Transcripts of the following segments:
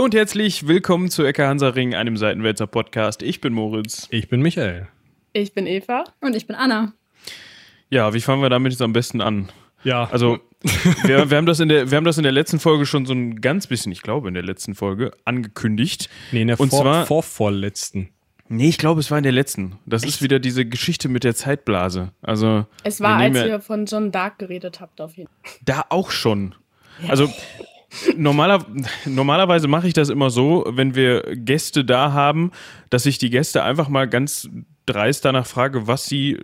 Hallo und herzlich willkommen zu Ecker Hansaring, einem Seitenwälzer Podcast. Ich bin Moritz. Ich bin Michael. Ich bin Eva. Und ich bin Anna. Ja, wie fangen wir damit jetzt am besten an? Ja. Also, wir, wir, haben das in der, wir haben das in der letzten Folge schon so ein ganz bisschen, ich glaube, in der letzten Folge angekündigt. Nee, in der Und vor, zwar- vorvorletzten. Nee, ich glaube, es war in der letzten. Das ist wieder diese Geschichte mit der Zeitblase. Also, Es war, als ja- ihr von John Dark geredet habt, auf jeden Fall. Da auch schon. Also normaler, normalerweise mache ich das immer so, wenn wir Gäste da haben, dass ich die Gäste einfach mal ganz dreist danach frage, was sie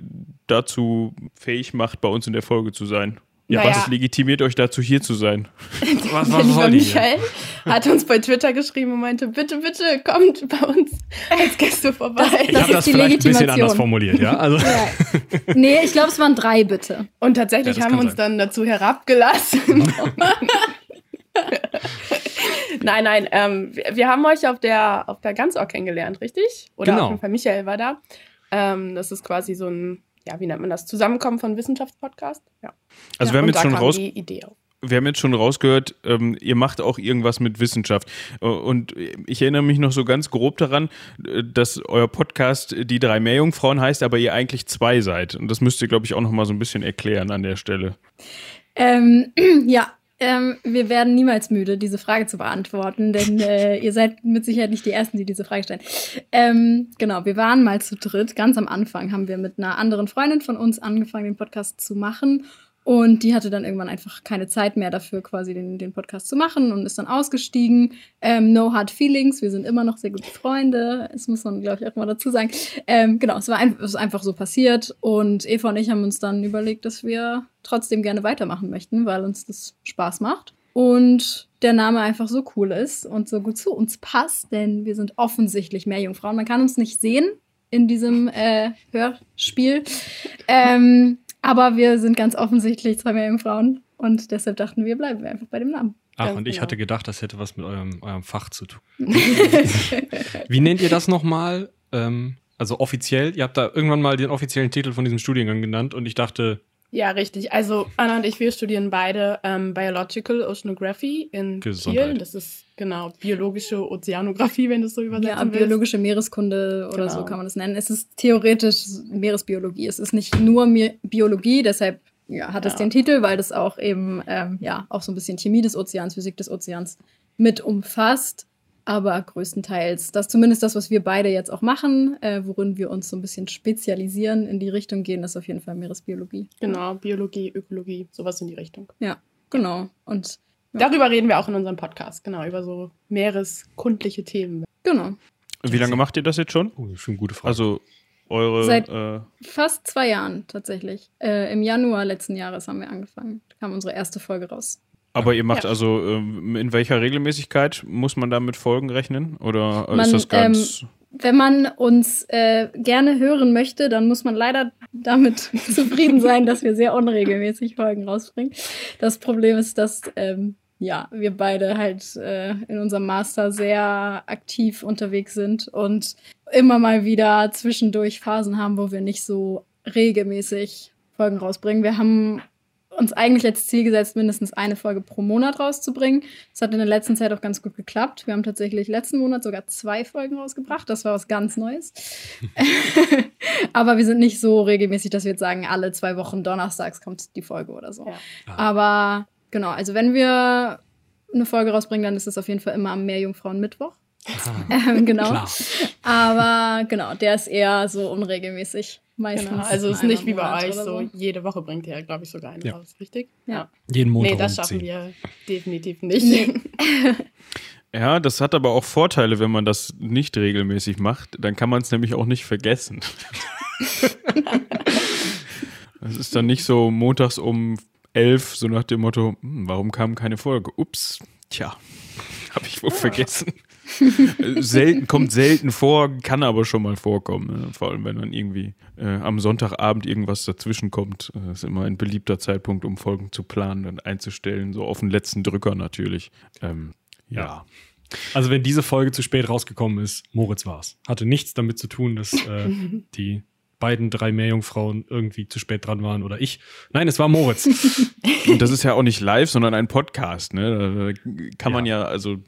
dazu fähig macht, bei uns in der Folge zu sein. Ja, Naja. Was legitimiert euch dazu, hier zu sein? Was, Der lieber Michael hat uns bei Twitter geschrieben und meinte, bitte, bitte kommt bei uns als Gäste vorbei. Ich Das habe das ist die vielleicht ein bisschen Legitimation. anders formuliert, ja? Also, Ja. Nee, ich glaube, es waren drei, bitte. Und tatsächlich Ja, haben wir uns sein. dann dazu herabgelassen. nein, nein, ähm, wir, haben euch auf der, auf der Ganzorg kennengelernt, richtig? Oder Genau. auf jeden Fall Michael war da. Ähm, das ist quasi so ein, ja, wie nennt man das? Zusammenkommen von Wissenschaftspodcast. Ja. Also ja, wir haben jetzt schon raus, die Idee auf. wir haben jetzt schon rausgehört, ähm, ihr macht auch irgendwas mit Wissenschaft. Äh, Und ich erinnere mich noch so ganz grob daran, äh, dass euer Podcast die drei Meerjungfrauen heißt, aber ihr eigentlich zwei seid. Und das müsst ihr, glaube ich, auch noch mal so ein bisschen erklären an der Stelle. Ähm, ja, ähm, wir werden niemals müde, diese Frage zu beantworten, denn äh, ihr seid mit Sicherheit nicht die Ersten, die diese Frage stellen. Ähm, genau, wir waren mal zu dritt. Ganz am Anfang haben wir mit einer anderen Freundin von uns angefangen, den Podcast zu machen. Und die hatte dann irgendwann einfach keine Zeit mehr dafür, quasi den, den Podcast zu machen und ist dann ausgestiegen. Ähm, no hard feelings, wir sind immer noch sehr gute Freunde. Das muss man, glaube ich, auch mal dazu sagen. Ähm, genau, es war ein, es ist einfach so passiert. Und Eva und ich haben uns dann überlegt, dass wir trotzdem gerne weitermachen möchten, weil uns das Spaß macht. Und der Name einfach so cool ist und so gut zu uns passt, denn wir sind offensichtlich mehr Jungfrauen. Man kann uns nicht sehen in diesem äh, Hörspiel. Ähm, aber wir sind ganz offensichtlich zwei Meerjungfrauen und deshalb dachten wir, bleiben wir einfach bei dem Namen. ach, Ganz und ich genau. hatte gedacht, das hätte was mit eurem, eurem Fach zu tun. Wie nennt ihr das nochmal? Ähm, also offiziell, ihr habt da irgendwann mal den offiziellen Titel von diesem Studiengang genannt und ich dachte, Ja, richtig. Also Anna und ich, wir studieren beide ähm, Biological Oceanography in Gesundheit. Kiel. Das ist genau biologische Ozeanographie, wenn du es so übersetzen Ja, willst. biologische Meereskunde oder so Genau. kann man das nennen. Es ist theoretisch Meeresbiologie. Es ist nicht nur Mi Biologie, deshalb ja, hat es Ja. den Titel, weil das auch eben ähm, ja auch so ein bisschen Chemie des Ozeans, Physik des Ozeans mit umfasst. Aber größtenteils, das ist zumindest das, was wir beide jetzt auch machen, äh, worin wir uns so ein bisschen spezialisieren, in die Richtung gehen, ist auf jeden Fall Meeresbiologie. Genau, Biologie, Ökologie, sowas in die Richtung. Ja, genau. Und Ja. Darüber reden wir auch in unserem Podcast, genau, über so meereskundliche Themen. genau. Wie lange macht ihr das jetzt schon? oh, schon eine gute Frage. Also eure. Seit- äh, Fast zwei Jahren tatsächlich. Äh, Im Januar letzten Jahres haben wir angefangen. Da kam unsere erste Folge raus. Aber ihr macht Ja. also ähm, in welcher Regelmäßigkeit muss man da mit Folgen rechnen? Oder Man, ist das ganz. Wenn man uns äh, gerne hören möchte, dann muss man leider damit zufrieden sein, dass wir sehr unregelmäßig Folgen rausbringen. Das Problem ist, dass ähm, ja, wir beide halt äh, in unserem Master sehr aktiv unterwegs sind und immer mal wieder zwischendurch Phasen haben, wo wir nicht so regelmäßig Folgen rausbringen. Wir haben uns eigentlich als Ziel gesetzt, mindestens eine Folge pro Monat rauszubringen. Das hat in der letzten Zeit auch ganz gut geklappt. Wir haben tatsächlich letzten Monat sogar zwei Folgen rausgebracht. Das war was ganz Neues. Aber wir sind nicht so regelmäßig, dass wir jetzt sagen, alle zwei Wochen donnerstags kommt die Folge oder so. Ja. Aber genau, also wenn wir eine Folge rausbringen, dann ist es auf jeden Fall immer am Meerjungfrauen Mittwoch. Ähm, genau. Klar. Aber genau, der ist eher so unregelmäßig. Meistens. Genau, also es ist nicht wie Monat bei euch oder so, jede Woche bringt ihr, glaube ich, sogar eine Ja. raus, richtig? Ja. Jeden Montag Nee, das schaffen 10. wir definitiv nicht. Nee. Ja, das hat aber auch Vorteile, wenn man das nicht regelmäßig macht. Dann kann man es nämlich auch nicht vergessen. Es ist dann nicht so montags um elf, so nach dem Motto, hm, warum kam keine Folge? Ups, tja, habe ich wohl vergessen. Äh, selten, kommt selten vor, kann aber schon mal vorkommen. Ne? Vor allem, wenn dann irgendwie äh, am Sonntagabend irgendwas dazwischen kommt. Äh, ist immer ein beliebter Zeitpunkt, um Folgen zu planen und einzustellen. So auf den letzten Drücker natürlich. Ähm, ja. Ja. Also wenn diese Folge zu spät rausgekommen ist, Moritz war's. Hatte nichts damit zu tun, dass äh, die beiden drei Meerjungfrauen irgendwie zu spät dran waren oder ich. Nein, es war Moritz. Und das ist ja auch nicht live, sondern ein Podcast. Ne? Da kann man ja, also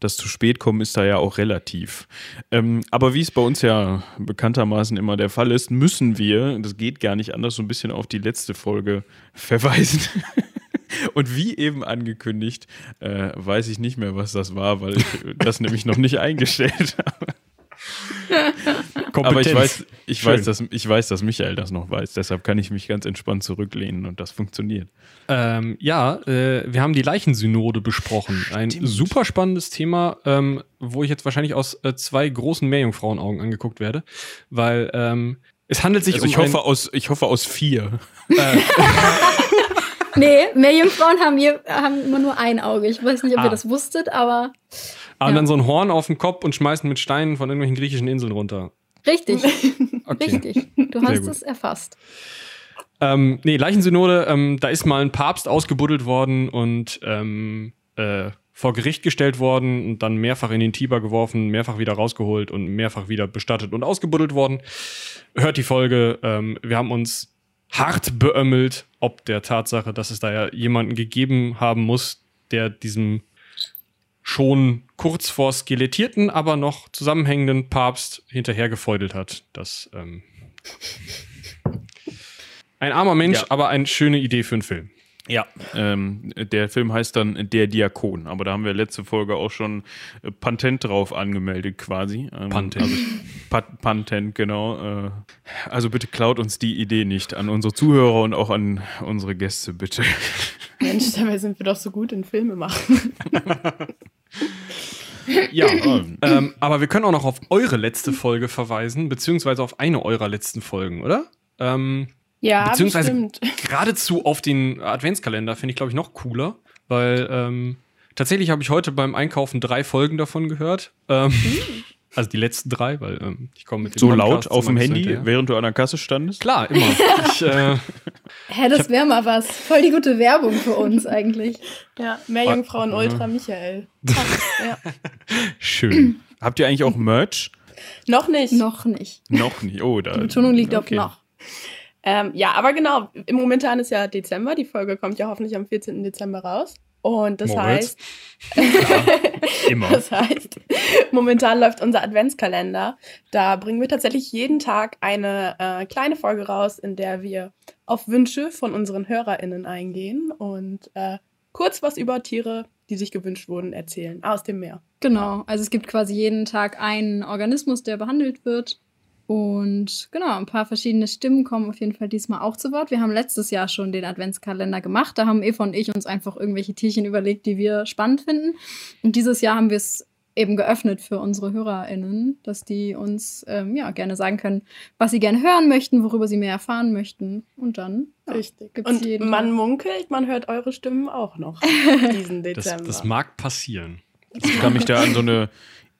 das zu spät kommen ist da ja auch relativ. Ähm, aber wie es bei uns ja bekanntermaßen immer der Fall ist, müssen wir, das geht gar nicht anders, so ein bisschen auf die letzte Folge verweisen. Und wie eben angekündigt, äh, weiß ich nicht mehr, was das war, weil ich das nämlich noch nicht eingestellt habe. Aber ich weiß, ich, weiß, dass, ich weiß, dass Michael das noch weiß. Deshalb kann ich mich ganz entspannt zurücklehnen und das funktioniert. Ähm, ja, äh, wir haben die Leichensynode besprochen. Ein Stimmt. super spannendes Thema, ähm, wo ich jetzt wahrscheinlich aus äh, zwei großen Meerjungfrauenaugen angeguckt werde, weil ähm, es handelt sich Also um ich hoffe, aus, ich hoffe aus vier. Nee, Meerjungfrauen haben, je, haben immer nur ein Auge. Ich weiß nicht, ob Ah. ihr das wusstet, aber haben ja. dann so ein Horn auf dem Kopf und schmeißen mit Steinen von irgendwelchen griechischen Inseln runter. richtig, Okay. richtig. Du hast es erfasst. Ähm, nee, Leichensynode, ähm, da ist mal ein Papst ausgebuddelt worden und ähm, äh, vor Gericht gestellt worden und dann mehrfach in den Tiber geworfen, mehrfach wieder rausgeholt und mehrfach wieder bestattet und ausgebuddelt worden. Hört die Folge. Ähm, wir haben uns hart beömmelt, ob der Tatsache, dass es da ja jemanden gegeben haben muss, der diesem schon kurz vor skelettierten, aber noch zusammenhängenden Papst hinterhergefeudelt hat. Das ähm, ein armer Mensch, Ja. aber eine schöne Idee für einen Film. Ja, ähm, der Film heißt dann Der Diakon, aber da haben wir letzte Folge auch schon äh, Patent drauf angemeldet quasi. Ähm, Patent. Also, Pat Patent, genau. Äh, also bitte klaut uns die Idee nicht an unsere Zuhörer und auch an unsere Gäste, bitte. Mensch, dabei sind wir doch so gut in Filme machen. Ja, ähm, aber wir können auch noch auf eure letzte Folge verweisen, beziehungsweise auf eine eurer letzten Folgen, oder? Ähm, Ja, Beziehungsweise- bestimmt. geradezu auf den Adventskalender finde ich, glaube ich, noch cooler, weil ähm, tatsächlich habe ich heute beim Einkaufen drei Folgen davon gehört. Ähm, also die letzten drei, weil ähm, ich komme mit den So laut Podcasts auf dem Handy, hinterher. während du an der Kasse standest? Klar, immer. Ich, äh, Hä, das wäre mal was. Voll die gute Werbung für uns eigentlich. Ja, mehr Jungfrauen Ultra Michael. ja. schön. Habt ihr eigentlich auch Merch? Noch nicht. Noch nicht. Noch nicht. Oh, da. Die Betonung liegt auf okay. noch. Ähm, ja, aber genau, im momentan ist ja Dezember. Die Folge kommt ja hoffentlich am 14. Dezember raus. Und das Moritz. heißt, Immer. das heißt, momentan läuft unser Adventskalender. Da bringen wir tatsächlich jeden Tag eine äh, kleine Folge raus, in der wir auf Wünsche von unseren HörerInnen eingehen und äh, kurz was über Tiere, die sich gewünscht wurden, erzählen aus dem Meer. Genau. Also es gibt quasi jeden Tag einen Organismus, der behandelt wird. Und genau, ein paar verschiedene Stimmen kommen auf jeden Fall diesmal auch zu Wort. Wir haben letztes Jahr schon den Adventskalender gemacht. Da haben Eva und ich uns einfach irgendwelche Tierchen überlegt, die wir spannend finden. Und dieses Jahr haben wir es eben geöffnet für unsere HörerInnen, dass die uns ähm, ja gerne sagen können, was sie gerne hören möchten, worüber sie mehr erfahren möchten. Und dann ja, Richtig. gibt's Und jeden man munkelt, man hört eure Stimmen auch noch diesen Das, Dezember. das mag passieren. Ich kann mich da an so eine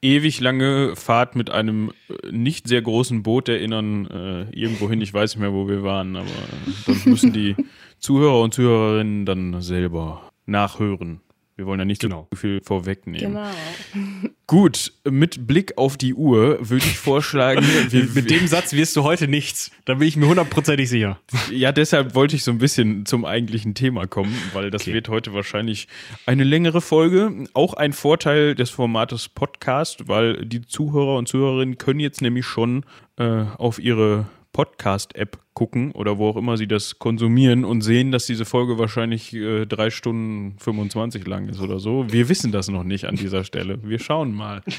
ewig lange Fahrt mit einem äh, nicht sehr großen Boot erinnern, äh, irgendwohin, ich weiß nicht mehr, wo wir waren, aber äh, das müssen die Zuhörer und Zuhörerinnen dann selber nachhören. Wir wollen ja nicht Genau. so viel vorwegnehmen. genau. Gut, mit Blick auf die Uhr würde ich vorschlagen, wir, Mit dem Satz wirst du heute nichts. Da bin ich mir hundertprozentig sicher. Ja, deshalb wollte ich so ein bisschen zum eigentlichen Thema kommen, weil das Okay. wird heute wahrscheinlich eine längere Folge. Auch ein Vorteil des Formates Podcast, weil die Zuhörer und Zuhörerinnen können jetzt nämlich schon äh, auf ihre Podcast-App gucken oder wo auch immer sie das konsumieren und sehen, dass diese Folge wahrscheinlich äh, drei Stunden 25 lang ist oder so. Wir wissen das noch nicht an dieser Stelle. Wir schauen mal.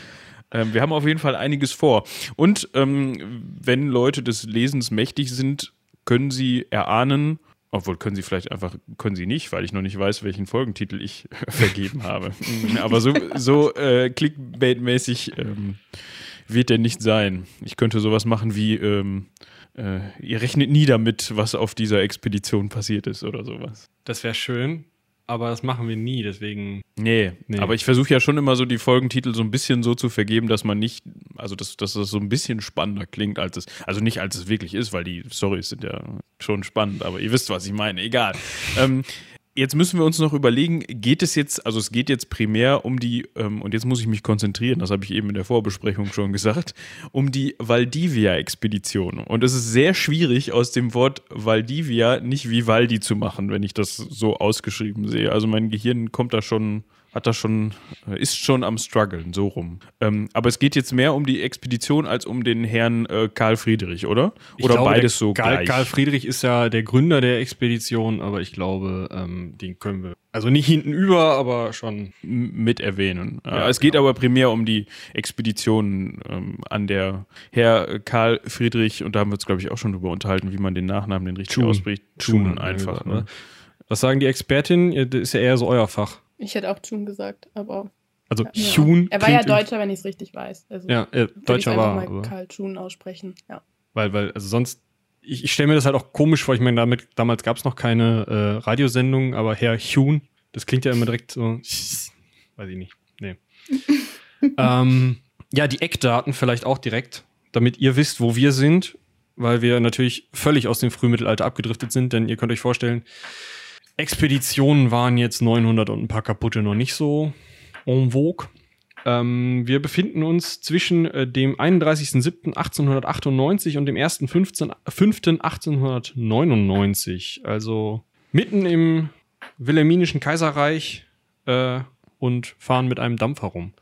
Ähm, wir haben auf jeden Fall einiges vor. Und ähm, wenn Leute des Lesens mächtig sind, können sie erahnen, obwohl können sie vielleicht einfach, können sie nicht, weil ich noch nicht weiß, welchen Folgentitel ich vergeben habe. Aber so, so äh, Clickbait-mäßig ähm, wird der nicht sein. Ich könnte sowas machen wie, ähm, äh, ihr rechnet nie damit, was auf dieser Expedition passiert ist oder sowas. Das wäre schön, aber das machen wir nie, deswegen. Nee, Nee. aber ich versuche ja schon immer so die Folgentitel so ein bisschen so zu vergeben, dass man nicht, also dass, dass das so ein bisschen spannender klingt, als es, also nicht als es wirklich ist, weil die Storys sind ja schon spannend, aber ihr wisst, was ich meine, egal. ähm, Jetzt müssen wir uns noch überlegen, geht es jetzt, also es geht jetzt primär um die, ähm, und jetzt muss ich mich konzentrieren, das habe ich eben in der Vorbesprechung schon gesagt, um die Valdivia-Expedition. Und es ist sehr schwierig, aus dem Wort Valdivia nicht Vivaldi zu machen, wenn ich das so ausgeschrieben sehe. Also mein Gehirn kommt da schon hat da schon, äh, ist schon am struggeln, so rum. Ähm, aber es geht jetzt mehr um die Expedition als um den Herrn äh, Karl Friedrich, oder? Ich oder glaube, beides so Karl, gleich? Karl Friedrich ist ja der Gründer der Expedition, aber ich glaube, ähm, den können wir, also nicht hinten über, aber schon. mit erwähnen. Ja, es geht genau. aber primär um die Expedition, ähm, an der Herr Karl Friedrich, und da haben wir uns, glaube ich, auch schon drüber unterhalten, wie man den Nachnamen den richtig Thun. ausspricht. Wir einfach. Ne? ne? Was sagen die Expertinnen? Das ist ja eher so euer Fach. Ich hätte auch June gesagt, aber. Also Ja. Huhn. Er war ja Deutscher, wenn ich es richtig weiß. Also Ja, äh, ich Deutscher einfach war. mal Aber, Karl June aussprechen. Ja. weil, weil, also sonst, ich, ich stelle mir das halt auch komisch vor. Ich meine, damit, damals gab es noch keine äh, Radiosendungen, aber Herr Huhn, das klingt ja immer direkt so, weiß ich nicht. Nee. ähm, ja, die Eckdaten vielleicht auch direkt, damit ihr wisst, wo wir sind, weil wir natürlich völlig aus dem Frühmittelalter abgedriftet sind, denn ihr könnt euch vorstellen, Expeditionen waren jetzt 900 und ein paar kaputte noch nicht so en vogue. Ähm, wir befinden uns zwischen äh, dem 31.07.1898 und dem 1.05.1899, also mitten im Wilhelminischen Kaiserreich äh, und fahren mit einem Dampfer rum.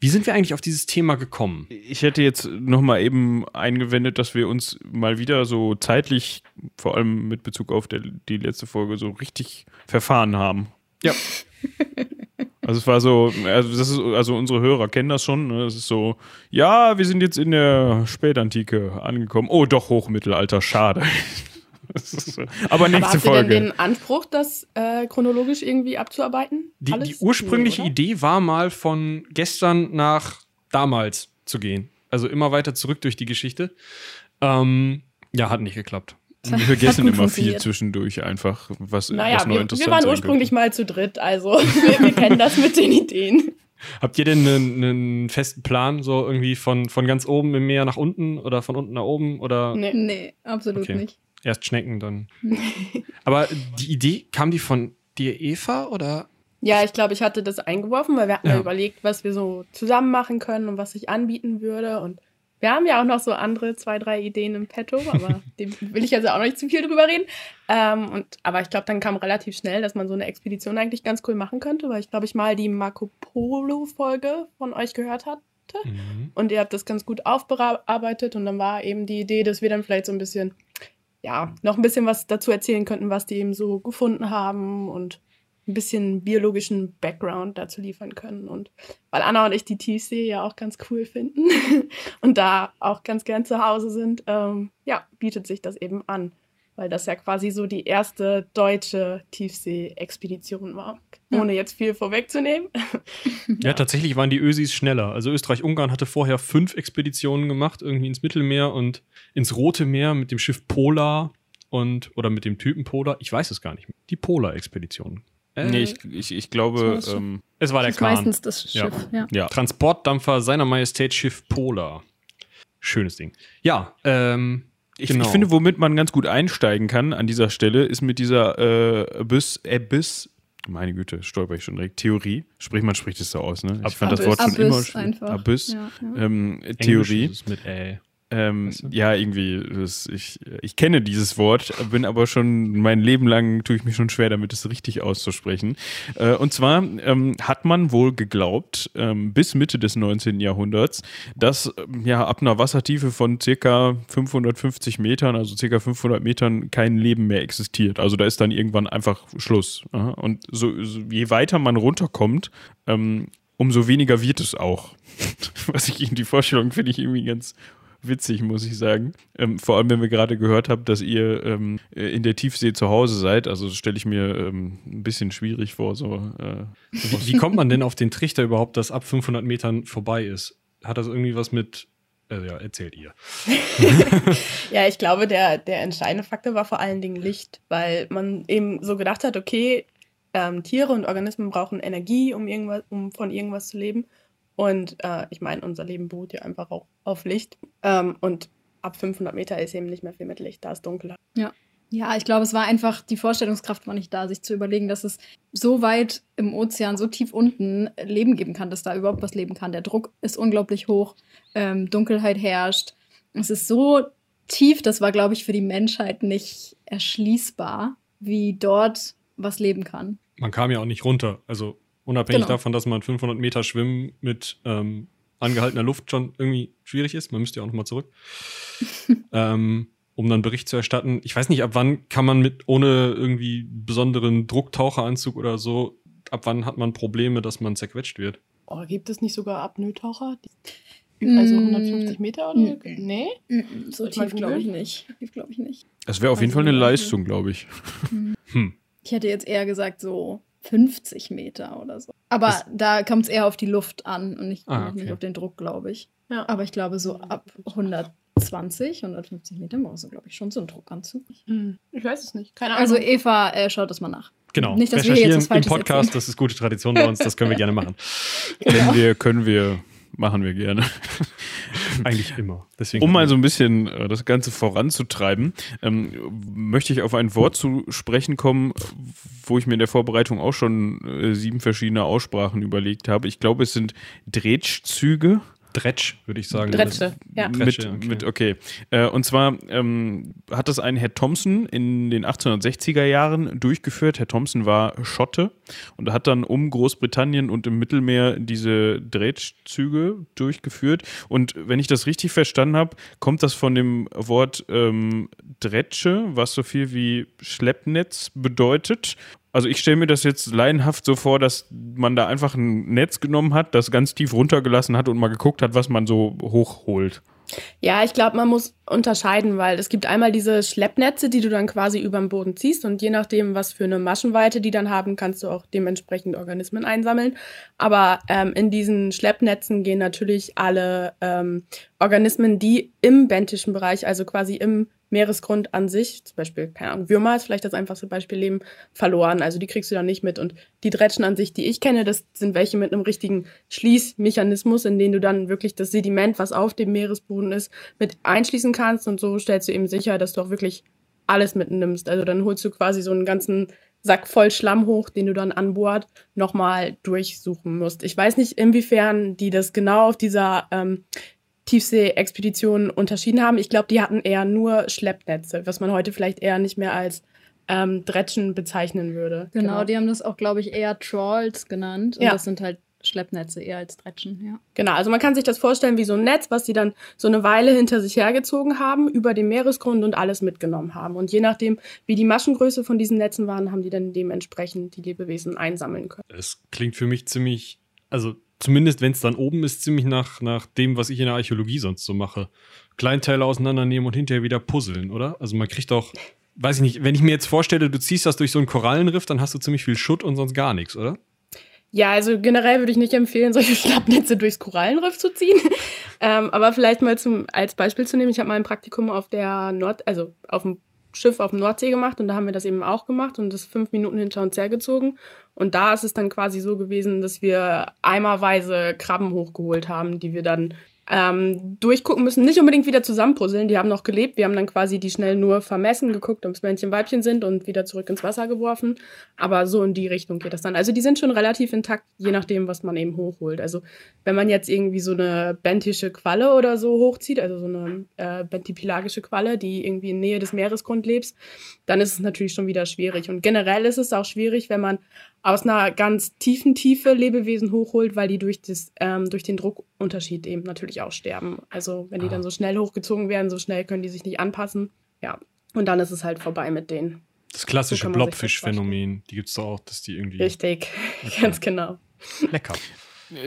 Wie sind wir eigentlich auf dieses Thema gekommen? Ich hätte jetzt noch mal eben eingewendet, dass wir uns mal wieder so zeitlich, vor allem mit Bezug auf der, die letzte Folge, so richtig verfahren haben. Ja. Also es war so, also, das ist, also unsere Hörer kennen das schon. Ne? Es ist so, ja, wir sind jetzt in der Spätantike angekommen. Oh, doch Hochmittelalter, schade. Aber Aber nächste habt ihr Folge. denn den Anspruch, das äh, chronologisch irgendwie abzuarbeiten? Die, die ursprüngliche Nee? Idee war mal von gestern nach damals zu gehen. Also immer weiter zurück durch die Geschichte. Ähm, ja, hat nicht geklappt. wir vergessen immer viel zwischendurch einfach, was, Naja, was noch wir, interessant wir waren ursprünglich mal zu dritt, also wir, wir kennen das mit den Ideen. Habt ihr denn einen, einen festen Plan, so irgendwie von, von ganz oben im Meer nach unten oder von unten nach oben oder Nee. Nee, absolut Okay. nicht. Erst Schnecken dann? Aber die Idee, kam die von dir, Eva, oder? Ja, ich glaube, ich hatte das eingeworfen, weil wir hatten ja. Überlegt, was wir so zusammen machen können und was sich anbieten würde. Und wir haben ja auch noch so andere zwei, drei Ideen im Petto, aber dem will ich also auch noch nicht zu viel drüber reden. Ähm, und, aber ich glaube, dann kam relativ schnell, dass man so eine Expedition eigentlich ganz cool machen könnte, weil ich glaube, ich mal die Marco Polo-Folge von euch gehört habe. Mhm. Und ihr habt das ganz gut aufbearbeitet und dann war eben die Idee, dass wir dann vielleicht so ein bisschen, ja, noch ein bisschen was dazu erzählen könnten, was die eben so gefunden haben und ein bisschen biologischen Background dazu liefern können. Und weil Anna und ich die Tiefsee ja auch ganz cool finden und da auch ganz gern zu Hause sind, ähm, ja, bietet sich das eben an. Weil das ja quasi so die erste deutsche Tiefsee-Expedition war. Ja. Ohne jetzt viel vorwegzunehmen. Ja, tatsächlich waren die Ösis schneller. Also Österreich-Ungarn hatte vorher fünf Expeditionen gemacht, irgendwie ins Mittelmeer und ins Rote Meer mit dem Schiff Polar und oder mit dem Typen Polar. Ich weiß es gar nicht mehr. Die Polar-Expedition. Äh, Nee, ich, ich, ich glaube, ähm, es war der Kahn. meistens das Ja. Schiff, ja. ja. Transportdampfer seiner Majestät Schiff Polar. Schönes Ding. Ja, ähm, Ich, Genau. ich finde, womit man ganz gut einsteigen kann an dieser Stelle, ist mit dieser äh, Abyss, Abyss, meine Güte, stolper ich schon direkt, Theorie. Sprich, man spricht es so aus, ne? Ich fand das Abyss. Wort schon immer Abyss einfach. Abyss. Ja, ja. Ähm, Theorie. mit Ä. Ähm, Weißt du? Ja, irgendwie, das, ich, ich kenne dieses Wort, bin aber schon mein Leben lang tue ich mich schon schwer damit, es richtig auszusprechen. Äh, und zwar ähm, hat man wohl geglaubt, ähm, bis Mitte des 19. Jahrhunderts, dass ähm, ja ab einer Wassertiefe von circa 550 Metern, also circa 500 Metern, kein Leben mehr existiert. Also da ist dann irgendwann einfach Schluss. Aha. Und so, so je weiter man runterkommt, ähm, umso weniger wird es auch. Was ich in die Vorstellung finde ich irgendwie ganz witzig, muss ich sagen. Ähm, vor allem, wenn wir gerade gehört haben, dass ihr ähm, äh, in der Tiefsee zu Hause seid. Also stelle ich mir ähm, ein bisschen schwierig vor. So, äh, Wie, wie kommt man denn auf den Trichter überhaupt, dass ab 500 Metern vorbei ist? Hat das irgendwie was mit. Also ja, erzählt ihr. Ja, ich glaube, der, der entscheidende Faktor war vor allen Dingen Licht, weil man eben so gedacht hat, okay, ähm, Tiere und Organismen brauchen Energie, um, irgendwas, um von irgendwas zu leben. Und äh, ich meine, unser Leben beruht ja einfach auch auf Licht. Ähm, und ab 500 Meter ist eben nicht mehr viel mit Licht, da ist dunkel. Ja, ich glaube, es war einfach, die Vorstellungskraft war nicht da, sich zu überlegen, dass es so weit im Ozean, so tief unten Leben geben kann, dass da überhaupt was leben kann. Der Druck ist unglaublich hoch, ähm, Dunkelheit herrscht. Es ist so tief, das war, glaube ich, für die Menschheit nicht erschließbar, wie dort was leben kann. Man kam ja auch nicht runter. Also unabhängig Genau. davon, dass man 500 Meter Schwimmen mit ähm, angehaltener Luft schon irgendwie schwierig ist. Man müsste ja auch nochmal zurück. ähm, um dann Bericht zu erstatten. Ich weiß nicht, ab wann kann man mit ohne irgendwie besonderen Drucktaucheranzug oder so, ab wann hat man Probleme, dass man zerquetscht wird? Oh, gibt es nicht sogar Apnoe-Taucher? Die- Mm, Also 150 Meter oder? mm. Nee? Mhm, So tief glaube ich nicht. Tief glaube ich nicht. Das wäre auf jeden Fall eine Leistung, glaube ich. Hm. Ich hätte jetzt eher gesagt so 50 Meter oder so. Aber Das- da kommt es eher auf die Luft an und nicht, Ah, nicht okay. auf den Druck, glaube ich. Ja. Aber ich glaube, so ab 120, 150 Meter brauchst du, glaube ich, schon so einen Druckanzug. Hm, Ich weiß es nicht. Keine Ahnung. Also Eva, äh, schaut das mal nach. Genau. Nicht, dass wir hier jetzt was im Podcast, erzählen. das ist gute Tradition bei uns, das können wir gerne machen. Wenn wir, können wir, machen wir gerne. Eigentlich immer. Deswegen Um mal so ein bisschen äh, das Ganze voranzutreiben, ähm, möchte ich auf ein Wort zu sprechen kommen, wo ich mir in der Vorbereitung auch schon äh, sieben verschiedene Aussprachen überlegt habe. Ich glaube, es sind Dretschzüge. Dretsch, würde ich sagen. Dretsche, ja. Mit, Dretsche, okay. mit, okay. Äh, und zwar ähm, hat das ein Herr Thompson in den 1860er Jahren durchgeführt. Herr Thompson war Schotte und hat dann um Großbritannien und im Mittelmeer diese Drätschzüge durchgeführt. Und wenn ich das richtig verstanden habe, kommt das von dem Wort ähm, Dretsche, was so viel wie Schleppnetz bedeutet. Also ich stelle mir das jetzt laienhaft so vor, dass man da einfach ein Netz genommen hat, das ganz tief runtergelassen hat und mal geguckt hat, was man so hochholt. Ja, ich glaube, man muss unterscheiden, weil es gibt einmal diese Schleppnetze, die du dann quasi über den Boden ziehst und je nachdem, was für eine Maschenweite die dann haben, kannst du auch dementsprechend Organismen einsammeln. Aber ähm, in diesen Schleppnetzen gehen natürlich alle ähm, Organismen, die im bentischen Bereich, also quasi im Meeresgrund an sich, zum Beispiel, keine Ahnung, Würmer ist vielleicht das einfachste Beispiel, leben, verloren. Also die kriegst du dann nicht mit. Und die Dretschen an sich, die ich kenne, das sind welche mit einem richtigen Schließmechanismus, in dem du dann wirklich das Sediment, was auf dem Meeresboden ist, mit einschließen kannst. Und so stellst du eben sicher, dass du auch wirklich alles mitnimmst. Also dann holst du quasi so einen ganzen Sack voll Schlamm hoch, den du dann an Bord nochmal durchsuchen musst. Ich weiß nicht, inwiefern die das genau auf dieser ähm, Tiefsee-Expedition unterschieden haben. Ich glaube, die hatten eher nur Schleppnetze, was man heute vielleicht eher nicht mehr als ähm, Dretschen bezeichnen würde. Genau, die haben das auch, glaube ich, eher Trawls genannt. Und Ja. das sind halt Schleppnetze eher als Dretschen, ja. Genau, also man kann sich das vorstellen wie so ein Netz, was sie dann so eine Weile hinter sich hergezogen haben, über den Meeresgrund und alles mitgenommen haben. Und je nachdem, wie die Maschengröße von diesen Netzen waren, haben die dann dementsprechend die Lebewesen einsammeln können. Es klingt für mich ziemlich, also zumindest wenn es dann oben ist, ziemlich nach, nach dem, was ich in der Archäologie sonst so mache. Kleinteile auseinandernehmen und hinterher wieder puzzeln, oder? Also man kriegt doch, weiß ich nicht, wenn ich mir jetzt vorstelle, du ziehst das durch so einen Korallenriff, dann hast du ziemlich viel Schutt und sonst gar nichts, oder? Ja, also generell würde ich nicht empfehlen, solche Schnappnetze durchs Korallenriff zu ziehen. ähm, aber vielleicht mal zum, als Beispiel zu nehmen. Ich habe mal ein Praktikum auf der Nord, also auf dem Schiff auf dem Nordsee gemacht und da haben wir das eben auch gemacht und das fünf Minuten hinter uns hergezogen. Und da ist es dann quasi so gewesen, dass wir eimerweise Krabben hochgeholt haben, die wir dann ähm, durchgucken müssen, nicht unbedingt wieder zusammenpuzzeln. Die haben noch gelebt. Wir haben dann quasi die schnell nur vermessen, geguckt, ob es Männchen, Weibchen sind und wieder zurück ins Wasser geworfen. Aber so in die Richtung geht das dann. Also die sind schon relativ intakt, je nachdem, was man eben hochholt. Also wenn man jetzt irgendwie so eine bentische Qualle oder so hochzieht, also so eine äh, bentipelagische Qualle, die irgendwie in Nähe des Meeresgrund lebt, dann ist es natürlich schon wieder schwierig. Und generell ist es auch schwierig, wenn man aus einer ganz tiefen Tiefe Lebewesen hochholt, weil die durch, das, ähm, durch den Druckunterschied eben natürlich auch sterben. Also wenn die Ah. dann so schnell hochgezogen werden, so schnell können die sich nicht anpassen. Ja, und dann ist es halt vorbei mit denen. Das klassische So Blobfisch-Phänomen, die gibt es doch auch, dass die irgendwie Richtig, ganz genau. lecker.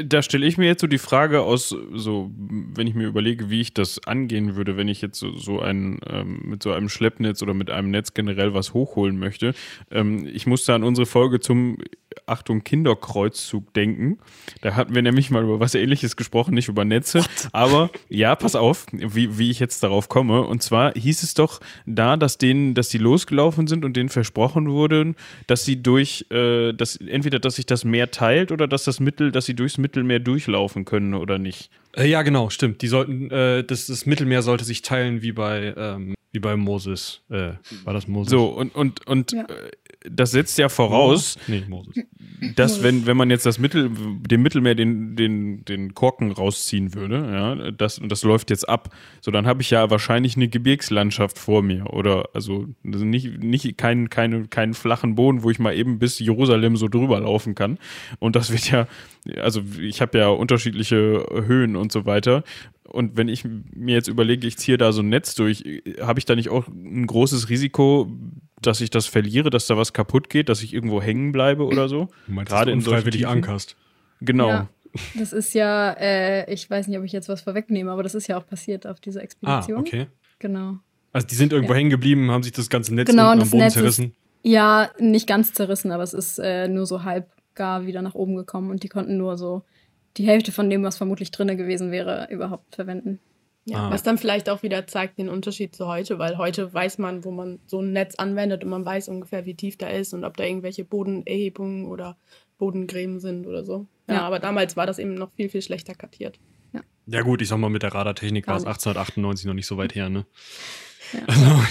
Da stelle ich mir jetzt so die Frage aus, so, wenn ich mir überlege, wie ich das angehen würde, wenn ich jetzt so, so ein, ähm, mit so einem Schleppnetz oder mit einem Netz generell was hochholen möchte. Ähm, ich musste an unsere Folge zum Achtung, Kinderkreuzzug denken. Da hatten wir nämlich mal über was ähnliches gesprochen, nicht über Netze. Aber ja, pass auf, wie, wie ich jetzt darauf komme. Und zwar hieß es doch da, dass denen, dass die losgelaufen sind und denen versprochen wurde, dass sie durch, äh, dass entweder, dass sich das Meer teilt oder dass das Mittel, dass sie durchs Mittelmeer durchlaufen können oder nicht. Äh, ja, genau, stimmt. Die sollten, äh, das, das Mittelmeer sollte sich teilen wie bei, ähm, wie bei Moses. Äh, war das Moses? So, und, und, und Ja. äh, das setzt ja voraus, Nee, Moses. dass wenn, wenn man jetzt das Mittel, dem Mittelmeer den, den, den Korken rausziehen würde, ja, das, und das läuft jetzt ab, so dann habe ich ja wahrscheinlich eine Gebirgslandschaft vor mir. Oder also nicht, nicht keinen keinen keinen flachen Boden, wo ich mal eben bis Jerusalem so drüber laufen kann. Und das wird ja, also ich habe ja unterschiedliche Höhen und so weiter. Und wenn ich mir jetzt überlege, ich ziehe da so ein Netz durch, habe ich da nicht auch ein großes Risiko, dass ich das verliere, dass da was kaputt geht, dass ich irgendwo hängen bleibe oder so? Du meinst, Gerade solchen unfreiwillig Tiefen? ankerst. Genau. Ja. Das ist ja, äh, ich weiß nicht, ob ich jetzt was vorwegnehme, aber das ist ja auch passiert auf dieser Ah, Expedition. okay. Genau. Also die sind irgendwo Ja. hängen geblieben, haben sich das ganze Netz Genau, unten und am Boden Netz ist- zerrissen. Ja, nicht ganz zerrissen, aber es ist äh, nur so halb gar wieder nach oben gekommen und die konnten nur so die Hälfte von dem, was vermutlich drinne gewesen wäre, überhaupt verwenden. Ja, Ah. was dann vielleicht auch wieder zeigt den Unterschied zu heute, weil heute weiß man, wo man so ein Netz anwendet und man weiß ungefähr, wie tief da ist und ob da irgendwelche Bodenerhebungen oder Bodengräben sind oder so. Ja, Ja. aber damals war das eben noch viel, viel schlechter kartiert. Ja gut, ich sag mal, mit der Radartechnik war es Gar 1898 noch nicht so weit her, ne? Ja.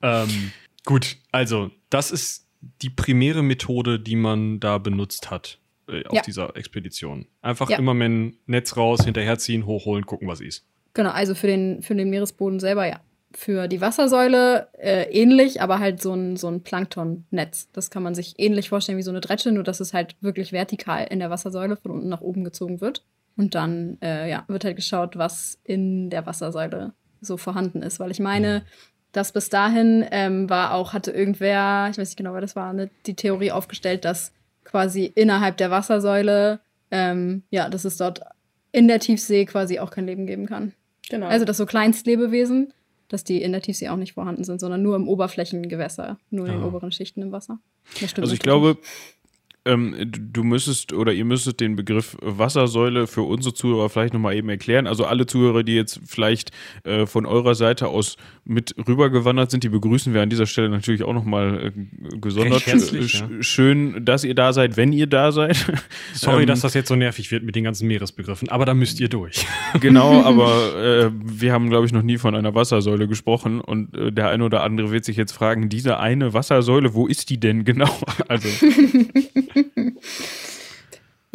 Also, ähm, gut, also das ist die primäre Methode, die man da benutzt hat äh, auf Ja. dieser Expedition. Einfach Ja. immer mit dem Netz raus, hinterherziehen, hochholen, gucken, was ist. Genau, also für den, für den Meeresboden selber, ja. Für die Wassersäule äh, ähnlich, aber halt so ein, so ein Planktonnetz. Das kann man sich ähnlich vorstellen wie so eine Dresche, nur dass es halt wirklich vertikal in der Wassersäule von unten nach oben gezogen wird. Und dann äh, ja, wird halt geschaut, was in der Wassersäule so vorhanden ist. Weil ich meine, dass bis dahin ähm, war auch, hatte irgendwer, ich weiß nicht genau, wer das war, ne, die Theorie aufgestellt, dass quasi innerhalb der Wassersäule, ähm, ja, dass es dort in der Tiefsee quasi auch kein Leben geben kann. Genau. Also, dass so Kleinstlebewesen, dass die in der Tiefsee auch nicht vorhanden sind, sondern nur im Oberflächengewässer, nur in den Ah. oberen Schichten im Wasser. Das stimmt Also ich glaube, ähm, du- du müsstest oder ihr müsstet den Begriff Wassersäule für unsere Zuhörer vielleicht nochmal eben erklären. Also alle Zuhörer, die jetzt vielleicht äh, von eurer Seite aus mit rübergewandert sind, die begrüßen wir an dieser Stelle natürlich auch nochmal äh, gesondert. Sch- ja. Schön, dass ihr da seid, wenn ihr da seid. Sorry, Ähm, dass das jetzt so nervig wird mit den ganzen Meeresbegriffen, aber da müsst ihr durch. Genau, aber äh, wir haben, glaube ich, noch nie von einer Wassersäule gesprochen und äh, der eine oder andere wird sich jetzt fragen, diese eine Wassersäule, wo ist die denn genau? Also,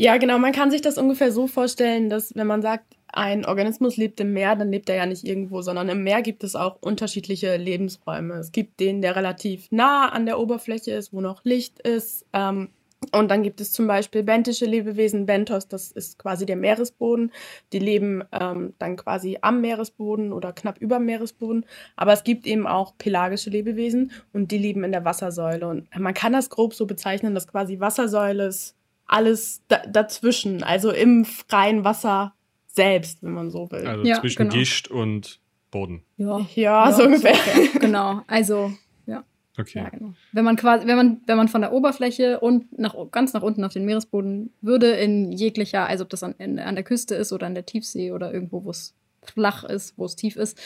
Ja, genau. Man kann sich das ungefähr so vorstellen, dass wenn man sagt, ein Organismus lebt im Meer, dann lebt er ja nicht irgendwo, sondern im Meer gibt es auch unterschiedliche Lebensräume. Es gibt den, der relativ nah an der Oberfläche ist, wo noch Licht ist. Ähm, und dann gibt es zum Beispiel benthische Lebewesen. Bentos, das ist quasi der Meeresboden. Die leben ähm, dann quasi am Meeresboden oder knapp über dem Meeresboden. Aber es gibt eben auch pelagische Lebewesen und die leben in der Wassersäule. Und man kann das grob so bezeichnen, dass quasi Wassersäule ist alles da dazwischen, also im freien Wasser selbst, wenn man so will. Also Ja, zwischen genau. Gischt und Boden. Ja, ja, so ungefähr. genau. Also, ja, Okay. ja, genau. Wenn man quasi, wenn man, wenn man von der Oberfläche und nach, ganz nach unten auf den Meeresboden würde, in jeglicher, also ob das an, in, an der Küste ist oder an der Tiefsee oder irgendwo, wo es flach ist, wo es tief ist,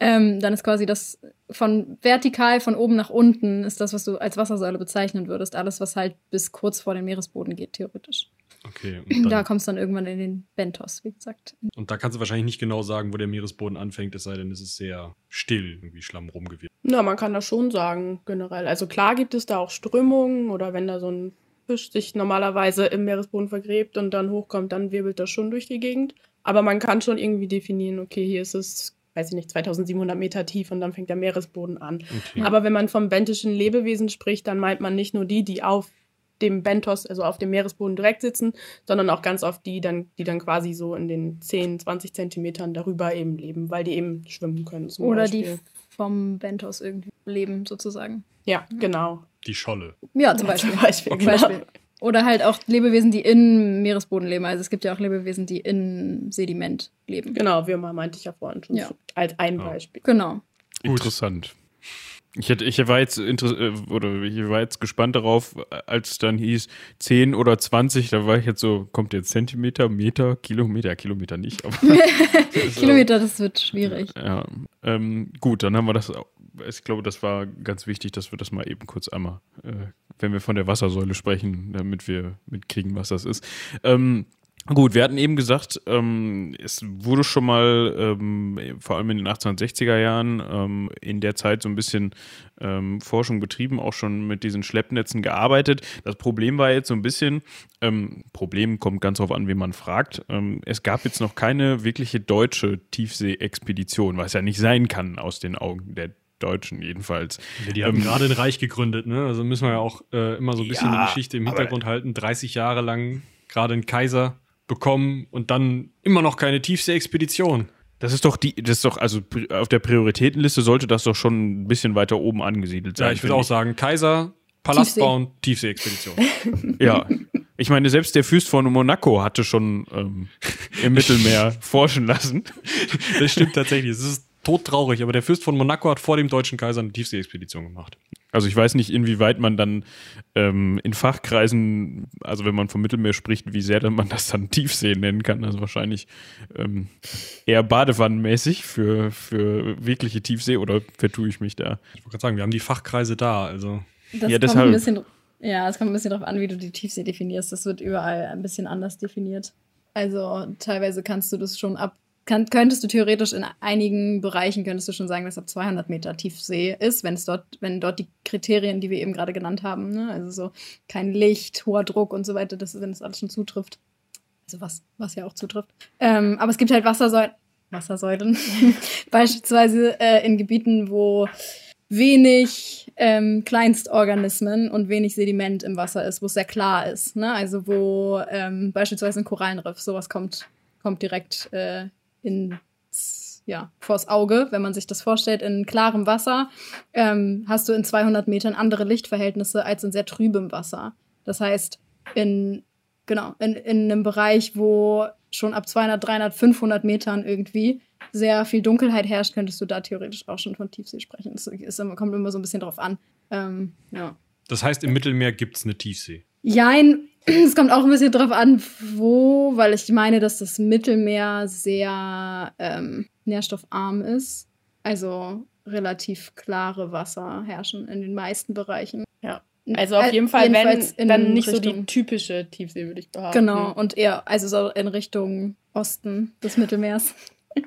ähm, dann ist quasi das von vertikal von oben nach unten ist das, was du als Wassersäule bezeichnen würdest. Alles, was halt bis kurz vor den Meeresboden geht, theoretisch. Okay. Und, Da dann, kommst du dann irgendwann in den Bentos, wie gesagt. und da kannst du wahrscheinlich nicht genau sagen, wo der Meeresboden anfängt, es sei denn, es ist sehr still, irgendwie Schlamm rumgewirrt. Na, man kann das schon sagen, generell. Also klar gibt es da auch Strömungen oder wenn da so ein Fisch sich normalerweise im Meeresboden vergräbt und dann hochkommt, dann wirbelt das schon durch die Gegend. Aber man kann schon irgendwie definieren, okay, hier ist es, weiß ich nicht, 2700 Meter tief und dann fängt der Meeresboden an. Okay. Aber wenn man vom bentischen Lebewesen spricht, dann meint man nicht nur die, die auf dem Bentos, also auf dem Meeresboden direkt sitzen, sondern auch ganz oft die, dann, die dann quasi so in den 10, 20 Zentimetern darüber eben leben, weil die eben schwimmen können. Zum Oder Beispiel. die vom Bentos irgendwie leben, sozusagen. Ja, genau. Die Scholle. Ja, zum Beispiel. Zum Beispiel, genau. Beispiel. Oder halt auch Lebewesen, die im Meeresboden leben. Also es gibt ja auch Lebewesen, die in Sediment leben. Genau, Würmer meinte ich ja vorhin schon Ja. als ein Ja. Beispiel. Genau. Gut. interessant. Ich, hätte, ich war jetzt äh, oder ich war jetzt gespannt darauf, als es dann hieß 10 oder 20, da war ich jetzt so, kommt jetzt Zentimeter, Meter, Kilometer, Kilometer nicht. Aber Kilometer, das wird schwierig. Ja, ähm, gut, dann haben wir das. Ich glaube, das war ganz wichtig, dass wir das mal eben kurz einmal, äh, wenn wir von der Wassersäule sprechen, damit wir mitkriegen, was das ist. Ähm, Gut, wir hatten eben gesagt, ähm, es wurde schon mal, ähm, vor allem in den 1860er Jahren, ähm, in der Zeit so ein bisschen ähm, Forschung betrieben, auch schon mit diesen Schleppnetzen gearbeitet. Das Problem war jetzt so ein bisschen, ähm, Problem kommt ganz darauf an, wie man fragt. Ähm, es gab jetzt noch keine wirkliche deutsche Tiefsee-Expedition, was ja nicht sein kann aus den Augen der Deutschen jedenfalls. Ja, die haben ähm, gerade ein Reich gegründet, ne? Also müssen wir ja auch äh, immer so ein bisschen ja, die Geschichte im Hintergrund halten. 30 Jahre lang gerade ein Kaiser bekommen und dann immer noch keine Tiefsee-Expedition. Das ist doch die, das ist doch, also auf der Prioritätenliste sollte das doch schon ein bisschen weiter oben angesiedelt sein. Ja, ich würde auch sagen, Kaiser, Palast Tiefsee. bauen, Tiefsee-Expedition. ja. Ich meine, selbst der Fürst von Monaco hatte schon ähm, im Mittelmeer forschen lassen. Das stimmt tatsächlich. Es ist todtraurig, aber der Fürst von Monaco hat vor dem deutschen Kaiser eine Tiefsee-Expedition gemacht. Also ich weiß nicht, inwieweit man dann ähm, in Fachkreisen, also wenn man vom Mittelmeer spricht, wie sehr man das dann Tiefsee nennen kann. Also wahrscheinlich ähm, eher badewannenmäßig für, für wirkliche Tiefsee oder vertue ich mich da? Ich wollte gerade sagen, wir haben die Fachkreise da. Also. Das ja, deshalb. Ein bisschen, ja, es kommt ein bisschen darauf an, wie du die Tiefsee definierst. Das wird überall ein bisschen anders definiert. Also teilweise kannst du das schon ab kann, könntest du theoretisch in einigen Bereichen könntest du schon sagen, dass ab 200 Meter Tiefsee ist, wenn es dort, wenn dort die Kriterien, die wir eben gerade genannt haben, ne? also so kein Licht, hoher Druck und so weiter, das, wenn das alles schon zutrifft. Also was, was ja auch zutrifft. Ähm, aber es gibt halt Wassersäulen, Wassersäulen, beispielsweise äh, in Gebieten, wo wenig ähm, Kleinstorganismen und wenig Sediment im Wasser ist, wo es sehr klar ist. Ne? Also wo ähm, beispielsweise ein Korallenriff, sowas kommt, kommt direkt äh, ins, ja, vors Auge, wenn man sich das vorstellt, in klarem Wasser, ähm, hast du in 200 Metern andere Lichtverhältnisse als in sehr trübem Wasser. Das heißt, in, genau, in, in einem Bereich, wo schon ab 200, 300, 500 Metern irgendwie sehr viel Dunkelheit herrscht, könntest du da theoretisch auch schon von Tiefsee sprechen. Ist, kommt immer so ein bisschen drauf an. Ähm, ja. Das heißt, im Mittelmeer gibt es eine Tiefsee? Jein, es kommt auch ein bisschen drauf an, wo, weil ich meine, dass das Mittelmeer sehr ähm, nährstoffarm ist. Also relativ klare Wasser herrschen in den meisten Bereichen. Ja. Also auf jeden Fall, wenn, dann nicht Richtung, so die typische Tiefsee, würde ich behaupten. Genau, und eher, also so in Richtung Osten des Mittelmeers.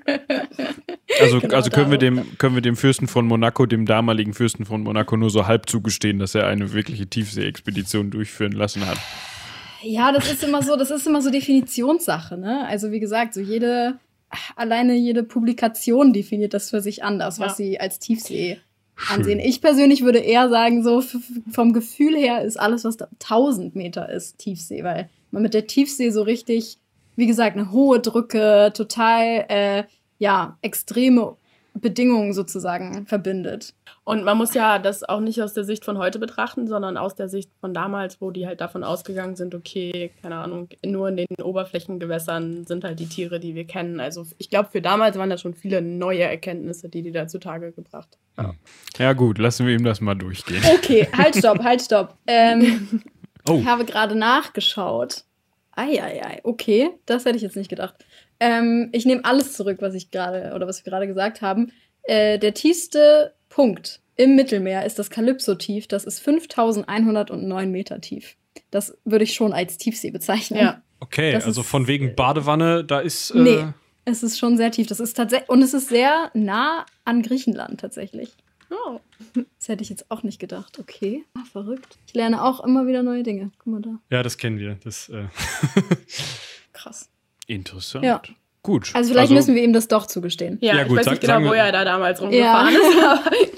Also, genau also können, wir dem, können wir dem Fürsten von Monaco, dem damaligen Fürsten von Monaco, nur so halb zugestehen, dass er eine wirkliche Tiefsee-Expedition durchführen lassen hat. Ja, das ist immer so, das ist immer so Definitionssache, ne? Also wie gesagt, so jede, alleine jede Publikation definiert das für sich anders, ja. was sie als Tiefsee Schön. ansehen. Ich persönlich würde eher sagen, so vom Gefühl her ist alles, was da 1000 Meter ist, Tiefsee, weil man mit der Tiefsee so richtig, wie gesagt, eine hohe Drücke, total, äh, ja, extreme Bedingungen sozusagen verbindet. Und man muss ja das auch nicht aus der Sicht von heute betrachten, sondern aus der Sicht von damals, wo die halt davon ausgegangen sind, okay, keine Ahnung, nur in den Oberflächengewässern sind halt die Tiere, die wir kennen. Also ich glaube, für damals waren das schon viele neue Erkenntnisse, die die da zutage gebracht haben. Ja. ja gut, lassen wir ihm das mal durchgehen. Okay, halt, stopp, halt, stopp. Ähm, oh. Ich habe gerade nachgeschaut. Eieiei, okay, das hätte ich jetzt nicht gedacht. Ähm, ich nehme alles zurück, was ich gerade oder was wir gerade gesagt haben. Äh, der tiefste Punkt im Mittelmeer ist das Kalypso-Tief. Das ist 5109 Meter tief. Das würde ich schon als Tiefsee bezeichnen. Ja. Okay, das also von wegen Badewanne, da ist. Äh nee, es ist schon sehr tief. Das ist tatsächlich und es ist sehr nah an Griechenland tatsächlich. Oh. Das hätte ich jetzt auch nicht gedacht. Okay, ah, verrückt. Ich lerne auch immer wieder neue Dinge. Guck mal da. Ja, das kennen wir. Das, äh Krass. Interessant. Ja. Gut. Also vielleicht also, müssen wir ihm das doch zugestehen. Ja, ja gut, ich weiß nicht genau, wo er da damals rumgefahren ja. ist.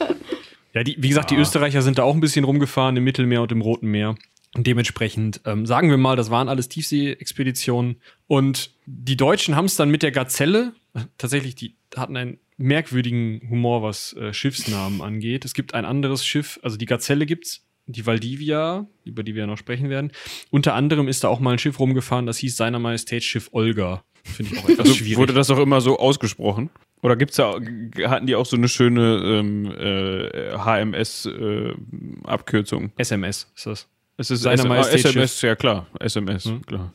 ja, die, wie gesagt, die Österreicher sind da auch ein bisschen rumgefahren im Mittelmeer und im Roten Meer. Und dementsprechend ähm, sagen wir mal, das waren alles Tiefsee-Expeditionen. Und die Deutschen haben es dann mit der Gazelle, tatsächlich, die hatten einen merkwürdigen Humor, was äh, Schiffsnamen angeht. Es gibt ein anderes Schiff, also die Gazelle gibt's, die Valdivia, über die wir ja noch sprechen werden. Unter anderem ist da auch mal ein Schiff rumgefahren, das hieß seiner Majestätsschiff Olga. Finde ich auch etwas also, schwierig. Wurde das auch immer so ausgesprochen? Oder gibt's da, hatten die auch so eine schöne ähm, äh, HMS-Abkürzung? SMS ist das. es ist Seiner ah, Majestät SMS, ja klar. SMS, Hm. klar.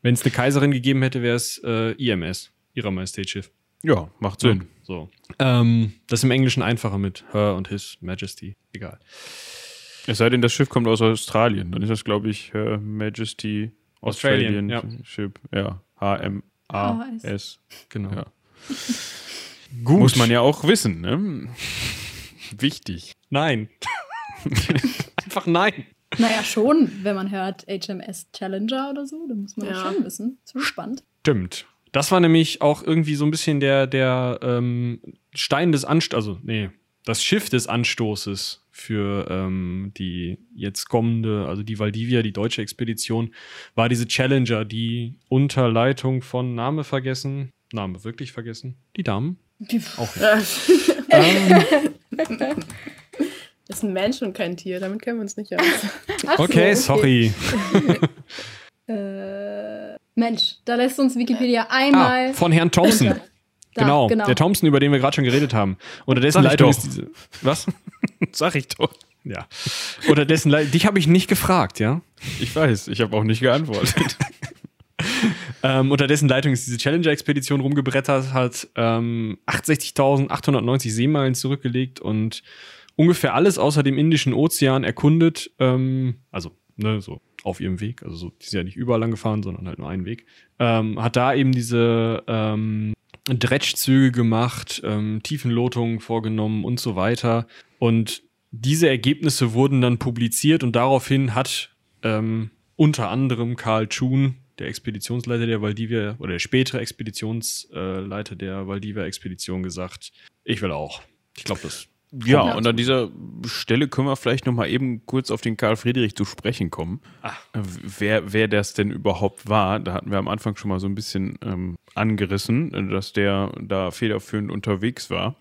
Wenn es eine Kaiserin gegeben hätte, wäre es äh, IMS, Ihrer Majestätsschiff. Ja, macht Sinn. So. Ähm, das ist im Englischen einfacher mit Her und His Majesty. Egal. Es sei denn, das Schiff kommt aus Australien. Dann ist das, glaube ich, Her Majesty Australian, Australian ja. Ship. Ja, H-M-A-S. Genau. Ja. Gut. Muss man ja auch wissen, ne? Wichtig. Nein. Einfach nein. Naja, schon, wenn man hört HMS Challenger oder so, dann muss man das Ja. schon wissen. Ist schon spannend. Stimmt. Das war nämlich auch irgendwie so ein bisschen der, der ähm, Stein des Anstoßes, also nee, das Schiff des Anstoßes für ähm, die jetzt kommende, also die Valdivia, die deutsche Expedition, war diese Challenger, die unter Leitung von Name vergessen, Name wirklich vergessen, die Damen. Auch nicht. ähm, Das ist ein Mensch und kein Tier, damit kennen wir uns nicht aus. Ach so, okay, sorry. Äh, Mensch, da lässt uns Wikipedia einmal. Ah, von Herrn Thompson. Da, genau, genau. der Thompson, über den wir gerade schon geredet haben. Unter dessen Sag Leitung doch. ist diese. Was? Sag ich doch. Ja. Unter dessen Leitung. Dich habe ich nicht gefragt, ja? Ich weiß, ich habe auch nicht geantwortet. Ähm, unter dessen Leitung ist diese Challenger-Expedition rumgebrettert, hat ähm, 68.890 Seemeilen zurückgelegt und ungefähr alles außer dem Indischen Ozean erkundet. Ähm, also, ne, so auf ihrem Weg. Also, so, die sind ja nicht überall lang gefahren, sondern halt nur einen Weg. Ähm, hat da eben diese ähm, Dretschzüge gemacht, ähm, Tiefenlotungen vorgenommen und so weiter. Und diese Ergebnisse wurden dann publiziert und daraufhin hat ähm, unter anderem Karl Schun, der Expeditionsleiter der Valdivia oder der spätere Expeditionsleiter der Valdivia-Expedition, gesagt, ich will auch. Ich glaube, das. Ja, und an dieser Stelle können wir vielleicht noch mal eben kurz auf den Karl Friedrich zu sprechen kommen. Ah. Äh, Wer, wer das denn überhaupt war, da hatten wir am Anfang schon mal so ein bisschen ähm, angerissen, äh, dass der da federführend unterwegs war.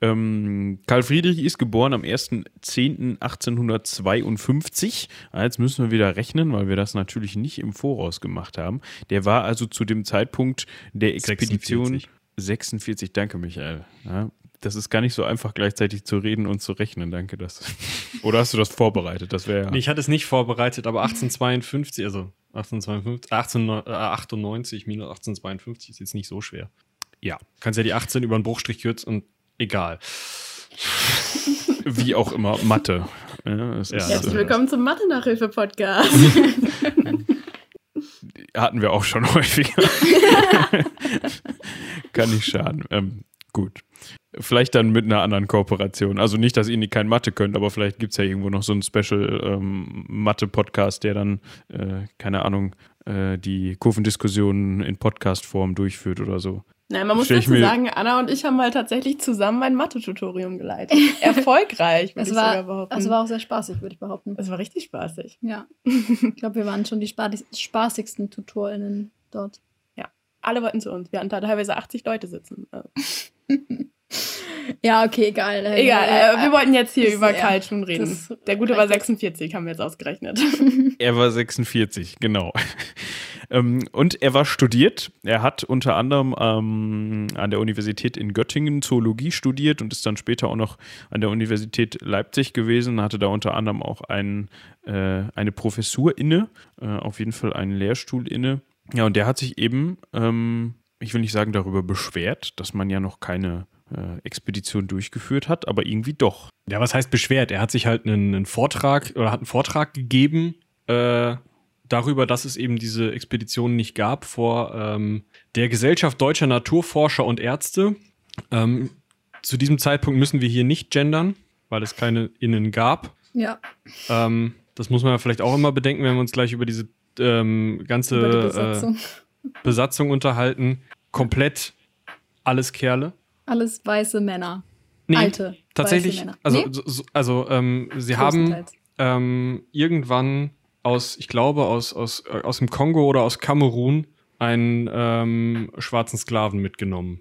Ähm, Karl Friedrich ist geboren am 1.10.1852. Ah, Jetzt müssen wir wieder rechnen, weil wir das natürlich nicht im Voraus gemacht haben. Der war also zu dem Zeitpunkt der Expedition 46. 46, danke Michael. Ja, das ist gar nicht so einfach gleichzeitig zu reden und zu rechnen, danke das. Oder hast du das vorbereitet? Das wäre ja. Nee, ich hatte es nicht vorbereitet, aber 1852, also 1852, 1898 minus 1852 ist jetzt nicht so schwer. Ja, Kannst ja die 18 über einen Bruchstrich kürzen und egal. wie auch immer, Mathe. Ja, es Ja, ist, Herzlich äh, willkommen zum Mathe-Nachhilfe-Podcast. hatten wir auch schon häufiger. Kann nicht schaden. Ähm, gut. Vielleicht dann mit einer anderen Kooperation. Also nicht, dass ihr nie kein Mathe könnt, aber vielleicht gibt es ja irgendwo noch so einen Special ähm, Mathe-Podcast, der dann, äh, keine Ahnung, äh, die Kurvendiskussionen in Podcast-Form durchführt oder so. Nein, man muss dazu sagen, Anna und ich haben mal tatsächlich zusammen ein Mathe-Tutorium geleitet. Erfolgreich, würde Es ich war, sogar behaupten. also war auch sehr spaßig, würde ich behaupten. es war richtig spaßig. Ja. Ich glaube, wir waren schon die spaß- spaßigsten TutorInnen dort. Alle wollten zu uns. Wir hatten da teilweise 80 Leute sitzen. Also, Ja, okay, egal. Äh, Egal, äh, wir wollten jetzt hier über ja, Karl schon reden. Der Gute war reicht jetzt. 46, haben wir jetzt ausgerechnet. Er war 46, genau. ähm, und er war studiert. Er hat unter anderem ähm, an der Universität in Göttingen Zoologie studiert und ist dann später auch noch an der Universität Leipzig gewesen. Hatte da unter anderem auch ein, äh, eine Professur inne, äh, auf jeden Fall einen Lehrstuhl inne. Ja, und der hat sich eben, ähm, ich will nicht sagen darüber beschwert, dass man ja noch keine äh, Expedition durchgeführt hat, aber irgendwie doch. Ja, was heißt beschwert? Er hat sich halt einen, einen Vortrag oder hat einen Vortrag gegeben äh, darüber, dass es eben diese Expedition nicht gab vor ähm, der Gesellschaft deutscher Naturforscher und Ärzte. Ähm, zu diesem Zeitpunkt müssen wir hier nicht gendern, weil es keine Innen gab. Ja, Ähm, das muss man ja vielleicht auch immer bedenken, wenn wir uns gleich über diese ähm, ganze über die äh, Besatzung. Besatzung unterhalten. Komplett alles Kerle. Alles weiße Männer. Nee, Alte. Tatsächlich, weiße Männer. also, Nee? so, so, also ähm, sie haben ähm, irgendwann aus, ich glaube, aus, aus, äh, aus dem Kongo oder aus Kamerun einen ähm, schwarzen Sklaven mitgenommen.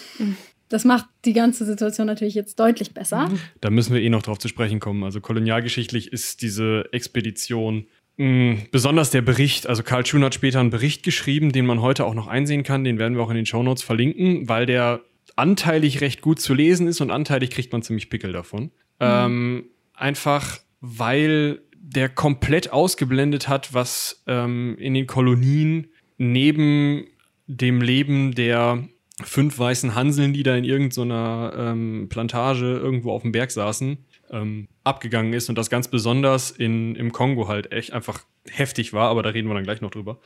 Das macht die ganze Situation natürlich jetzt deutlich besser. Da müssen wir eh noch drauf zu sprechen kommen. Also kolonialgeschichtlich ist diese Expedition mh, besonders der Bericht, also Karl Schun hat später einen Bericht geschrieben, den man heute auch noch einsehen kann, den werden wir auch in den Shownotes verlinken, weil der anteilig recht gut zu lesen ist und anteilig kriegt man ziemlich Pickel davon. Ähm, einfach weil der komplett ausgeblendet hat, was ähm, in den Kolonien neben dem Leben der fünf weißen Hanseln, die da in irgendeiner ähm, Plantage irgendwo auf dem Berg saßen, ähm, abgegangen ist und das ganz besonders in, im Kongo halt echt einfach heftig war, aber da reden wir dann gleich noch drüber.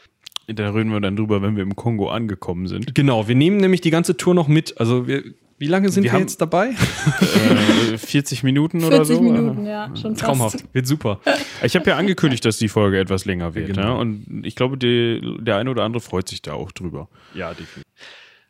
Da reden wir dann drüber, wenn wir im Kongo angekommen sind. Genau, wir nehmen nämlich die ganze Tour noch mit. Also wir, wie lange sind wir, Wir haben- jetzt dabei? äh, 40 Minuten oder 40 so. Minuten, ja, schon fast. Traumhaft, wird super. Ich habe ja angekündigt, dass die Folge etwas länger wird. Genau. Ne? Und ich glaube, die, der eine oder andere freut sich da auch drüber. Ja, definitiv.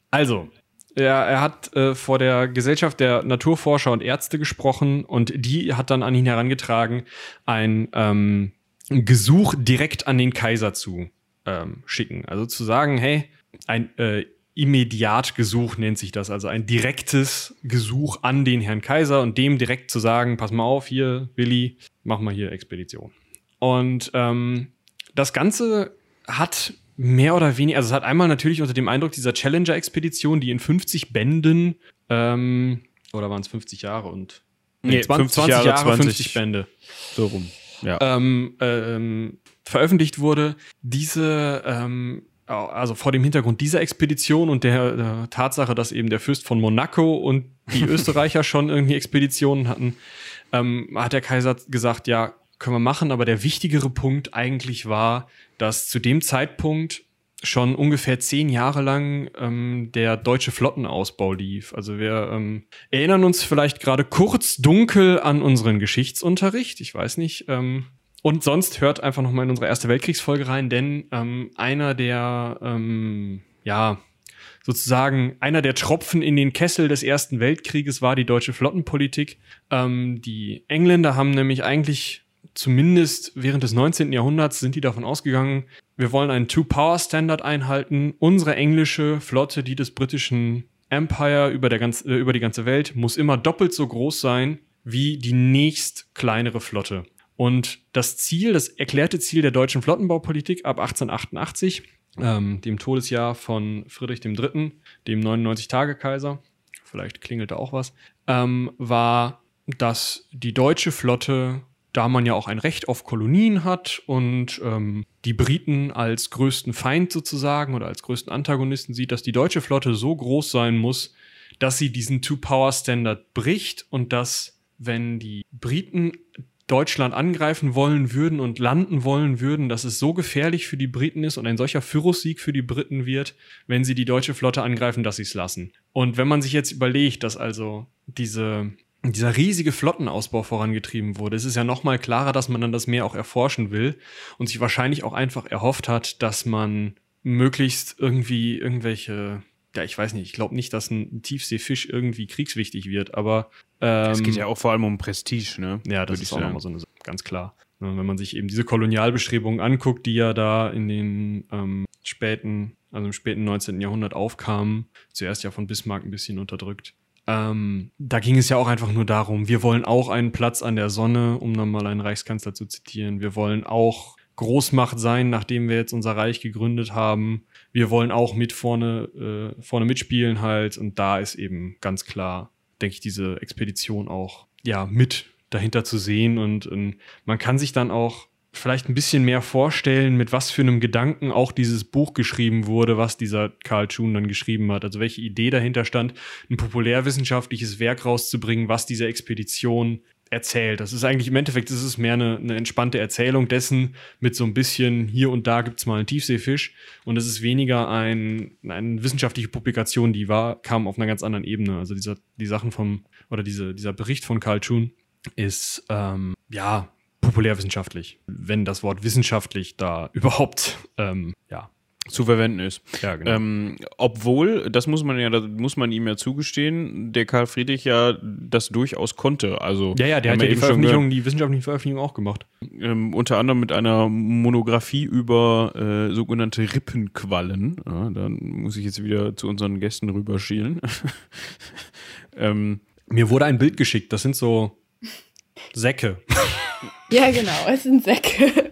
Also, er, er hat äh, vor der Gesellschaft der Naturforscher und Ärzte gesprochen und die hat dann an ihn herangetragen, ein ähm, Gesuch direkt an den Kaiser zu ähm, schicken. Also zu sagen, hey, ein äh, Immediatgesuch nennt sich das, also ein direktes Gesuch an den Herrn Kaiser und dem direkt zu sagen, pass mal auf, hier, Willi, mach mal hier Expedition. Und ähm, das Ganze hat mehr oder weniger, also es hat einmal natürlich unter dem Eindruck dieser Challenger-Expedition, die in 50 Bänden, ähm, oder waren es 50 Jahre und Nee, 20, 50 Jahre, 20 50 Bände So rum. Ja. ähm, ähm, veröffentlicht wurde, diese, ähm, also vor dem Hintergrund dieser Expedition und der, der Tatsache, dass eben der Fürst von Monaco und die Österreicher schon irgendwie Expeditionen hatten, ähm, hat der Kaiser gesagt, ja, können wir machen, aber der wichtigere Punkt eigentlich war, dass zu dem Zeitpunkt schon ungefähr zehn Jahre lang ähm, der deutsche Flottenausbau lief. Also wir ähm, erinnern uns vielleicht gerade kurz dunkel an unseren Geschichtsunterricht. Ich weiß nicht. Ähm, und sonst hört einfach noch mal in unsere erste Weltkriegsfolge rein, denn ähm, einer der ähm, ja sozusagen einer der Tropfen in den Kessel des Ersten Weltkrieges war die deutsche Flottenpolitik. Ähm, die Engländer haben nämlich eigentlich zumindest während des 19. Jahrhunderts sind die davon ausgegangen, wir wollen einen Two-Power-Standard einhalten. Unsere englische Flotte, die des britischen Empire über, der ganz, äh, über die ganze Welt, muss immer doppelt so groß sein wie die nächst kleinere Flotte. Und das Ziel, das erklärte Ziel der deutschen Flottenbaupolitik ab 1888, ähm, dem Todesjahr von Friedrich III., dem 99-Tage-Kaiser, vielleicht klingelt da auch was, ähm, war, dass die deutsche Flotte, da man ja auch ein Recht auf Kolonien hat und ähm, die Briten als größten Feind sozusagen oder als größten Antagonisten sieht, dass die deutsche Flotte so groß sein muss, dass sie diesen Two-Power-Standard bricht und dass, wenn die Briten Deutschland angreifen wollen würden und landen wollen würden, dass es so gefährlich für die Briten ist und ein solcher Pyrrhussieg für die Briten wird, wenn sie die deutsche Flotte angreifen, dass sie es lassen. Und wenn man sich jetzt überlegt, dass also diese, dieser riesige Flottenausbau vorangetrieben wurde, ist es ja noch mal klarer, dass man dann das Meer auch erforschen will und sich wahrscheinlich auch einfach erhofft hat, dass man möglichst irgendwie irgendwelche ja, ich weiß nicht, ich glaube nicht, dass ein Tiefseefisch irgendwie kriegswichtig wird, aber ähm, es geht ja auch vor allem um Prestige, ne? ja, das Würde ist auch nochmal so eine Sache, ganz klar. Ne, Wenn man sich eben diese Kolonialbestrebungen anguckt, die ja da in den ähm, späten, also im späten 19. Jahrhundert aufkamen, zuerst ja von Bismarck ein bisschen unterdrückt. Ähm, da ging es ja auch einfach nur darum, wir wollen auch einen Platz an der Sonne, um nochmal einen Reichskanzler zu zitieren. Wir wollen auch Großmacht sein, nachdem wir jetzt unser Reich gegründet haben. Wir wollen auch mit vorne, äh, vorne mitspielen halt. Und da ist eben ganz klar, denke ich, diese Expedition auch ja mit dahinter zu sehen. Und, ähm, man kann sich dann auch vielleicht ein bisschen mehr vorstellen, mit was für einem Gedanken auch dieses Buch geschrieben wurde, was dieser Karl Schun dann geschrieben hat. Also welche Idee dahinter stand, ein populärwissenschaftliches Werk rauszubringen, was diese Expedition erzählt. Das ist eigentlich im Endeffekt, das ist mehr eine, eine entspannte Erzählung dessen mit so ein bisschen hier und da gibt's mal einen Tiefseefisch und es ist weniger ein, eine wissenschaftliche Publikation, die war, kam auf einer ganz anderen Ebene. Also dieser, die Sachen vom, oder diese, dieser Bericht von Karl Schun ist, ähm, ja, populärwissenschaftlich, wenn das Wort wissenschaftlich da überhaupt, ähm, ja, Zu verwenden ist. ja, genau. Ähm, obwohl, das muss man ja, das muss man ihm ja zugestehen, der Karl Friedrich ja das durchaus konnte. Also ja, ja, der hat ja die Veröffentlichung, die wissenschaftlichen Veröffentlichungen auch gemacht. ähm, unter anderem mit einer Monographie über äh, sogenannte Rippenquallen. Ja, dann muss ich jetzt wieder zu unseren Gästen rüberschielen. ähm, Mir wurde ein Bild geschickt, das sind so Säcke. Ja, genau, es sind Säcke.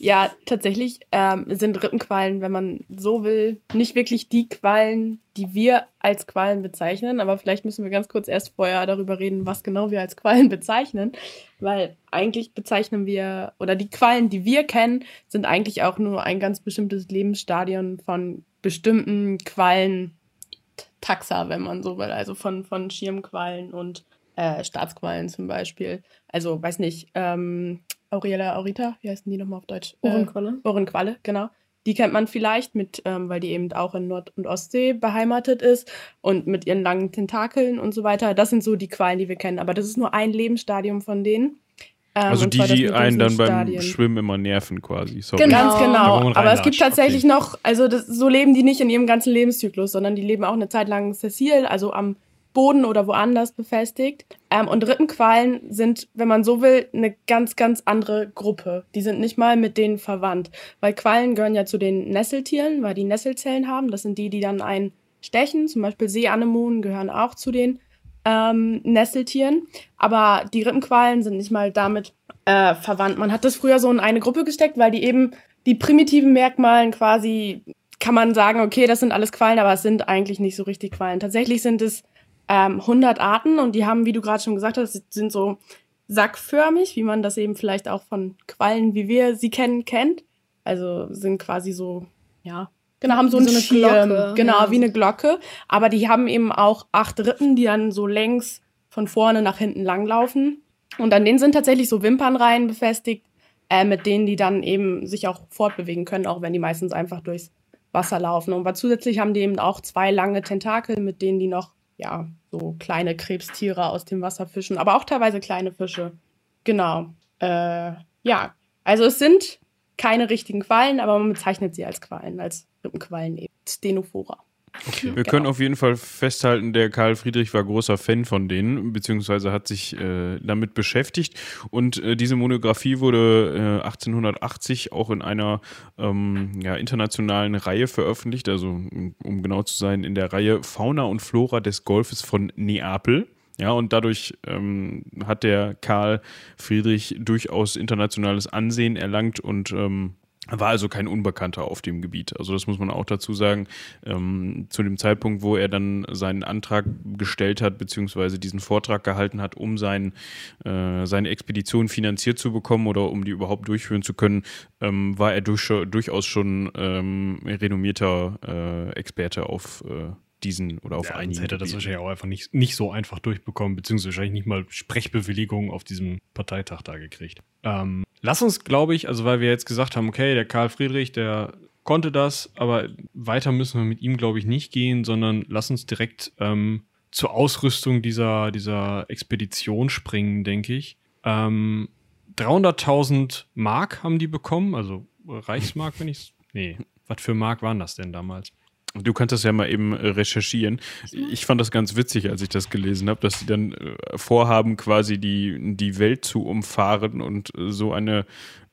Ja, tatsächlich ähm, sind Rippenquallen, wenn man so will, nicht wirklich die Quallen, die wir als Quallen bezeichnen. Aber vielleicht müssen wir ganz kurz erst vorher darüber reden, was genau wir als Quallen bezeichnen. Weil eigentlich bezeichnen wir, oder die Quallen, die wir kennen, sind eigentlich auch nur ein ganz bestimmtes Lebensstadion von bestimmten Quallen. Taxa, wenn man so will, also von, von Schirmquallen und äh, Staatsquallen zum Beispiel. Also, weiß nicht, ähm, Aurela Aurita, wie heißen die nochmal auf Deutsch? Ohrenqualle. Äh, Ohrenqualle, genau. Die kennt man vielleicht mit, ähm, weil die eben auch in Nord- und Ostsee beheimatet ist und mit ihren langen Tentakeln und so weiter. Das sind so die Quallen, die wir kennen. Aber das ist nur ein Lebensstadium von denen. Ähm, Also und die, die einen dann diesen beim Stadien. Schwimmen immer nerven quasi. Sorry. Genau. Ganz genau. Aber es gibt tatsächlich okay. noch, also das, so leben die nicht in ihrem ganzen Lebenszyklus, sondern die leben auch eine Zeit lang sessil, also am Boden oder woanders befestigt. Ähm, und Rippenquallen sind, wenn man so will, eine ganz, ganz andere Gruppe. Die sind nicht mal mit denen verwandt. Weil Quallen gehören ja zu den Nesseltieren, weil die Nesselzellen haben. Das sind die, die dann einen stechen. Zum Beispiel Seeanemonen gehören auch zu den ähm, Nesseltieren. Aber die Rippenquallen sind nicht mal damit äh, verwandt. Man hat das früher so in eine Gruppe gesteckt, weil die eben die primitiven Merkmalen quasi, kann man sagen, okay, das sind alles Quallen, aber es sind eigentlich nicht so richtig Quallen. Tatsächlich sind es ähm, 100 Arten und die haben, wie du gerade schon gesagt hast, sind so sackförmig, wie man das eben vielleicht auch von Quallen, wie wir sie kennen, kennt. Also sind quasi so, ja, genau, haben so, so eine Schirm, Glocke, genau, ja. wie eine Glocke. Aber die haben eben auch acht Rippen, die dann so längs von vorne nach hinten langlaufen. Und an denen sind tatsächlich so Wimpernreihen befestigt, äh, mit denen die dann eben sich auch fortbewegen können, auch wenn die meistens einfach durchs Wasser laufen. Und zusätzlich haben die eben auch zwei lange Tentakel, mit denen die noch, ja, so kleine Krebstiere aus dem Wasser fischen, aber auch teilweise kleine Fische. Genau. Äh, ja, also es sind keine richtigen Quallen, aber man bezeichnet sie als Quallen, als Rippenquallen eben. Stenophora. Wir Genau. können auf jeden Fall festhalten, der Karl Friedrich war großer Fan von denen, beziehungsweise hat sich äh, damit beschäftigt. Und äh, diese Monographie wurde äh, 1880 auch in einer ähm, ja, internationalen Reihe veröffentlicht, also um, um genau zu sein, in der Reihe Fauna und Flora des Golfes von Neapel. Ja, und dadurch ähm, hat der Karl Friedrich durchaus internationales Ansehen erlangt und ähm, war also kein Unbekannter auf dem Gebiet. Also das muss man auch dazu sagen. Ähm, zu dem Zeitpunkt, wo er dann seinen Antrag gestellt hat, beziehungsweise diesen Vortrag gehalten hat, um sein, äh, seine Expedition finanziert zu bekommen oder um die überhaupt durchführen zu können, ähm, war er durch, durchaus schon ähm, renommierter äh, Experte auf äh, diesen oder auf Ja, einigen hätte er das wahrscheinlich auch einfach nicht, nicht so einfach durchbekommen, beziehungsweise wahrscheinlich nicht mal Sprechbewilligung auf diesem Parteitag da gekriegt. Ähm, lass uns, glaube ich, also weil wir jetzt gesagt haben, okay, der Karl Friedrich, der konnte das, aber weiter müssen wir mit ihm, glaube ich, nicht gehen, sondern lass uns direkt ähm, zur Ausrüstung dieser, dieser Expedition springen, denke ich. Ähm, 300.000 Mark haben die bekommen, also Reichsmark, wenn ich Nee, was für Mark waren das denn damals? Du kannst das ja mal eben äh, recherchieren. Ich fand das ganz witzig, als ich das gelesen habe, dass sie dann äh, vorhaben, quasi die, die Welt zu umfahren und äh, so eine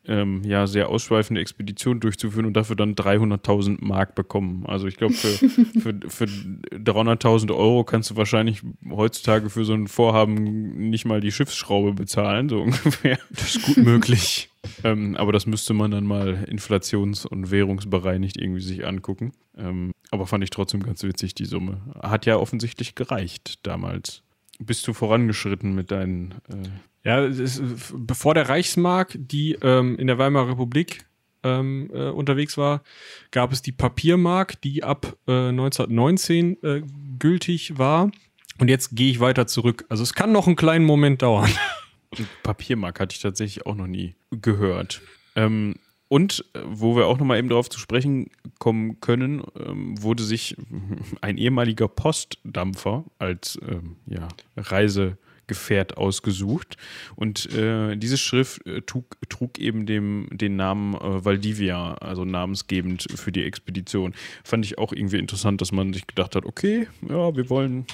ähm, ja, sehr ausschweifende Expedition durchzuführen und dafür dann 300.000 Mark bekommen. Also ich glaube, für, für, für 300.000 Euro kannst du wahrscheinlich heutzutage für so ein Vorhaben nicht mal die Schiffsschraube bezahlen, so ungefähr. Das ist gut möglich. Ähm, aber das müsste man dann mal inflations- und währungsbereinigt irgendwie sich angucken. Ähm, aber fand ich trotzdem ganz witzig, die Summe. Hat ja offensichtlich gereicht damals. Bist du vorangeschritten mit deinen. Äh, Ja, ist, bevor der Reichsmark, die ähm, in der Weimarer Republik ähm, äh, unterwegs war, gab es die Papiermark, die ab äh, 1919 äh, gültig war. Und jetzt gehe ich weiter zurück. Also es kann noch einen kleinen Moment dauern. Papiermark hatte ich tatsächlich auch noch nie gehört. Ähm, und äh, wo wir auch noch mal eben darauf zu sprechen kommen können, ähm, wurde sich ein ehemaliger Postdampfer als ähm, ja, Reisegefährt ausgesucht. Und äh, diese Schrift äh, trug, trug eben dem, den Namen äh, Valdivia, also namensgebend für die Expedition. Fand ich auch irgendwie interessant, dass man sich gedacht hat, okay, ja, wir wollen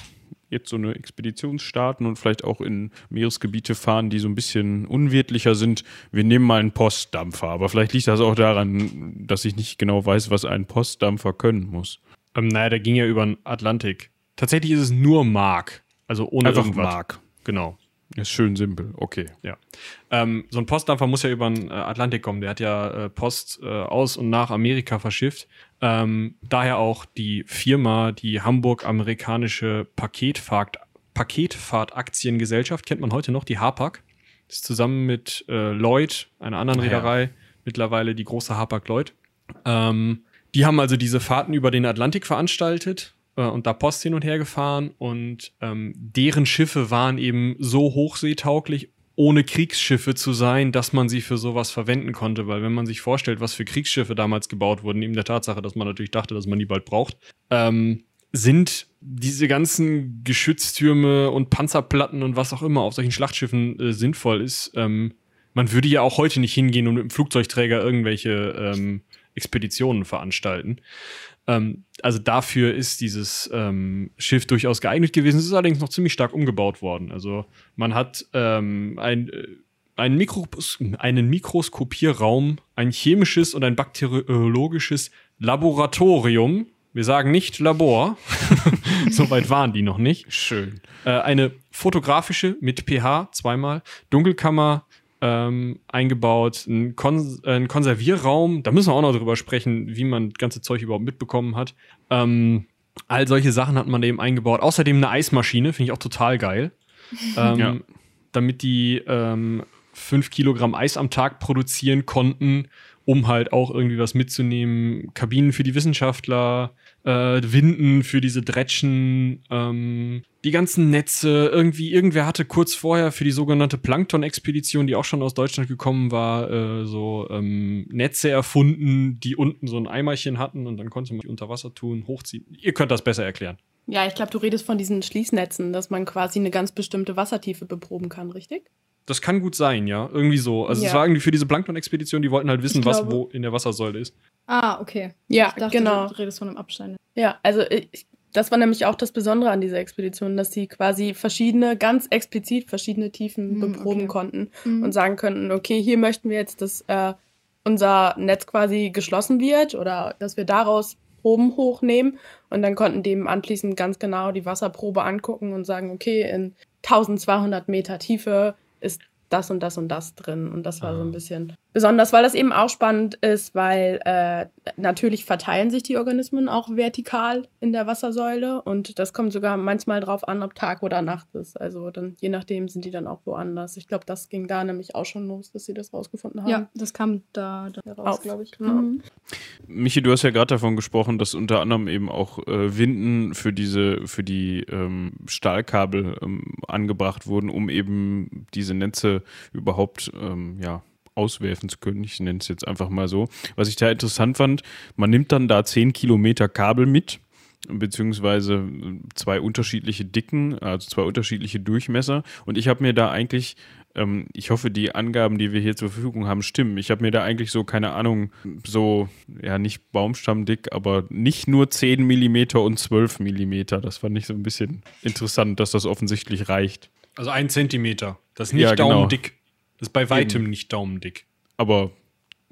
jetzt so eine Expedition starten und vielleicht auch in Meeresgebiete fahren, die so ein bisschen unwirtlicher sind. Wir nehmen mal einen Postdampfer, aber vielleicht liegt das auch daran, dass ich nicht genau weiß, was ein Postdampfer können muss. ähm, naja, der ging ja über den Atlantik. Tatsächlich ist es nur Mark. Also ohne Einfach irgendwas. Mark. Genau. Ist schön simpel, okay. Ja. Ähm, so ein Postdampfer muss ja über den äh, Atlantik kommen. Der hat ja äh, Post äh, aus und nach Amerika verschifft. Ähm, daher auch die Firma, die Hamburg-amerikanische Paketfahrt, Paketfahrtaktiengesellschaft, kennt man heute noch, die Hapag. Ist zusammen mit äh, Lloyd, einer anderen ja. Reederei, mittlerweile die große Hapag Lloyd. Ähm, die haben also diese Fahrten über den Atlantik veranstaltet äh, und da Post hin und her gefahren und ähm, deren Schiffe waren eben so hochseetauglich, ohne Kriegsschiffe zu sein, dass man sie für sowas verwenden konnte, weil wenn man sich vorstellt, was für Kriegsschiffe damals gebaut wurden, neben der Tatsache, dass man natürlich dachte, dass man die bald braucht, ähm, sind diese ganzen Geschütztürme und Panzerplatten und was auch immer auf solchen Schlachtschiffen äh, sinnvoll ist. Ähm, man würde ja auch heute nicht hingehen und mit dem Flugzeugträger irgendwelche ähm, Expeditionen veranstalten. Ähm, also dafür ist dieses ähm, Schiff durchaus geeignet gewesen. Es ist allerdings noch ziemlich stark umgebaut worden. Also man hat ähm, ein, äh, einen, Mikros einen Mikroskopierraum, ein chemisches und ein bakteriologisches Laboratorium. Wir sagen nicht Labor. Soweit waren die noch nicht. Schön. Äh, eine fotografische mit pH zweimal, Dunkelkammer ähm, eingebaut, ein, Kon äh, Konservierraum, da müssen wir auch noch drüber sprechen, wie man das ganze Zeug überhaupt mitbekommen hat. Ähm, all solche Sachen hat man eben eingebaut. Außerdem eine Eismaschine, finde ich auch total geil. ähm, Ja. Damit die ähm, 5 Kilogramm Eis am Tag produzieren konnten, um halt auch irgendwie was mitzunehmen. Kabinen für die Wissenschaftler, äh, Winden für diese Dretschen, ähm, die ganzen Netze. Irgendwie, irgendwer hatte kurz vorher für die sogenannte Plankton-Expedition, die auch schon aus Deutschland gekommen war, äh, so ähm, Netze erfunden, die unten so ein Eimerchen hatten und dann konnte man die unter Wasser tun, hochziehen. Ihr könnt das besser erklären. Ja, ich glaube, du redest von diesen Schließnetzen, dass man quasi eine ganz bestimmte Wassertiefe beproben kann, richtig? Das kann gut sein, ja. Irgendwie so. Also es Ja. war irgendwie für diese Plankton-Expedition, die wollten halt wissen, Ich was glaube- wo in der Wassersäule ist. Ah, okay. Ja, Ich dachte, genau. du redest von einem Abstand. Ja, also ich, das war nämlich auch das Besondere an dieser Expedition, dass sie quasi verschiedene, ganz explizit verschiedene Tiefen Hm, beproben okay. konnten Mhm. und sagen könnten, okay, hier möchten wir jetzt, dass äh, unser Netz quasi geschlossen wird oder dass wir daraus Proben hochnehmen und dann konnten dem anschließend ganz genau die Wasserprobe angucken und sagen, okay, in 1200 Meter Tiefe ist das und das und das drin. Und das war so Ah. ein bisschen besonders, weil das eben auch spannend ist, weil äh, natürlich verteilen sich die Organismen auch vertikal in der Wassersäule und das kommt sogar manchmal drauf an, ob Tag oder Nacht ist. Also dann je nachdem sind die dann auch woanders. Ich glaube, das ging da nämlich auch schon los, dass sie das rausgefunden haben. Ja, das kam da, da raus, glaube ich. genau. Mhm. Michi, du hast ja gerade davon gesprochen, dass unter anderem eben auch äh, Winden für diese, für die ähm, Stahlkabel ähm, angebracht wurden, um eben diese Netze überhaupt ähm, ja, auswerfen zu können. Ich nenne es jetzt einfach mal so. Was ich da interessant fand, man nimmt dann da 10 Kilometer Kabel mit, beziehungsweise äh, zwei unterschiedliche Dicken, also zwei unterschiedliche Durchmesser. Und ich habe mir da eigentlich ähm, ich hoffe, die Angaben, die wir hier zur Verfügung haben, stimmen. Ich habe mir da eigentlich so, keine Ahnung, so, ja, nicht baumstammdick, aber nicht nur 10 Millimeter und 12 Millimeter. Das fand ich so ein bisschen interessant, dass das offensichtlich reicht. Also ein Zentimeter. Das ist nicht Ja, genau. daumendick. Das ist bei weitem nicht daumendick. Aber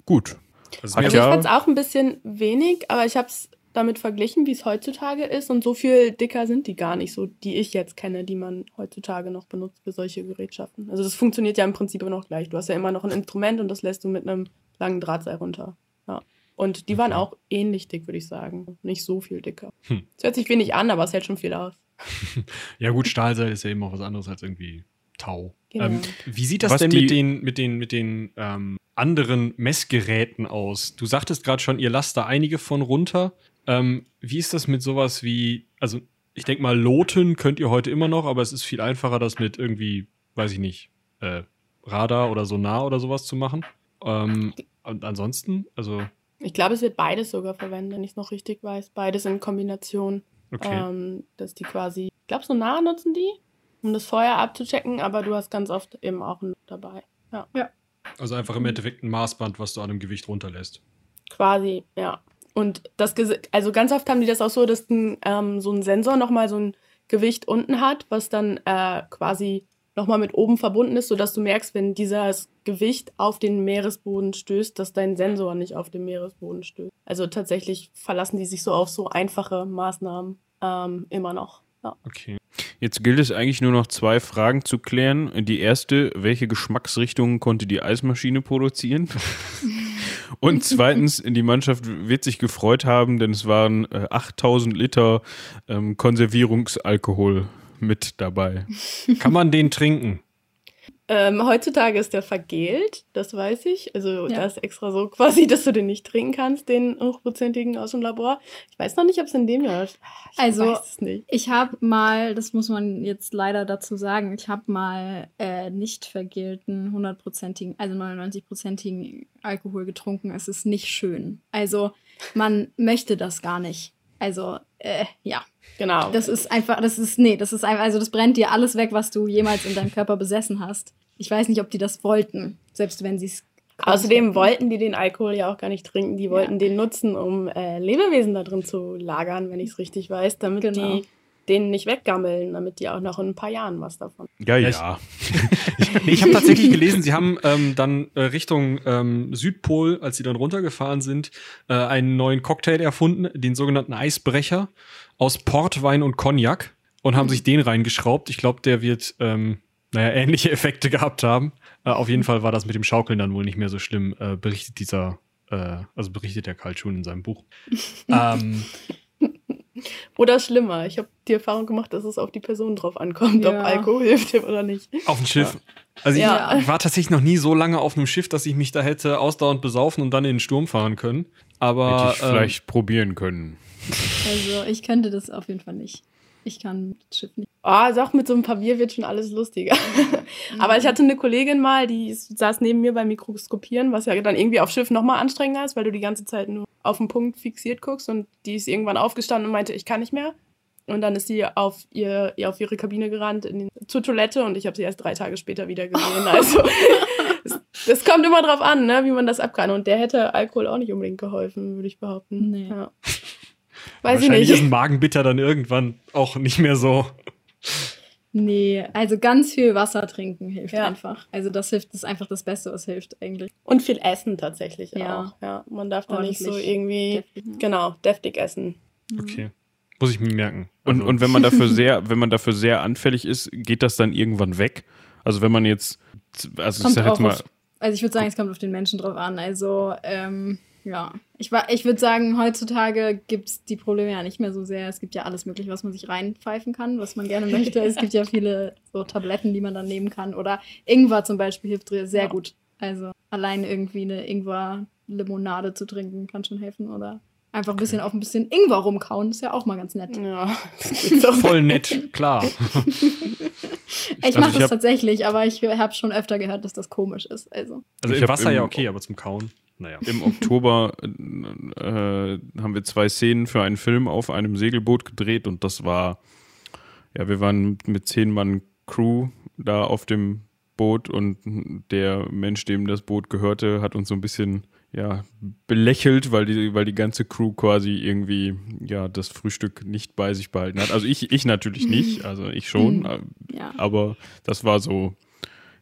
gut. Also ja. ich fand es auch ein bisschen wenig, aber ich habe es damit verglichen, wie es heutzutage ist. Und so viel dicker sind die gar nicht, so die ich jetzt kenne, die man heutzutage noch benutzt für solche Gerätschaften. Also das funktioniert ja im Prinzip immer noch gleich. Du hast ja immer noch ein Instrument und das lässt du mit einem langen Drahtseil runter. Ja. Und die waren Okay. auch ähnlich dick, würde ich sagen. Nicht so viel dicker. Es Hm. hört sich wenig an, aber es hält schon viel aus. Ja, gut, Stahlseil ist ja eben auch was anderes als irgendwie Tau. Genau. Ähm, wie sieht das Was denn die- mit den, mit den, mit den ähm, anderen Messgeräten aus? Du sagtest gerade schon, ihr lasst da einige von runter. Ähm, wie ist das mit sowas wie, also ich denke mal, Loten könnt ihr heute immer noch, aber es ist viel einfacher, das mit irgendwie, weiß ich nicht, äh, Radar oder Sonar oder sowas zu machen. Ähm, und ansonsten, also, Ich glaube, es wird beides sogar verwendet, wenn ich es noch richtig weiß. Beides in Kombination. okay. Ähm, dass die quasi, ich glaube, Sonar nutzen die, um das Feuer abzuchecken, aber du hast ganz oft eben auch einen dabei. also einfach im Endeffekt ein Maßband, was du an einem Gewicht runterlässt. Quasi, ja. Und das, also ganz oft haben die das auch so, dass ein, ähm, so ein Sensor nochmal so ein Gewicht unten hat, was dann äh, quasi nochmal mit oben verbunden ist, sodass du merkst, wenn dieses Gewicht auf den Meeresboden stößt, dass dein Sensor nicht auf den Meeresboden stößt. Also tatsächlich verlassen die sich so auf so einfache Maßnahmen ähm, immer noch. Ja. Okay. Jetzt gilt es eigentlich nur noch zwei Fragen zu klären. Die erste, welche Geschmacksrichtungen konnte die Eismaschine produzieren? Und zweitens, die Mannschaft wird sich gefreut haben, denn es waren äh, 8000 Liter ähm, Konservierungsalkohol mit dabei. Kann man den trinken? Ähm, heutzutage ist der vergelt, das weiß ich. Also Ja. da ist extra so quasi, dass du den nicht trinken kannst, den hochprozentigen aus dem Labor. Ich weiß noch nicht, ob es in dem Jahr. Ich Also-. Ich habe mal, das muss man jetzt leider dazu sagen, ich habe mal äh, nicht vergelten, hundertprozentigen, also 99-prozentigen Alkohol getrunken. Es ist nicht schön. Also man möchte das gar nicht. Also, äh, ja, Genau. das ist einfach, das ist, nee, das ist einfach, also das brennt dir alles weg, was du jemals in deinem Körper besessen hast. Ich weiß nicht, ob die das wollten, selbst wenn sie es. Außerdem wollten die den Alkohol ja auch gar nicht trinken. Die wollten den nutzen, um äh, Lebewesen da drin zu lagern, wenn ich es richtig weiß, damit Genau. die den nicht weggammeln, damit die auch noch in ein paar Jahren was davon. Ja, Ja, ja. Nee, ich habe tatsächlich gelesen, sie haben ähm, dann äh, Richtung ähm, Südpol, als sie dann runtergefahren sind, äh, einen neuen Cocktail erfunden, den sogenannten Eisbrecher aus Portwein und Cognac und haben sich den reingeschraubt. Ich glaube, der wird ähm, naja, ähnliche Effekte gehabt haben. Äh, auf jeden Fall war das mit dem Schaukeln dann wohl nicht mehr so schlimm, äh, berichtet dieser, äh, also berichtet der Karl Schuhn in seinem Buch. ähm, Oder schlimmer, ich habe die Erfahrung gemacht, dass es auf die Person drauf ankommt, ob Ja. Alkohol hilft ihm oder nicht. Auf dem Schiff. Also ich, Ja. ich war tatsächlich noch nie so lange auf einem Schiff, dass ich mich da hätte ausdauernd besaufen und dann in den Sturm fahren können. Aber Hätte ich ähm, vielleicht probieren können. Also ich könnte das auf jeden Fall nicht. Ich kann das Schiff nicht. Oh, also auch mit so ein paar Bier wird schon alles lustiger. Aber ich hatte eine Kollegin mal, die saß neben mir beim Mikroskopieren, was ja dann irgendwie auf Schiff nochmal anstrengender ist, weil du die ganze Zeit nur auf den Punkt fixiert guckst und die ist irgendwann aufgestanden und meinte, ich kann nicht mehr. Und dann ist sie auf, ihr, auf ihre Kabine gerannt in den, zur Toilette und ich habe sie erst drei Tage später wieder gesehen. Also es- das kommt immer drauf an, ne, wie man das ab kann. Und der hätte Alkohol auch nicht unbedingt geholfen, würde ich behaupten. Nee. Ja. Weiß ich wahrscheinlich nicht. ist ein Magenbitter dann irgendwann auch nicht mehr so. Nee, also ganz viel Wasser trinken hilft Ja. einfach. Also das hilft, das ist einfach das Beste, was hilft eigentlich. Und viel essen tatsächlich Ja. auch. Ja, man darf da nicht so irgendwie, deftig, ja. genau, deftig essen. Okay. Muss ich mir merken. Und, Also, und wenn man dafür sehr, wenn man dafür sehr anfällig ist, geht das dann irgendwann weg? Also wenn man jetzt, also ich Kommt sag auch jetzt mal, auf, also ich würde sagen, es kommt auf den Menschen drauf an. Also, ähm, ja. Ich, ich würde sagen, heutzutage gibt es die Probleme ja nicht mehr so sehr. Es gibt ja alles mögliche, was man sich reinpfeifen kann, was man gerne möchte. Es gibt ja viele so Tabletten, die man dann nehmen kann. Oder Ingwer zum Beispiel hilft sehr Ja. gut. Also allein irgendwie eine Ingwer-Limonade zu trinken kann schon helfen. Oder einfach ein bisschen auf ein bisschen Ingwer rumkauen, ist ja auch mal ganz nett. Ja, voll nett, klar. Ich Also mache ich das tatsächlich, aber ich habe schon öfter gehört, dass das komisch ist. Also. Also Ich im Wasser ja okay, aber zum Kauen, naja. im Oktober äh, haben wir zwei Szenen für einen Film auf einem Segelboot gedreht und das war, ja, wir waren mit zehn Mann Crew da auf dem Boot und der Mensch, dem das Boot gehörte, hat uns so ein bisschen ja, belächelt, weil die, weil die ganze Crew quasi irgendwie ja das Frühstück nicht bei sich behalten hat. Also ich, ich natürlich nicht, also ich schon, Mhm. Ja. aber das war so,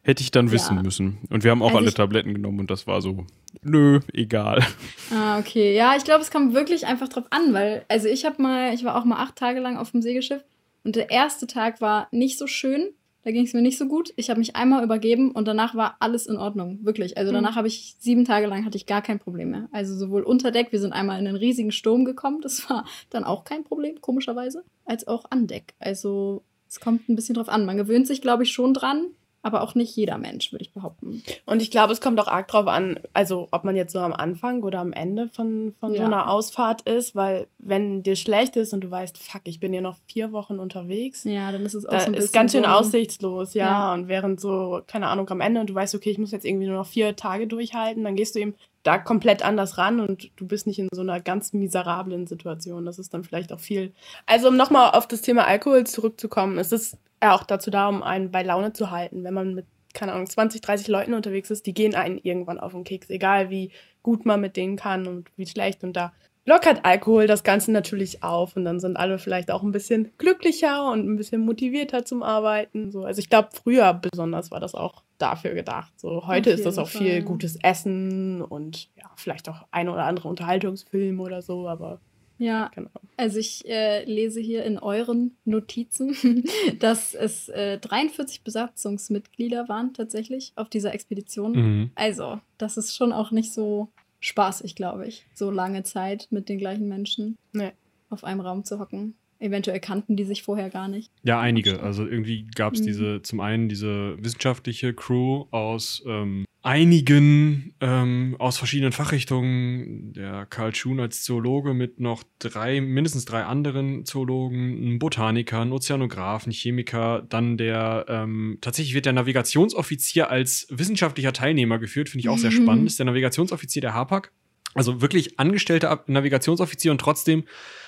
hätte ich dann wissen Ja. müssen. Und wir haben auch Also alle Tabletten genommen und das war so, nö, egal. Ah, okay. Ja, ich glaube, es kommt wirklich einfach drauf an, weil, also ich habe mal, ich war auch mal acht Tage lang auf dem Segelschiff und der erste Tag war nicht so schön. Da ging es mir nicht so gut. Ich habe mich einmal übergeben und danach war alles in Ordnung. Wirklich. Also danach habe ich sieben Tage lang hatte ich gar kein Problem mehr. Also sowohl unter Deck, wir sind einmal in einen riesigen Sturm gekommen, das war dann auch kein Problem, komischerweise, als auch an Deck. Also es kommt ein bisschen drauf an. Man gewöhnt sich, glaube ich, schon dran, aber auch nicht jeder Mensch, würde ich behaupten. Und ich glaube, es kommt auch arg drauf an, also ob man jetzt so am Anfang oder am Ende von, von so Ja. einer Ausfahrt ist, weil wenn dir schlecht ist und du weißt, fuck, ich bin ja noch vier Wochen unterwegs, Ja, dann ist es auch da so ein bisschen ist ganz schön so- aussichtslos, ja. Ja. Und während so, keine Ahnung, am Ende und du weißt, okay, ich muss jetzt irgendwie nur noch vier Tage durchhalten, dann gehst du eben da komplett anders ran und du bist nicht in so einer ganz miserablen Situation. Das ist dann vielleicht auch viel. Also, um nochmal auf das Thema Alkohol zurückzukommen, es ist ja auch dazu da, um einen bei Laune zu halten. Wenn man mit, keine Ahnung, 20, 30 Leuten unterwegs ist, die gehen einen irgendwann auf den Keks, egal wie gut man mit denen kann und wie schlecht. Und da lockert Alkohol das Ganze natürlich auf und dann sind alle vielleicht auch ein bisschen glücklicher und ein bisschen motivierter zum Arbeiten. So. Also ich glaube, früher besonders war das auch dafür gedacht. So heute ist das auch Fall, viel gutes Essen und ja, vielleicht auch ein oder andere Unterhaltungsfilm oder so, aber Ja, Genau. also ich äh, lese hier in euren Notizen, dass es äh, 43 Besatzungsmitglieder waren tatsächlich auf dieser Expedition. Mhm. Also, das ist schon auch nicht so spaßig, glaube ich, so lange Zeit mit den gleichen Menschen Nee. auf einem Raum zu hocken. Eventuell kannten die sich vorher gar nicht. Ja, einige. Also irgendwie gab es Mhm. diese, zum einen diese wissenschaftliche Crew aus ähm, einigen, ähm, aus verschiedenen Fachrichtungen. Der Karl Schuhn als Zoologe mit noch drei, mindestens drei anderen Zoologen, ein Botaniker, ein Ozeanograph, ein Chemiker, dann der, ähm, tatsächlich wird der Navigationsoffizier als wissenschaftlicher Teilnehmer geführt, finde ich auch sehr Mhm. spannend. Ist der Navigationsoffizier der HAPAG. Also wirklich angestellter Navigationsoffizier und trotzdem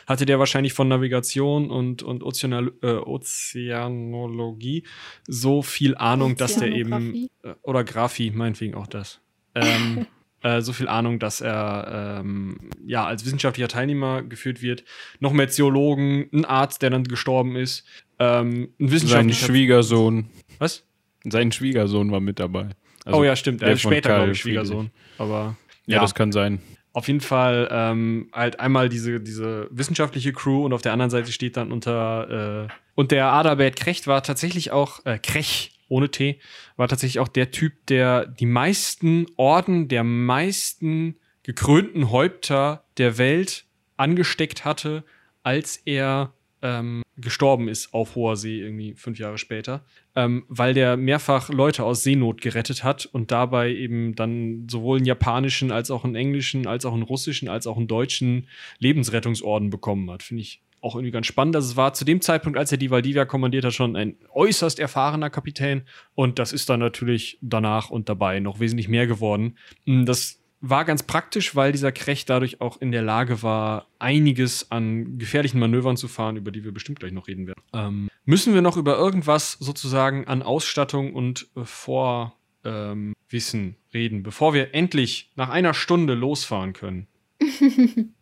hatte der wahrscheinlich von Navigation und, und Ozeanal äh, Ozeanologie so viel Ahnung, dass der eben, äh, oder Graphie, meinetwegen auch das, ähm, äh, so viel Ahnung, dass er ähm, ja als wissenschaftlicher Teilnehmer geführt wird. Noch mehr Theologen, ein Arzt, der dann gestorben ist, ähm, ein Sein Schwiegersohn. Was? Sein Schwiegersohn war mit dabei. Also, oh ja, stimmt. der Äh, von später, glaube ich. Schwiegersohn. Aber Ja, das kann sein. Auf jeden Fall ähm, halt einmal diese, diese wissenschaftliche Crew und auf der anderen Seite steht dann unter äh, und der Adalbert Krecht war tatsächlich auch äh, Krech ohne T war tatsächlich auch der Typ, der die meisten Orden der meisten gekrönten Häupter der Welt angesteckt hatte, als er ähm, gestorben ist auf hoher See, irgendwie fünf Jahre später, ähm, weil der mehrfach Leute aus Seenot gerettet hat und dabei eben dann sowohl einen japanischen, als auch einen englischen, als auch einen russischen, als auch einen deutschen Lebensrettungsorden bekommen hat. Finde ich auch irgendwie ganz spannend. Also es war zu dem Zeitpunkt, als er die Valdivia kommandiert hat, schon ein äußerst erfahrener Kapitän. Und das ist dann natürlich danach und dabei noch wesentlich mehr geworden. Mm, Das war ganz praktisch, weil dieser Krecht dadurch auch in der Lage war, einiges an gefährlichen Manövern zu fahren, über die wir bestimmt gleich noch reden werden. Ähm, müssen wir noch über irgendwas sozusagen an Ausstattung und äh, Vorwissen ähm, Wissen reden, bevor wir endlich nach einer Stunde losfahren können?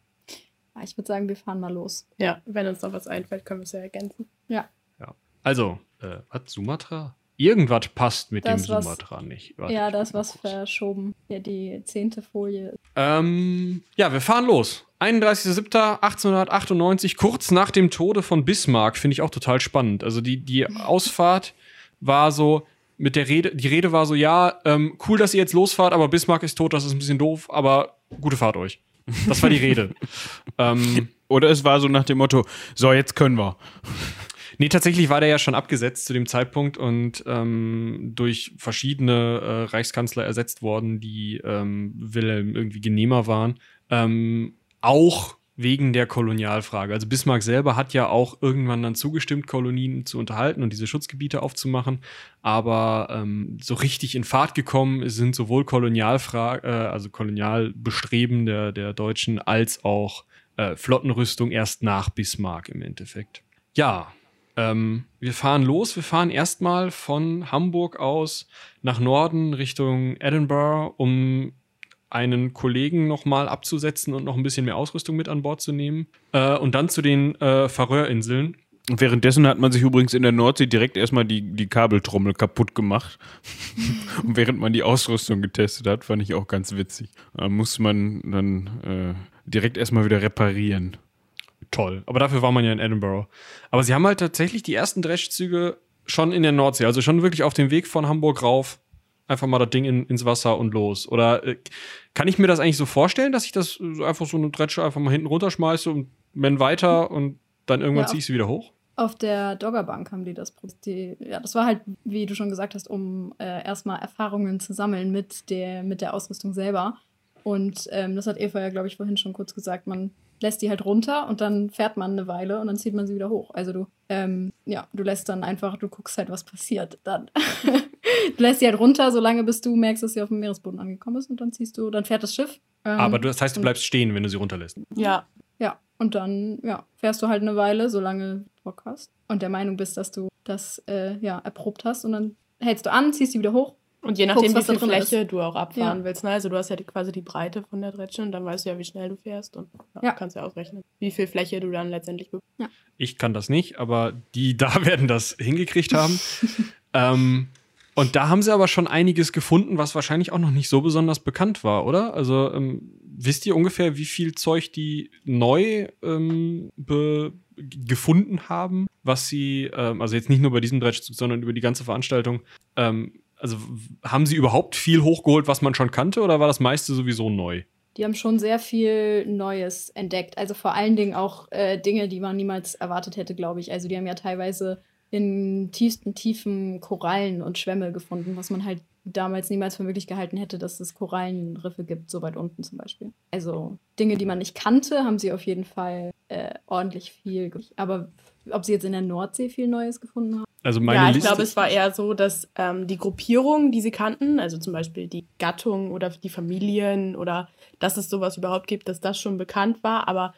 Ich würde sagen, wir fahren mal los. Ja, wenn uns noch was einfällt, können wir es ja ergänzen. Also, äh, was, Sumatra? Irgendwas passt mit Das dem was- Sumatra nicht. Warte, ja, ich da ist guck mal was kurz. verschoben. Ja, die zehnte Folie. Ähm, ja, wir fahren los. 31.07.1898, kurz nach dem Tode von Bismarck, finde ich auch total spannend. Also die, die Ausfahrt war so mit der Rede, die Rede war so, ja, ähm, cool, dass ihr jetzt losfahrt, aber Bismarck ist tot, das ist ein bisschen doof, aber gute Fahrt euch. Das war die Rede. ähm, Oder es war so nach dem Motto, so, jetzt können wir. Nee, tatsächlich war der ja schon abgesetzt zu dem Zeitpunkt und ähm, durch verschiedene äh, Reichskanzler ersetzt worden, die ähm, Wilhelm irgendwie genehmer waren. Ähm, auch wegen der Kolonialfrage. Also Bismarck selber hat ja auch irgendwann dann zugestimmt, Kolonien zu unterhalten und diese Schutzgebiete aufzumachen. Aber ähm, so richtig in Fahrt gekommen sind sowohl Kolonialfrage, äh, also Kolonialbestreben der, der Deutschen, als auch äh, Flottenrüstung erst nach Bismarck im Endeffekt. Ja, ähm, wir fahren los. Wir fahren erstmal von Hamburg aus nach Norden Richtung Edinburgh, um einen Kollegen nochmal abzusetzen und noch ein bisschen mehr Ausrüstung mit an Bord zu nehmen. Äh, und dann zu den äh, Färöerinseln. Und währenddessen hat man sich übrigens in der Nordsee direkt erstmal die, die Kabeltrommel kaputt gemacht. Und während man die Ausrüstung getestet hat, fand ich auch ganz witzig. Da musste man dann äh, direkt erstmal wieder reparieren. Toll. Aber dafür war man ja in Edinburgh. Aber sie haben halt tatsächlich die ersten Dreschzüge schon in der Nordsee, also schon wirklich auf dem Weg von Hamburg rauf. Einfach mal das Ding in, ins Wasser und los. Oder äh, kann ich mir das eigentlich so vorstellen, dass ich das einfach so eine Dretsche einfach mal hinten runterschmeiße und wenn weiter und dann irgendwann Ja. ziehe ich sie wieder hoch? Auf der Doggerbank haben die das. Die, ja, das war halt, wie du schon gesagt hast, um äh, erstmal Erfahrungen zu sammeln mit der, mit der Ausrüstung selber. Und ähm, das hat Eva ja, glaube ich, vorhin schon kurz gesagt. Man lässt die halt runter und dann fährt man eine Weile und dann zieht man sie wieder hoch. Also du, ähm, ja, du lässt dann einfach, du guckst halt, was passiert. Dann du lässt sie halt runter, solange bis du merkst, dass sie auf dem Meeresboden angekommen ist und dann ziehst du, dann fährt das Schiff. Ähm, Aber du, das heißt, du bleibst stehen, wenn du sie runterlässt. Ja, ja, und dann ja, fährst du halt eine Weile, solange du Bock hast und der Meinung bist, dass du das äh, ja, erprobt hast und dann hältst du an, ziehst sie wieder hoch. Und je nachdem, Guckst, wie viel Fläche du auch abfahren Ja. willst. Ne? Also du hast ja die, quasi die Breite von der Dretsche und dann weißt du ja, wie schnell du fährst und ja, Ja. kannst ja ausrechnen, wie viel Fläche du dann letztendlich be- Ich kann das nicht, aber die da werden das hingekriegt haben. ähm, und da haben sie aber schon einiges gefunden, was wahrscheinlich auch noch nicht so besonders bekannt war, oder? Also ähm, wisst ihr ungefähr, wie viel Zeug die neu ähm, gefunden haben, was sie, ähm, also jetzt nicht nur bei diesem Dredge, sondern über die ganze Veranstaltung, ähm, also haben sie überhaupt viel hochgeholt, was man schon kannte, oder war das meiste sowieso neu? Die haben schon sehr viel Neues entdeckt. Also vor allen Dingen auch äh, Dinge, die man niemals erwartet hätte, glaube ich. Also die haben ja teilweise in tiefsten Tiefen Korallen und Schwämme gefunden, was man halt damals niemals für möglich gehalten hätte, dass es Korallenriffe gibt, so weit unten zum Beispiel. Also Dinge, die man nicht kannte, haben sie auf jeden Fall äh, ordentlich viel. Aber ob sie jetzt in der Nordsee viel Neues gefunden haben? Also meine ja, ich glaube, es war eher so, dass ähm, die Gruppierungen, die sie kannten, also zum Beispiel die Gattung oder die Familien oder dass es sowas überhaupt gibt, dass das schon bekannt war, aber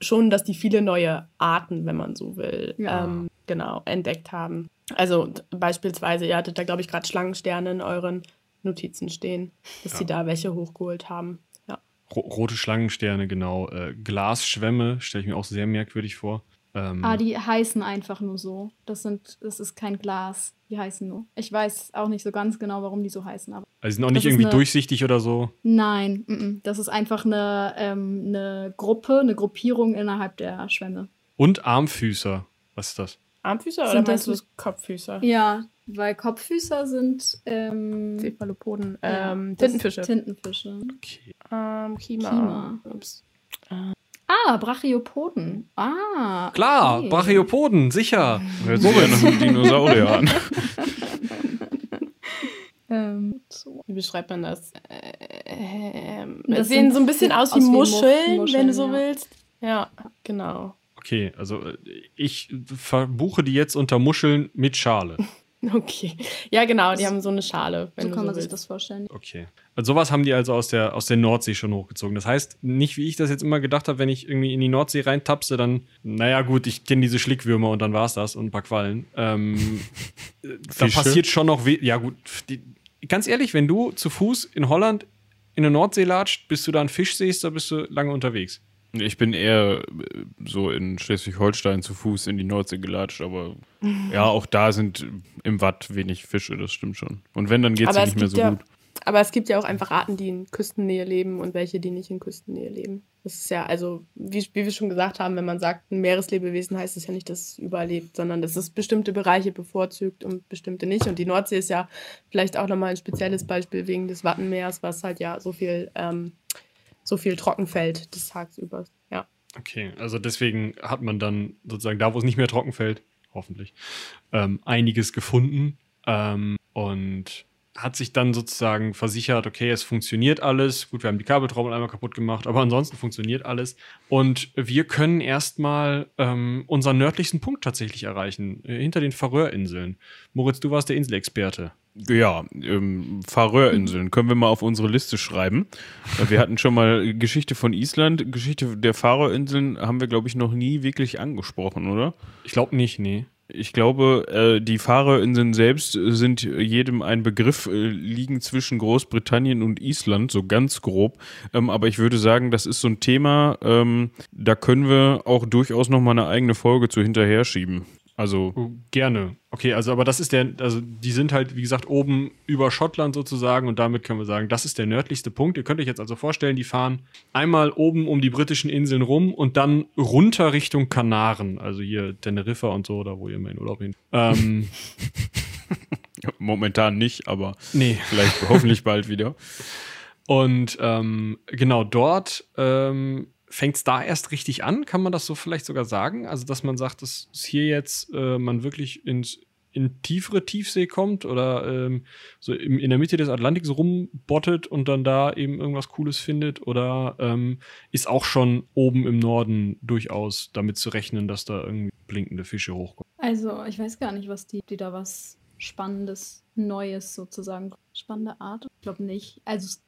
schon, dass die viele neue Arten, wenn man so will, ja. ähm, genau, entdeckt haben. Also beispielsweise, ihr hattet da, glaube ich, gerade Schlangensterne in euren Notizen stehen, dass ja. sie da welche hochgeholt haben. Ja. Rote Schlangensterne, genau. Äh, Glasschwämme stelle ich mir auch sehr merkwürdig vor. Ähm, ah, die heißen einfach nur so. Das sind, das ist kein Glas. Die heißen nur. Ich weiß auch nicht so ganz genau, warum die so heißen. Aber also sind auch nicht irgendwie eine, durchsichtig oder so? Nein, m -m, das ist einfach eine, ähm, eine Gruppe, eine Gruppierung innerhalb der Schwämme. Und Armfüßer. Was ist das? Armfüßer sind oder meinst du Kopffüßer? Ja, weil Kopffüßer sind ähm, Cephalopoden, ähm, Tintenfische. Tintenfische. Okay. Ähm, Kima. Kima. Ups. Ah, Brachiopoden. Ah. Klar, okay. Brachiopoden, sicher. Hört sich ja nach einem Dinosaurier an. ähm, so. Wie beschreibt man das? Äh, das sehen so ein bisschen aus wie Muscheln, Muscheln, wenn du so ja. willst. Ja, genau. Okay, also äh, ich verbuche die jetzt unter Muscheln mit Schale. Okay. Ja, genau, die haben so eine Schale. so kann so man willst. sich das vorstellen. Okay. Also sowas haben die also aus der, aus der Nordsee schon hochgezogen. Das heißt, nicht wie ich das jetzt immer gedacht habe, wenn ich irgendwie in die Nordsee reintapse, dann, naja, gut, ich kenne diese Schlickwürmer und dann war es das und ein paar Quallen. Ähm, da passiert schon noch, ja gut, die, ganz ehrlich, wenn du zu Fuß in Holland in der Nordsee latscht, bis du da einen Fisch siehst, da bist du lange unterwegs. Ich bin eher äh, so in Schleswig-Holstein zu Fuß in die Nordsee gelatscht, aber ja, auch da sind im Watt wenig Fische, das stimmt schon. Und wenn, dann geht es nicht mehr so ja, gut. Aber es gibt ja auch einfach Arten, die in Küstennähe leben und welche, die nicht in Küstennähe leben. Das ist ja, also, wie, wie wir schon gesagt haben, wenn man sagt, ein Meereslebewesen heißt es ja nicht, dass es überall lebt, sondern dass es bestimmte Bereiche bevorzugt und bestimmte nicht. Und die Nordsee ist ja vielleicht auch nochmal ein spezielles Beispiel wegen des Wattenmeers, was halt ja so viel ähm, so viel Trockenfeld des tagsüber. Ja. Okay, also deswegen hat man dann sozusagen da, wo es nicht mehr trocken fällt, hoffentlich, ähm, einiges gefunden ähm, und hat sich dann sozusagen versichert, okay, es funktioniert alles. Gut, wir haben die Kabeltrommel einmal kaputt gemacht, aber ansonsten funktioniert alles. Und wir können erstmal ähm, unseren nördlichsten Punkt tatsächlich erreichen, äh, hinter den Färöerinseln. Moritz, du warst der Inselexperte. Ja, ähm, Färöerinseln können wir mal auf unsere Liste schreiben. Wir hatten schon mal Geschichte von Island, Geschichte der Färöerinseln haben wir, glaube ich, noch nie wirklich angesprochen, oder? Ich glaube nicht, nee. Ich glaube, äh, die Fahrerinseln selbst sind jedem ein Begriff, äh, liegen zwischen Großbritannien und Island, so ganz grob. Ähm, aber ich würde sagen, das ist so ein Thema, ähm, da können wir auch durchaus noch mal eine eigene Folge zu hinterher schieben. Also oh, gerne. Okay, also aber das ist der, also die sind halt, wie gesagt, oben über Schottland sozusagen und damit können wir sagen, das ist der nördlichste Punkt. Ihr könnt euch jetzt also vorstellen, die fahren einmal oben um die britischen Inseln rum und dann runter Richtung Kanaren, also hier Teneriffa und so, da wo ihr in Urlaub hin. Ähm, Momentan nicht, aber nee. vielleicht hoffentlich bald wieder. Und ähm, genau dort ähm, fängt es da erst richtig an? Kann man das so vielleicht sogar sagen? Also, dass man sagt, dass hier jetzt äh, man wirklich ins, in tiefere Tiefsee kommt oder ähm, so im, in der Mitte des Atlantiks rumbottet und dann da eben irgendwas Cooles findet? Oder ähm, ist auch schon oben im Norden durchaus damit zu rechnen, dass da irgendwie blinkende Fische hochkommen? Also, ich weiß gar nicht, was die, die da was Spannendes, Neues sozusagen. Spannende Art? Ich glaube nicht. Also,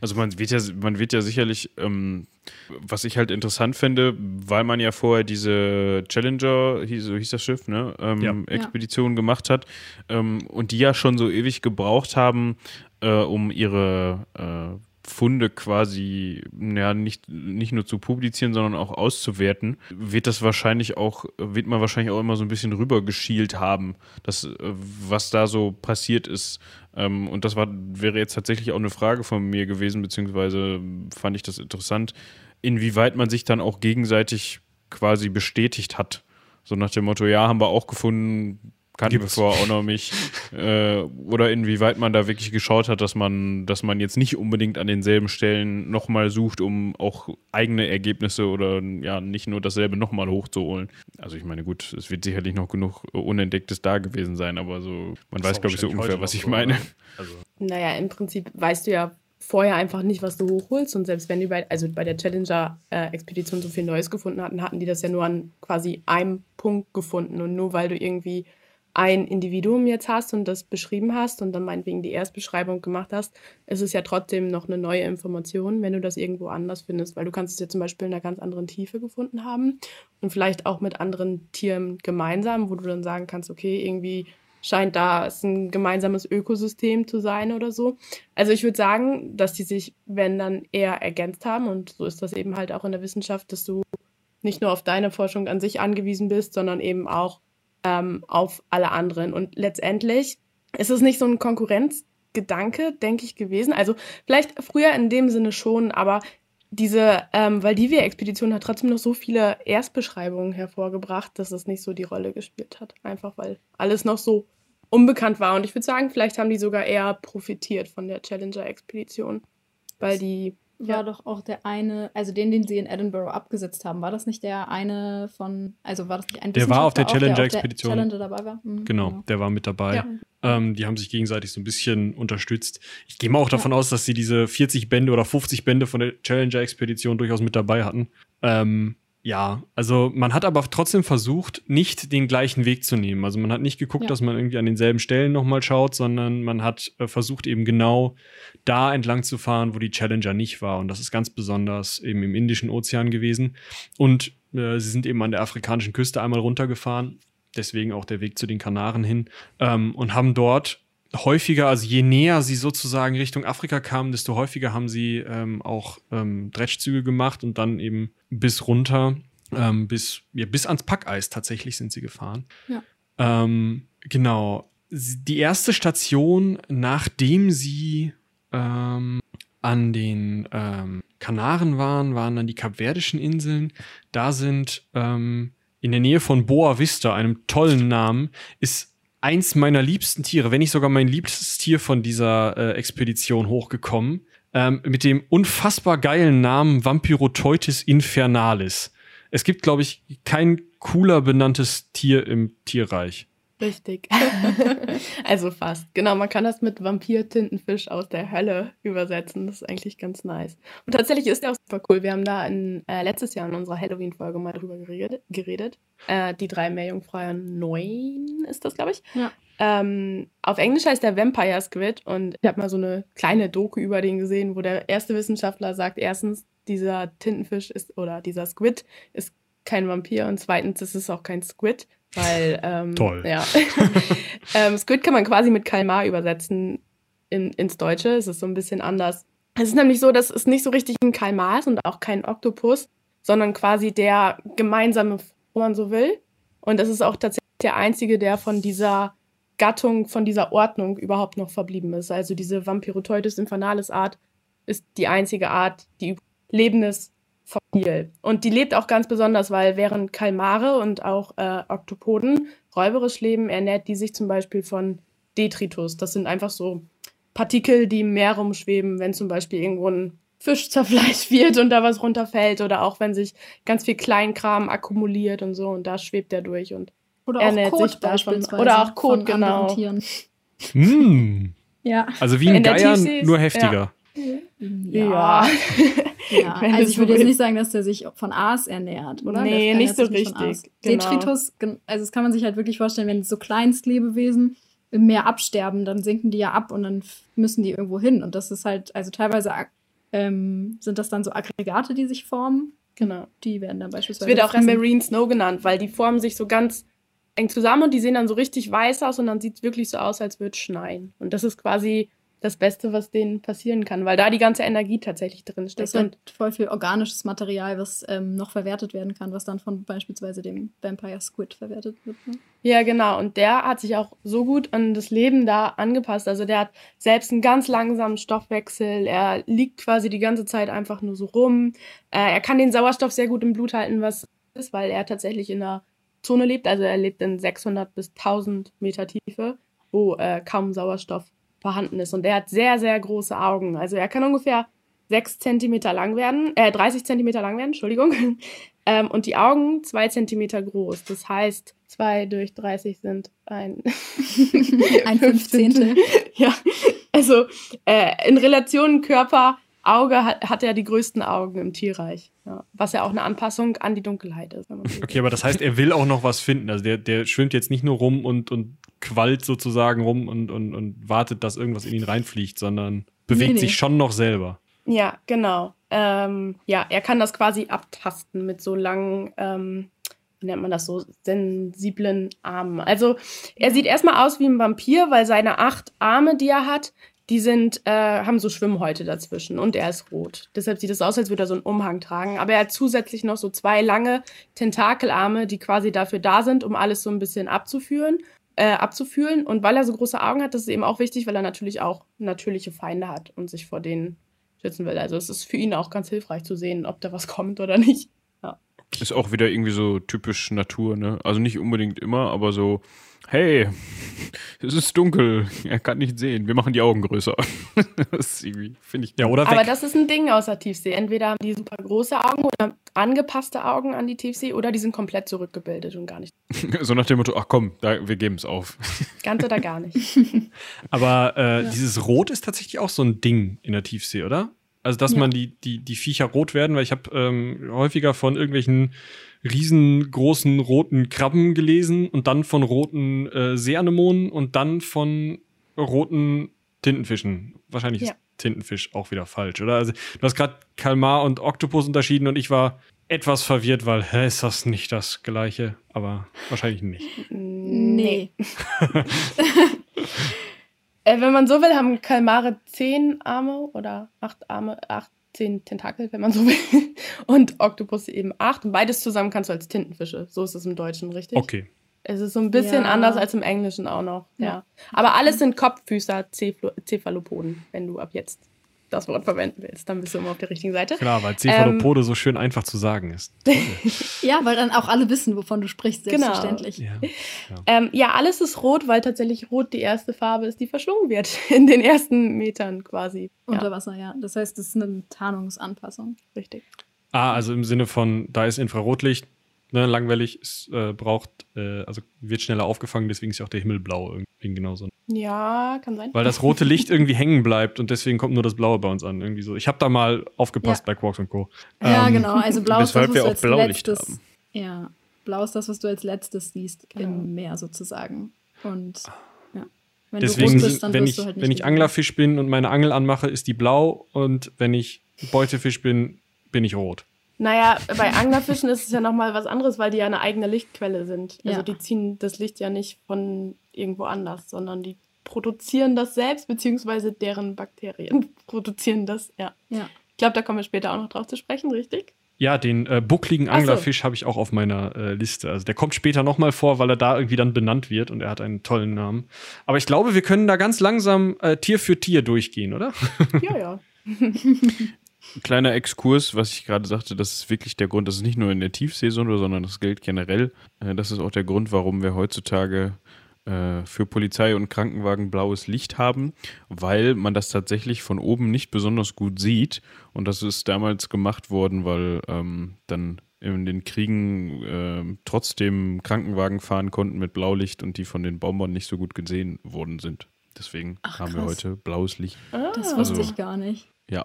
also man wird ja, man wird ja sicherlich, ähm, was ich halt interessant finde, weil man ja vorher diese Challenger, so hieß das Schiff, ne, ähm, ja. Expedition ja. gemacht hat ähm, und die ja schon so ewig gebraucht haben, äh, um ihre äh, Funde quasi ja nicht, nicht nur zu publizieren, sondern auch auszuwerten, wird das wahrscheinlich auch, wird man wahrscheinlich auch immer so ein bisschen rübergeschielt haben, dass, äh, was da so passiert ist. Ähm, und das war, wäre jetzt tatsächlich auch eine Frage von mir gewesen, beziehungsweise fand ich das interessant, inwieweit man sich dann auch gegenseitig quasi bestätigt hat. So nach dem Motto, ja, haben wir auch gefunden, kannten wir vorher auch noch nicht. äh, oder inwieweit man da wirklich geschaut hat, dass man, dass man jetzt nicht unbedingt an denselben Stellen nochmal sucht, um auch eigene Ergebnisse oder ja, nicht nur dasselbe nochmal hochzuholen. Also ich meine, gut, es wird sicherlich noch genug Unentdecktes da gewesen sein, aber so, man das weiß, glaube ich, so ungefähr, was ich so, meine. Also. Naja, im Prinzip weißt du ja vorher einfach nicht, was du hochholst. Und selbst wenn die bei, also bei der Challenger-Expedition so viel Neues gefunden hatten, hatten die das ja nur an quasi einem Punkt gefunden. Und nur weil du irgendwie ein Individuum jetzt hast und das beschrieben hast und dann meinetwegen die Erstbeschreibung gemacht hast, ist es ja trotzdem noch eine neue Information, wenn du das irgendwo anders findest, weil du kannst es ja zum Beispiel in einer ganz anderen Tiefe gefunden haben und vielleicht auch mit anderen Tieren gemeinsam, wo du dann sagen kannst, okay, irgendwie scheint da ein gemeinsames Ökosystem zu sein oder so. Also ich würde sagen, dass die sich, wenn dann eher ergänzt haben und so ist das eben halt auch in der Wissenschaft, dass du nicht nur auf deine Forschung an sich angewiesen bist, sondern eben auch ähm, auf alle anderen. Und letztendlich ist es nicht so ein Konkurrenzgedanke, denke ich, gewesen. Also vielleicht früher in dem Sinne schon, aber diese ähm, Valdivia-Expedition hat trotzdem noch so viele Erstbeschreibungen hervorgebracht, dass es nicht so die Rolle gespielt hat. Einfach weil alles noch so unbekannt war. Und ich würde sagen, vielleicht haben die sogar eher profitiert von der Challenger-Expedition, weil die war ja. doch auch der eine, also den, den sie in Edinburgh abgesetzt haben. War das nicht der eine von, also war das nicht ein Der war auf der Challenger-Expedition. Challenger dabei war? Mhm, genau, genau, der war mit dabei. Ja. Ähm, die haben sich gegenseitig so ein bisschen unterstützt. Ich gehe mal auch davon ja. aus, dass sie diese 40 Bände oder 50 Bände von der Challenger-Expedition durchaus mit dabei hatten. Ähm, ja, also man hat aber trotzdem versucht, nicht den gleichen Weg zu nehmen. Also man hat nicht geguckt, ja. dass man irgendwie an denselben Stellen nochmal schaut, sondern man hat äh, versucht eben genau da entlang zu fahren, wo die Challenger nicht war. Und das ist ganz besonders eben im Indischen Ozean gewesen. Und äh, sie sind eben an der afrikanischen Küste einmal runtergefahren. Deswegen auch der Weg zu den Kanaren hin. Ähm, und haben dort häufiger, also je näher sie sozusagen Richtung Afrika kamen, desto häufiger haben sie ähm, auch ähm, Dretschzüge gemacht und dann eben bis runter, ähm, bis, ja, bis ans Packeis tatsächlich sind sie gefahren. Ja. Ähm, genau. Die erste Station, nachdem sie ähm, an den ähm, Kanaren waren, waren dann die Kapverdischen Inseln. Da sind in der Nähe von Boa Vista, einem tollen Namen, ist eins meiner liebsten Tiere, wenn nicht sogar mein liebstes Tier von dieser äh, Expedition hochgekommen. Ähm, mit dem unfassbar geilen Namen Vampiroteutis infernalis. Es gibt, glaube ich, kein cooler benanntes Tier im Tierreich. Richtig. also fast. Genau, man kann das mit Vampir-Tintenfisch aus der Hölle übersetzen. Das ist eigentlich ganz nice. Und tatsächlich ist der auch super cool. Wir haben da in, äh, letztes Jahr in unserer Halloween-Folge mal drüber geredet. geredet. Äh, die drei Meerjungfrauen neun ist das, glaube ich. Ja. Ähm, auf Englisch heißt der Vampire Squid und ich habe mal so eine kleine Doku über den gesehen, wo der erste Wissenschaftler sagt, erstens, dieser Tintenfisch ist oder dieser Squid ist kein Vampir und zweitens ist es auch kein Squid, weil, ähm, Toll. Ja. ähm, Squid kann man quasi mit Kalmar übersetzen in, ins Deutsche. Es ist so ein bisschen anders. Es ist nämlich so, dass es nicht so richtig ein Kalmar ist und auch kein Oktopus, sondern quasi der gemeinsame, wo man so will. Und es ist auch tatsächlich der einzige, der von dieser Gattung, von dieser Ordnung überhaupt noch verblieben ist. Also diese Vampiroteutis infernalis Art ist die einzige Art, die lebendes Fossil. Und die lebt auch ganz besonders, weil während Kalmare und auch äh, Oktopoden räuberisch leben, ernährt die sich zum Beispiel von Detritus. Das sind einfach so Partikel, die im Meer rumschweben, wenn zum Beispiel irgendwo ein Fisch zerfleischt wird und da was runterfällt oder auch wenn sich ganz viel Kleinkram akkumuliert und so und da schwebt er durch und oder ernährt auch Kot sich davon. Oder auch Kot, genau. Mm. Ja. Also wie ein Geier, nur heftiger. Ja. Ja. ja. also ich würde jetzt nicht sagen, dass der sich von Aas ernährt, oder? Nee, nicht so richtig. Genau. Detritus, also das kann man sich halt wirklich vorstellen, wenn so Kleinstlebewesen im Meer absterben, dann sinken die ja ab und dann müssen die irgendwo hin. Und das ist halt, also teilweise ähm, sind das dann so Aggregate, die sich formen. Genau. Die werden dann beispielsweise. Es wird auch Marine Snow genannt, weil die formen sich so ganz eng zusammen und die sehen dann so richtig weiß aus und dann sieht es wirklich so aus, als würde es schneien. Und das ist quasi das Beste, was denen passieren kann, weil da die ganze Energie tatsächlich drin Das steckt. ist halt voll viel organisches Material, was ähm, noch verwertet werden kann, was dann von beispielsweise dem Vampire Squid verwertet wird. Ne? Ja, genau. Und der hat sich auch so gut an das Leben da angepasst. Also der hat selbst einen ganz langsamen Stoffwechsel. Er liegt quasi die ganze Zeit einfach nur so rum. Äh, er kann den Sauerstoff sehr gut im Blut halten, was ist, weil er tatsächlich in einer Zone lebt. Also er lebt in 600 bis 1000 Meter Tiefe, wo äh, kaum Sauerstoff vorhanden ist. Und er hat sehr, sehr große Augen. Also er kann ungefähr 6 Zentimeter lang werden, äh, 30 Zentimeter lang werden, Entschuldigung. ähm, und die Augen 2 Zentimeter groß. Das heißt, 2 durch 30 sind ein, Ein Fünfzehntel. ja, also äh, in Relation Körper, Auge hat, hat er die größten Augen im Tierreich. Ja, was ja auch eine Anpassung an die Dunkelheit ist. Okay, aber das heißt, er will auch noch was finden. Also der, der schwimmt jetzt nicht nur rum und, und quallt sozusagen rum und, und, und wartet, dass irgendwas in ihn reinfliegt, sondern bewegt Nee, nee. sich schon noch selber. Ja, genau. Ähm, ja, er kann das quasi abtasten mit so langen, ähm, wie nennt man das so, sensiblen Armen. Also er sieht erstmal aus wie ein Vampir, weil seine acht Arme, die er hat, die sind, äh, haben so Schwimmhäute dazwischen und er ist rot. Deshalb sieht es aus, als würde er so einen Umhang tragen. Aber er hat zusätzlich noch so zwei lange Tentakelarme, die quasi dafür da sind, um alles so ein bisschen abzuführen, äh, abzufühlen. Und weil er so große Augen hat, das ist eben auch wichtig, weil er natürlich auch natürliche Feinde hat und sich vor denen schützen will. Also es ist für ihn auch ganz hilfreich zu sehen, ob da was kommt oder nicht. Ist auch wieder irgendwie so typisch Natur, ne? Also nicht unbedingt immer, aber so, hey, es ist dunkel, er kann nicht sehen, wir machen die Augen größer. das ist irgendwie, finde ich. Ja, oder Aber das ist ein Ding aus der Tiefsee. Entweder haben die super große Augen oder angepasste Augen an die Tiefsee oder die sind komplett zurückgebildet und gar nicht. So nach dem Motto, ach komm, da, wir geben es auf. Ganz oder gar nicht. Aber äh, dieses Rot ist tatsächlich auch so ein Ding in der Tiefsee, oder? Also, dass Ja. man die, die, die Viecher rot werden, weil ich habe ähm, häufiger von irgendwelchen riesengroßen roten Krabben gelesen und dann von roten äh, Seeanemonen und dann von roten Tintenfischen. Wahrscheinlich Ja. ist Tintenfisch auch wieder falsch, oder? Also, du hast gerade Kalmar und Oktopus unterschieden und ich war etwas verwirrt, weil, hä, ist das nicht das gleiche? Aber wahrscheinlich nicht. Nee. Äh, wenn man so will, haben Kalmare zehn Arme oder acht Arme, acht, zehn Tentakel, wenn man so will. Und Oktopus eben acht. Und beides zusammen kannst du als Tintenfische. So ist es im Deutschen, richtig? Okay. Es ist so ein bisschen Ja. anders als im Englischen auch noch. Ja. Ja. Aber alles sind Kopffüßer, Cephalo- Cephalopoden, wenn du ab jetzt das Wort verwenden willst. Dann bist du immer auf der richtigen Seite. Klar, weil Cephalopode so schön einfach zu sagen ist. Ja, weil dann auch alle wissen, wovon du sprichst, Genau. selbstverständlich. Ja. Ähm, ja, alles ist rot, weil tatsächlich rot die erste Farbe ist, die verschlungen wird in den ersten Metern quasi. Unter Ja, Wasser, ja. Das heißt, es ist eine Tarnungsanpassung. richtig. Ah, also im Sinne von, da ist Infrarotlicht, ne, langwellig, es äh, braucht, äh, also wird schneller aufgefangen, deswegen ist ja auch der Himmel blau, irgendwie genauso. Ja, kann sein. Weil das rote Licht irgendwie hängen bleibt und deswegen kommt nur das Blaue bei uns an. Irgendwie so. Ich habe da mal aufgepasst Ja. bei Quarks und Co. ja, Ähm, genau. Also blau ist das, was wir du auch als Blaulicht letztes. haben. Ja, blau ist das, was du als letztes siehst Genau. im Meer sozusagen. Und ja. Wenn Deswegen, du rot bist, dann wenn wirst ich, du halt nicht wenn ich. Anglerfisch bin und meine Angel anmache, ist die blau und wenn ich Beutefisch bin, bin ich rot. Naja, bei Anglerfischen ist es ja nochmal was anderes, weil die ja eine eigene Lichtquelle sind. Also Ja. die ziehen das Licht ja nicht von irgendwo anders, sondern die produzieren das selbst, beziehungsweise deren Bakterien produzieren das, ja. Ja. Ich glaube, da kommen wir später auch noch drauf zu sprechen, richtig? Ja, den äh, buckligen Ach so. Anglerfisch habe ich auch auf meiner äh, Liste. Also der kommt später nochmal vor, weil er da irgendwie dann benannt wird und er hat einen tollen Namen. Aber ich glaube, wir können da ganz langsam äh, Tier für Tier durchgehen, oder? Ja, ja. Kleiner Exkurs, was ich gerade sagte, das ist wirklich der Grund, das ist nicht nur in der Tiefsee so, sondern das gilt generell. Äh, Das ist auch der Grund, warum wir heutzutage äh, für Polizei und Krankenwagen blaues Licht haben, weil man das tatsächlich von oben nicht besonders gut sieht. Und das ist damals gemacht worden, weil ähm, dann in den Kriegen ähm, trotzdem Krankenwagen fahren konnten mit Blaulicht und die von den Bombern nicht so gut gesehen worden sind. Deswegen Ach, haben wir heute blaues Licht. Das Ah. wusste Also- ich gar nicht. Ja.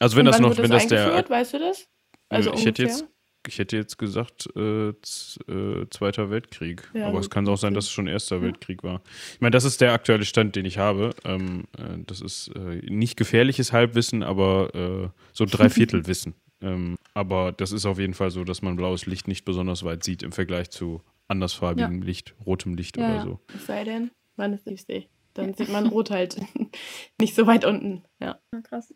Also wenn Und das noch, wenn das der eingeführt, weißt du das? Also ich hätte jetzt, ich hätte jetzt gesagt, äh, äh, Zweiter Weltkrieg. Ja, Aber es kann auch sein, dass es schon Erster Weltkrieg war. Ich meine, das ist der aktuelle Stand, den ich habe. Ähm, äh, das ist äh, nicht gefährliches Halbwissen, aber äh, so Dreiviertelwissen. ähm, aber das ist auf jeden Fall so, dass man blaues Licht nicht besonders weit sieht im Vergleich zu andersfarbigem Licht, rotem Licht Ja, oder ja. so. Es sei denn, wann ist Tiefsee? Dann sieht man Rot halt nicht so weit unten. Ja. Ja, krass.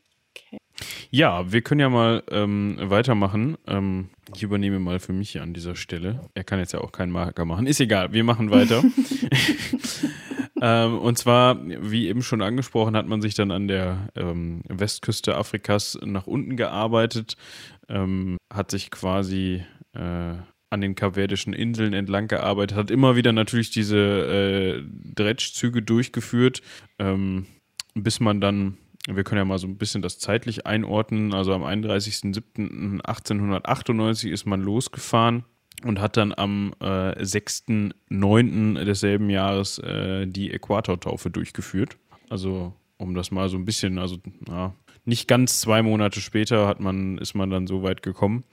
Ja, wir können ja mal ähm, weitermachen. Ähm, ich übernehme mal für mich hier an dieser Stelle. Er kann jetzt ja auch keinen Marker machen. Ist egal, wir machen weiter. ähm, und zwar, wie eben schon angesprochen, hat man sich dann an der ähm, Westküste Afrikas nach unten gearbeitet, ähm, hat sich quasi äh, an den kapverdischen Inseln entlang gearbeitet, hat immer wieder natürlich diese äh, Dredge-Züge durchgeführt, ähm, bis man dann wir können ja mal so ein bisschen das zeitlich einordnen. Also am 31.07.1898 ist man losgefahren und hat dann am äh, 6.09. desselben Jahres äh, die Äquatortaufe durchgeführt. Also um das mal so ein bisschen, also ja, nicht ganz zwei Monate später hat man, ist man dann so weit gekommen,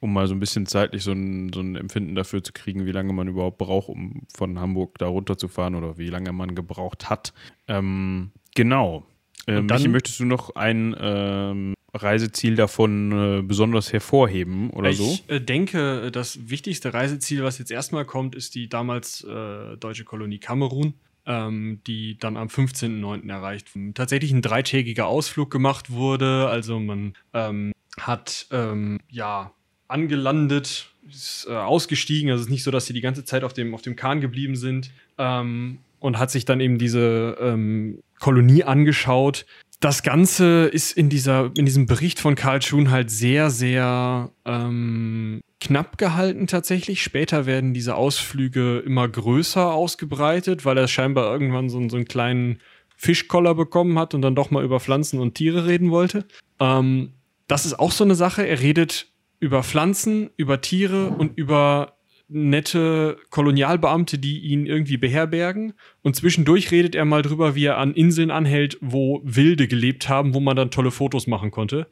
um mal so ein bisschen zeitlich so ein, so ein Empfinden dafür zu kriegen, wie lange man überhaupt braucht, um von Hamburg da runterzufahren oder wie lange man gebraucht hat. Ähm, genau. Ähm, dann- Michi, möchtest du noch ein ähm, Reiseziel davon äh, besonders hervorheben oder so? Ich äh, denke, das wichtigste Reiseziel, was jetzt erstmal kommt, ist die damals äh, deutsche Kolonie Kamerun, ähm, die dann am 15.09. erreicht. Tatsächlich ein dreitägiger Ausflug gemacht wurde. Also man ähm, hat ähm, ja angelandet, ist äh, ausgestiegen. Also es ist nicht so, dass sie die ganze Zeit auf dem, auf dem Kahn geblieben sind. Ähm, und hat sich dann eben diese ähm, Kolonie angeschaut. Das Ganze ist in, dieser, in diesem Bericht von Karl Schun halt sehr, sehr ähm, knapp gehalten tatsächlich. Später werden diese Ausflüge immer größer ausgebreitet, weil er scheinbar irgendwann so, einen- so einen kleinen Fischkoller bekommen hat und dann doch mal über Pflanzen und Tiere reden wollte. Ähm, das ist auch so eine Sache. Er redet über Pflanzen, über Tiere und über nette Kolonialbeamte, die ihn irgendwie beherbergen. Und zwischendurch redet er mal drüber, wie er an Inseln anhält, wo Wilde gelebt haben, wo man dann tolle Fotos machen konnte.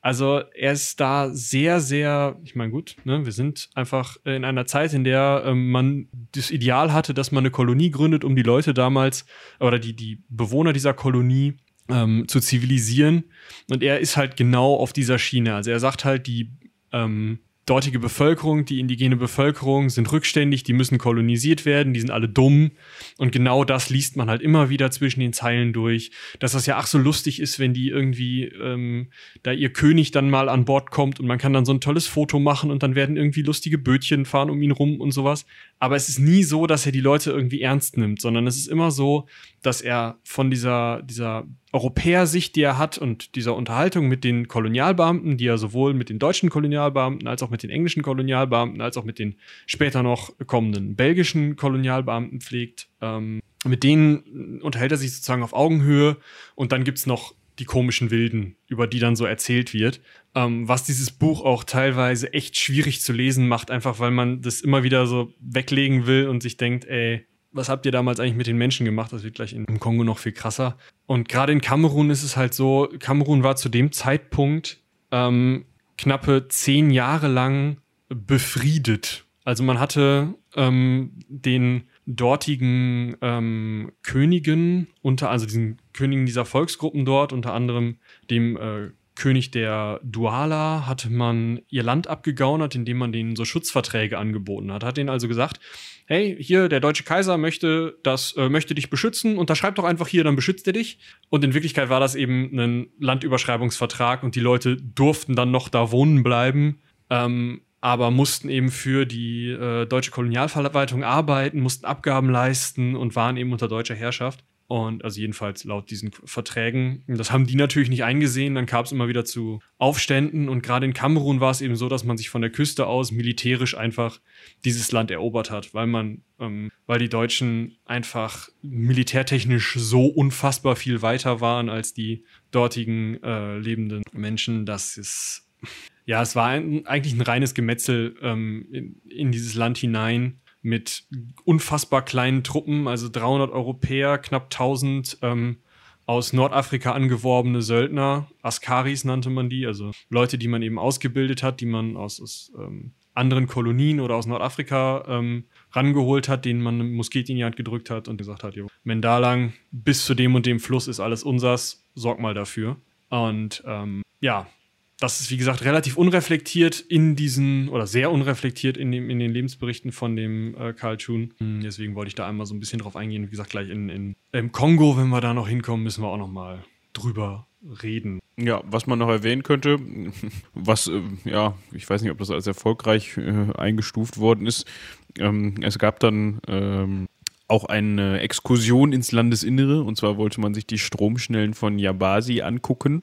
Also er ist da sehr, sehr, ich meine, gut, ne, wir sind einfach in einer Zeit, in der ähm, man das Ideal hatte, dass man eine Kolonie gründet, um die Leute damals oder die, die Bewohner dieser Kolonie ähm, zu zivilisieren. Und er ist halt genau auf dieser Schiene. Also er sagt halt, die ähm, dortige Bevölkerung, die indigene Bevölkerung sind rückständig, die müssen kolonisiert werden, die sind alle dumm. Und genau das liest man halt immer wieder zwischen den Zeilen durch, dass das ja ach so lustig ist, wenn die irgendwie ähm, da ihr König dann mal an Bord kommt und man kann dann so ein tolles Foto machen und dann werden irgendwie lustige Bötchen fahren um ihn rum und sowas. Aber es ist nie so, dass er die Leute irgendwie ernst nimmt, sondern es ist immer so, dass er von dieser, dieser Europäersicht, die er hat und dieser Unterhaltung mit den Kolonialbeamten, die er sowohl mit den deutschen Kolonialbeamten als auch mit den englischen Kolonialbeamten als auch mit den später noch kommenden belgischen Kolonialbeamten pflegt, ähm, mit denen unterhält er sich sozusagen auf Augenhöhe. Und dann gibt's noch die komischen Wilden, über die dann so erzählt wird. Ähm, was dieses Buch auch teilweise echt schwierig zu lesen macht, einfach weil man das immer wieder so weglegen will und sich denkt, ey, was habt ihr damals eigentlich mit den Menschen gemacht? Das wird gleich im Kongo noch viel krasser. Und gerade in Kamerun ist es halt so, Kamerun war zu dem Zeitpunkt ähm, knappe zehn Jahre lang befriedet. Also man hatte ähm, den dortigen ähm, Königen, unter, also diesen Königen dieser Volksgruppen dort, unter anderem dem äh, König der Duala, hatte man ihr Land abgegaunert, indem man denen so Schutzverträge angeboten hat. Hat denen also gesagt, hey, hier, der deutsche Kaiser möchte das, äh, möchte dich beschützen, unterschreib doch einfach hier, dann beschützt er dich. Und in Wirklichkeit war das eben ein Landüberschreibungsvertrag und die Leute durften dann noch da wohnen bleiben. Ähm, aber mussten eben für die äh, deutsche Kolonialverwaltung arbeiten, mussten Abgaben leisten und waren eben unter deutscher Herrschaft. Und also jedenfalls laut diesen Verträgen. Das haben die natürlich nicht eingesehen. Dann kam es immer wieder zu Aufständen. Und gerade in Kamerun war es eben so, dass man sich von der Küste aus militärisch einfach dieses Land erobert hat, weil man, ähm, weil die Deutschen einfach militärtechnisch so unfassbar viel weiter waren als die dortigen äh, lebenden Menschen, dass es ja, es war ein, eigentlich ein reines Gemetzel ähm, in, in dieses Land hinein mit unfassbar kleinen Truppen, also 300 Europäer, knapp 1000 ähm, aus Nordafrika angeworbene Söldner, Askaris nannte man die, also Leute, die man eben ausgebildet hat, die man aus, aus ähm, anderen Kolonien oder aus Nordafrika ähm, rangeholt hat, denen man eine Muskete in die Hand gedrückt hat und gesagt hat, wenn da bis zu dem und dem Fluss ist alles unsers, sorg mal dafür. Und ähm, ja, das ist, wie gesagt, relativ unreflektiert in diesen, oder sehr unreflektiert in, dem, in den Lebensberichten von dem äh, Karl Schun. Hm, deswegen wollte ich da einmal so ein bisschen drauf eingehen. Wie gesagt, gleich in, in, im Kongo, wenn wir da noch hinkommen, müssen wir auch noch mal drüber reden. Ja, was man noch erwähnen könnte, was, äh, ja, ich weiß nicht, ob das als erfolgreich äh, eingestuft worden ist. Ähm, es gab dann ähm, auch eine Exkursion ins Landesinnere. Und zwar wollte man sich die Stromschnellen von Yabasi angucken.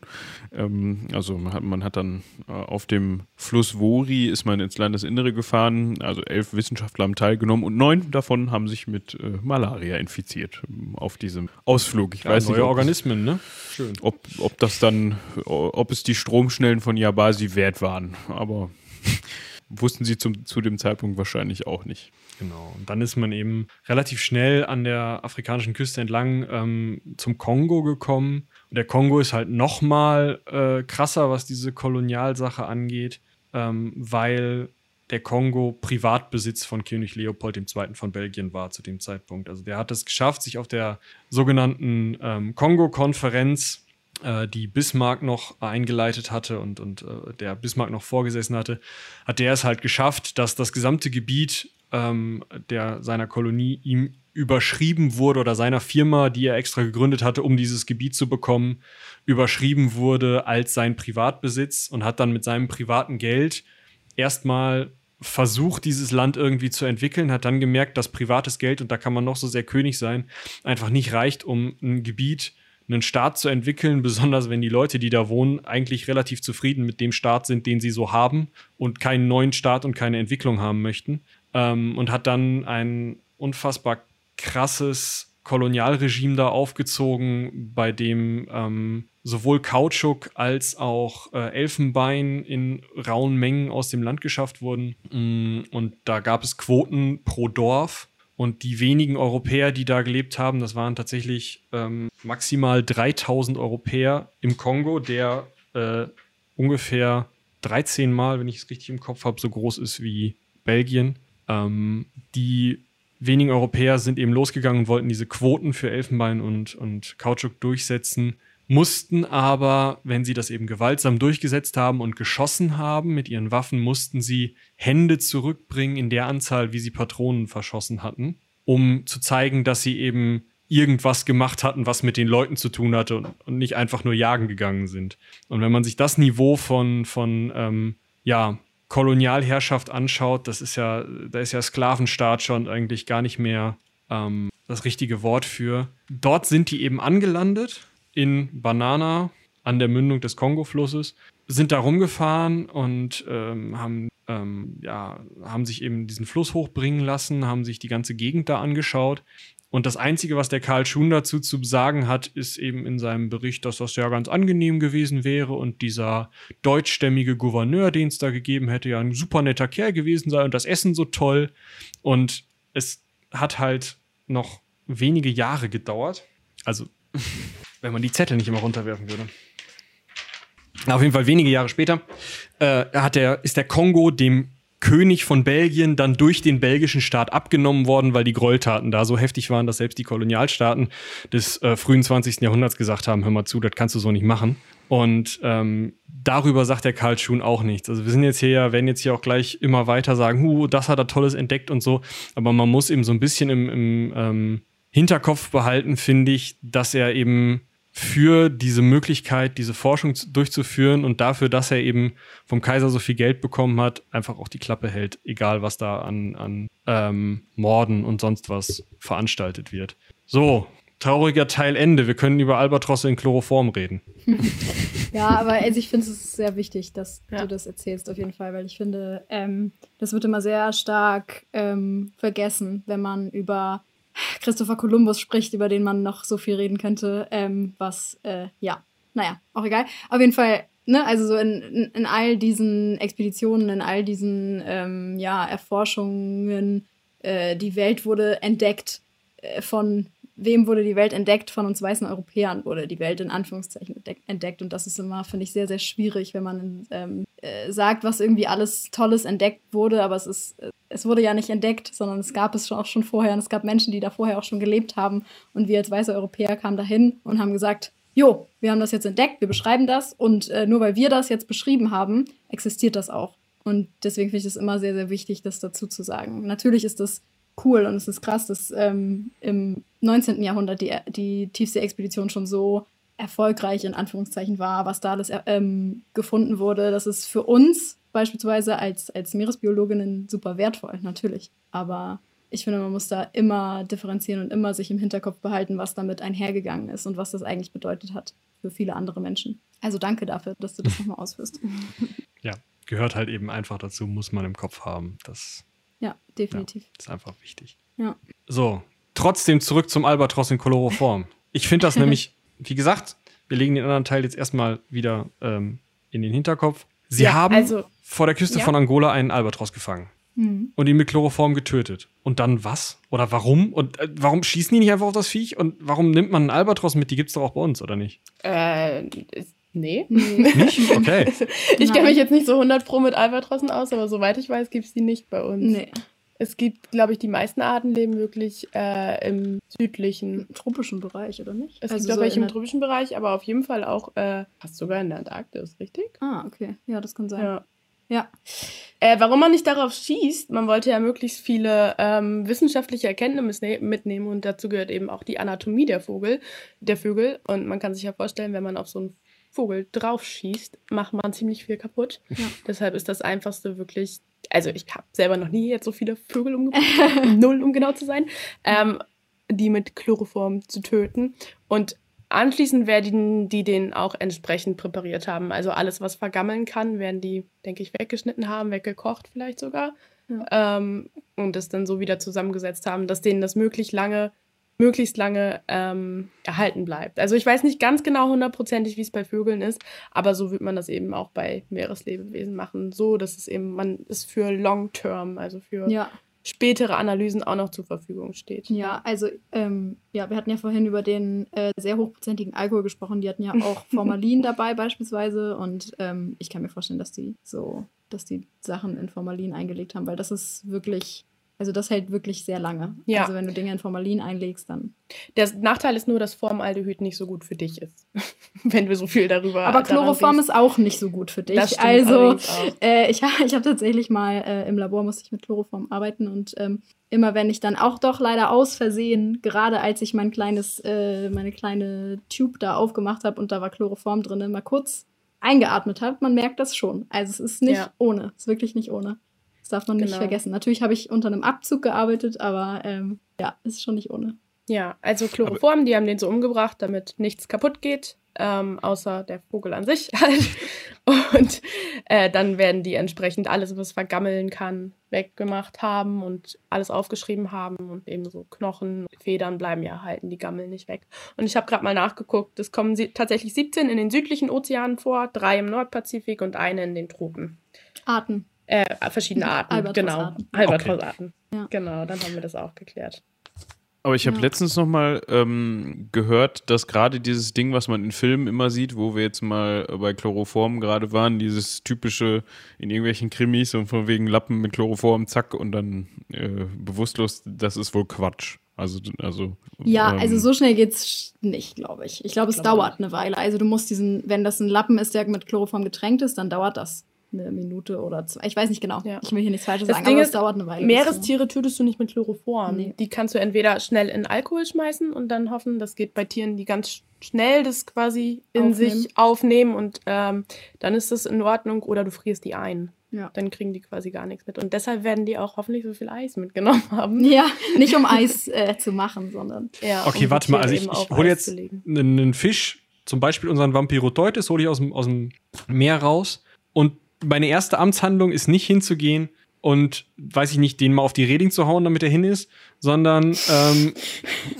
Ähm, also man hat, man hat dann äh, auf dem Fluss Wori ist man ins Landesinnere gefahren. Also elf Wissenschaftler haben teilgenommen und neun davon haben sich mit äh, Malaria infiziert ähm, auf diesem Ausflug. Ich ja, weiß neue nicht, Organismen, ne? Schön. Ob, ob das dann, ob es die Stromschnellen von Yabasi wert waren. Aber wussten sie zum, zu dem Zeitpunkt wahrscheinlich auch nicht. Genau. Und dann ist man eben relativ schnell an der afrikanischen Küste entlang ähm, zum Kongo gekommen. Und der Kongo ist halt noch mal äh, krasser, was diese Kolonialsache angeht, ähm, weil der Kongo Privatbesitz von König Leopold II. von Belgien war zu dem Zeitpunkt. Also der hat es geschafft, sich auf der sogenannten ähm, Kongo-Konferenz äh, die Bismarck noch eingeleitet hatte und, und äh, der Bismarck noch vorgesessen hatte, hat der es halt geschafft, dass das gesamte Gebiet ähm, der seiner Kolonie ihm überschrieben wurde oder seiner Firma, die er extra gegründet hatte, um dieses Gebiet zu bekommen, überschrieben wurde als sein Privatbesitz und hat dann mit seinem privaten Geld erstmal versucht, dieses Land irgendwie zu entwickeln, hat dann gemerkt, dass privates Geld, und da kann man noch so sehr König sein, einfach nicht reicht, um ein Gebiet einen Staat zu entwickeln, besonders wenn die Leute, die da wohnen, eigentlich relativ zufrieden mit dem Staat sind, den sie so haben und keinen neuen Staat und keine Entwicklung haben möchten. Ähm, und hat dann ein unfassbar krasses Kolonialregime da aufgezogen, bei dem ähm, sowohl Kautschuk als auch äh, Elfenbein in rauen Mengen aus dem Land geschafft wurden. Mm, und da gab es Quoten pro Dorf und die wenigen Europäer, die da gelebt haben, das waren tatsächlich ähm, maximal 3000 Europäer im Kongo, der äh, ungefähr 13 Mal, wenn ich es richtig im Kopf habe, so groß ist wie Belgien. Ähm, die wenigen Europäer sind eben losgegangen und wollten diese Quoten für Elfenbein und, und Kautschuk durchsetzen mussten aber, wenn sie das eben gewaltsam durchgesetzt haben und geschossen haben mit ihren Waffen, mussten sie Hände zurückbringen in der Anzahl, wie sie Patronen verschossen hatten, um zu zeigen, dass sie eben irgendwas gemacht hatten, was mit den Leuten zu tun hatte und, und nicht einfach nur jagen gegangen sind. Und wenn man sich das Niveau von, von ähm, ja, Kolonialherrschaft anschaut, das ist ja, da ist ja Sklavenstaat schon eigentlich gar nicht mehr ähm, das richtige Wort für. Dort sind die eben angelandet in Banana an der Mündung des Kongo-Flusses, sind da rumgefahren und ähm, haben, ähm, ja, haben sich eben diesen Fluss hochbringen lassen, haben sich die ganze Gegend da angeschaut. Und das Einzige, was der Karl Schun dazu zu sagen hat, ist eben in seinem Bericht, dass das ja ganz angenehm gewesen wäre und dieser deutschstämmige Gouverneur, den es da gegeben hätte, ja ein super netter Kerl gewesen sei und das Essen so toll. Und es hat halt noch wenige Jahre gedauert. Also wenn man die Zettel nicht immer runterwerfen würde. Auf jeden Fall wenige Jahre später äh, hat der, ist der Kongo dem König von Belgien dann durch den belgischen Staat abgenommen worden, weil die Gräueltaten da so heftig waren, dass selbst die Kolonialstaaten des äh, frühen 20. Jahrhunderts gesagt haben, hör mal zu, das kannst du so nicht machen. Und ähm, darüber sagt der Karl Schuhn auch nichts. Also wir sind jetzt hier ja, werden jetzt hier auch gleich immer weiter sagen, hu, das hat er Tolles entdeckt und so. Aber man muss eben so ein bisschen im, im ähm, Hinterkopf behalten, finde ich, dass er eben für diese Möglichkeit, diese Forschung durchzuführen und dafür, dass er eben vom Kaiser so viel Geld bekommen hat, einfach auch die Klappe hält, egal was da an, an ähm, Morden und sonst was veranstaltet wird. So, trauriger Teil Ende. Wir können über Albatrosse in Chloroform reden. ja, aber also ich finde es sehr wichtig, dass ja. du das erzählst, auf jeden Fall, weil ich finde, ähm, das wird immer sehr stark ähm, vergessen, wenn man über Christopher Columbus spricht, über den man noch so viel reden könnte, ähm, was, äh, ja, naja, auch egal. Auf jeden Fall, ne, also so in, in, in all diesen Expeditionen, in all diesen, ähm, ja, Erforschungen, äh, die Welt wurde entdeckt äh, von wem wurde die Welt entdeckt? Von uns weißen Europäern wurde die Welt in Anführungszeichen entdeckt. Und das ist immer, finde ich, sehr, sehr schwierig, wenn man ähm, äh, sagt, was irgendwie alles Tolles entdeckt wurde, aber es ist, äh, es wurde ja nicht entdeckt, sondern es gab es schon auch schon vorher und es gab Menschen, die da vorher auch schon gelebt haben. Und wir als weiße Europäer kamen dahin und haben gesagt, jo, wir haben das jetzt entdeckt, wir beschreiben das und äh, nur weil wir das jetzt beschrieben haben, existiert das auch. Und deswegen finde ich es immer sehr, sehr wichtig, das dazu zu sagen. Natürlich ist das cool und es ist krass, dass ähm, im 19. Jahrhundert die, die Tiefsee-Expedition schon so erfolgreich in Anführungszeichen war, was da alles ähm, gefunden wurde. Das ist für uns beispielsweise als, als Meeresbiologinnen super wertvoll, natürlich. Aber ich finde, man muss da immer differenzieren und immer sich im Hinterkopf behalten, was damit einhergegangen ist und was das eigentlich bedeutet hat für viele andere Menschen. Also danke dafür, dass du das nochmal ausführst. Ja, gehört halt eben einfach dazu, muss man im Kopf haben. Das ja, definitiv. Ja, ist einfach wichtig. Ja. So, trotzdem zurück zum Albatros in Chloroform. Ich finde das nämlich, wie gesagt, wir legen den anderen Teil jetzt erstmal wieder ähm, in den Hinterkopf. Sie Ja, haben also- vor der Küste Ja. von Angola einen Albatros gefangen Mhm. und ihn mit Chloroform getötet. Und dann was? Oder warum? Und äh, warum schießen die nicht einfach auf das Viech? Und warum nimmt man einen Albatros mit? Die gibt es doch auch bei uns, oder nicht? Äh, nee. Nicht? Okay. Ich kenne mich jetzt nicht so 100 pro mit Albatrossen aus, aber soweit ich weiß, gibt es die nicht bei uns. Nee. Es gibt, glaube ich, die meisten Arten leben wirklich äh, im südlichen. Im tropischen Bereich, oder nicht? Es Also gibt auch so welche im tropischen Bereich, aber auf jeden Fall auch äh, fast sogar in der Antarktis, richtig? Ah, okay. Ja, das kann sein. Ja. Ja. Äh, warum man nicht darauf schießt, man wollte ja möglichst viele ähm, wissenschaftliche Erkenntnisse ne- mitnehmen und dazu gehört eben auch die Anatomie der Vogel, der Vögel. Und man kann sich ja vorstellen, wenn man auf so einen Vogel drauf schießt, macht man ziemlich viel kaputt. Ja. Deshalb ist das einfachste wirklich, also ich habe selber noch nie jetzt so viele Vögel umgebracht, null um genau zu sein, ähm, die mit Chloroform zu töten. Und anschließend werden die den auch entsprechend präpariert haben. Also alles, was vergammeln kann, werden die, denke ich, weggeschnitten haben, weggekocht vielleicht sogar. Ähm, und das dann so wieder zusammengesetzt haben, dass denen das möglichst lange, möglichst lange ähm, erhalten bleibt. Also ich weiß nicht ganz genau hundertprozentig, wie es bei Vögeln ist, aber so wird man das eben auch bei Meereslebewesen machen. So, dass es eben, man es für Long Term, also für Ja, spätere Analysen auch noch zur Verfügung steht. ja, also ähm, ja, wir hatten ja vorhin über den äh, sehr hochprozentigen Alkohol gesprochen. Die hatten ja auch Formalin dabei beispielsweise und ähm, ich kann mir vorstellen, dass die so, dass die Sachen in Formalin eingelegt haben, weil das ist wirklich, also das hält wirklich sehr lange. Ja. Also wenn du Dinge in Formalin einlegst, dann. Der Nachteil ist nur, dass Formaldehyd nicht so gut für dich ist, wenn wir so viel darüber. Aber Chloroform ist auch nicht so gut für dich. Das stimmt also. Äh, ich ich habe tatsächlich mal äh, im Labor musste ich mit Chloroform arbeiten und ähm, immer wenn ich dann auch doch leider aus Versehen, gerade als ich mein kleines, äh, meine kleine Tube da aufgemacht habe und da war Chloroform drin, mal kurz eingeatmet habe, man merkt das schon. Also es ist nicht Ja. ohne, es ist wirklich nicht ohne. Das darf man nicht Genau. vergessen. Natürlich habe ich unter einem Abzug gearbeitet, aber ähm, ja, es ist schon nicht ohne. Ja, also Chloroform, die haben den so umgebracht, damit nichts kaputt geht, ähm, außer der Vogel an sich halt. Und äh, dann werden die entsprechend alles, was vergammeln kann, weggemacht haben und alles aufgeschrieben haben und eben so Knochen, Federn bleiben ja erhalten, die gammeln nicht weg. Und ich habe gerade mal nachgeguckt, es kommen sie tatsächlich 17 in den südlichen Ozeanen vor, drei im Nordpazifik und eine in den Tropen. Arten. Äh, verschiedene Arten, Albatrossarten. genau. Albatrossarten. Ja. Genau, dann haben wir das auch geklärt. Aber ich habe Ja. letztens noch mal ähm, gehört, dass gerade dieses Ding, was man in Filmen immer sieht, wo wir jetzt mal bei Chloroform gerade waren, dieses typische in irgendwelchen Krimis und von wegen Lappen mit Chloroform, zack, und dann äh, bewusstlos, das ist wohl Quatsch. Also, also Ja, ähm, also so schnell geht's nicht, glaube ich. Ich glaube, es Ich glaube dauert eine Weile. Also du musst diesen, wenn das ein Lappen ist, der mit Chloroform getränkt ist, dann dauert das eine Minute oder zwei. Ich weiß nicht genau. Ja. Ich will hier nichts Falsches Das sagen, Ding aber ist, es dauert eine Weile. Meerestiere tötest du nicht mit Chloroform. Nee. Die kannst du entweder schnell in Alkohol schmeißen und dann hoffen, das geht bei Tieren, die ganz sch- schnell das quasi in Aufnehmen. sich aufnehmen und ähm, dann ist das in Ordnung oder du frierst die ein. Ja. Dann kriegen die quasi gar nichts mit. Und deshalb werden die auch hoffentlich so viel Eis mitgenommen haben. Ja, nicht um Eis äh, zu machen, sondern. Ja, Okay, um warte mal, also ich, ich hole jetzt einen, einen Fisch, zum Beispiel unseren Vampiroteutes, hole ich aus dem, aus dem Meer raus. Und meine erste Amtshandlung ist nicht hinzugehen und, weiß ich nicht, den mal auf die Reding zu hauen, damit er hin ist, sondern, ähm,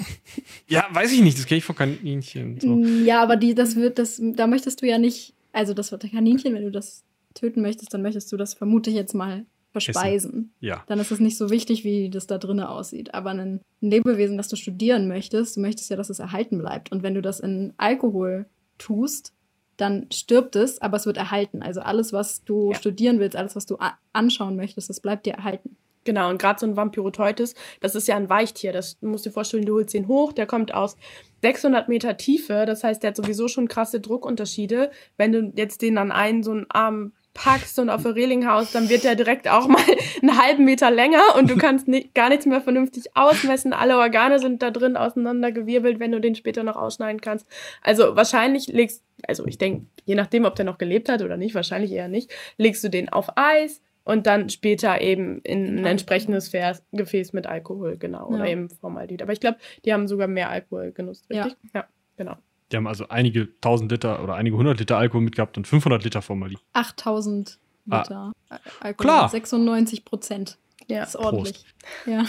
ja, weiß ich nicht, das kenne ich von Kaninchen. So. Ja, aber die, das wird, das, da möchtest du ja nicht, also das wird der Kaninchen, wenn du das töten möchtest, dann möchtest du das vermute ich jetzt mal verspeisen. Ja. Dann ist es nicht so wichtig, wie das da drinnen aussieht. Aber ein, ein Lebewesen, das du studieren möchtest, du möchtest ja, dass es erhalten bleibt. Und wenn du das in Alkohol tust, dann stirbt es, aber es wird erhalten. Also alles, was du Ja. studieren willst, alles, was du anschauen möchtest, das bleibt dir erhalten. Genau, und gerade so ein Vampyroteutes, das ist ja ein Weichtier. Das du musst dir vorstellen, du holst ihn hoch, der kommt aus 600 Meter Tiefe. Das heißt, der hat sowieso schon krasse Druckunterschiede. Wenn du jetzt den an einen so einen Arm packst und auf der Reling haust, dann wird der direkt auch mal einen halben Meter länger und du kannst nicht, gar nichts mehr vernünftig ausmessen. Alle Organe sind da drin auseinandergewirbelt, wenn du den später noch ausschneiden kannst. Also wahrscheinlich legst, also ich denke, je nachdem, ob der noch gelebt hat oder nicht, wahrscheinlich eher nicht, legst du den auf Eis, und dann später eben in ein entsprechendes Vers Gefäß mit Alkohol, genau. Oder Ja. eben Formaldehyd. Aber ich glaube, die haben sogar mehr Alkohol genutzt, richtig? Ja, genau. Die haben also einige tausend Liter oder einige hundert Liter Alkohol mitgehabt und 500 Liter Formalin. 8000 Ah. Liter Al- Alkohol. Klar. 96 Prozent. Ja. Das ist ordentlich. Ja.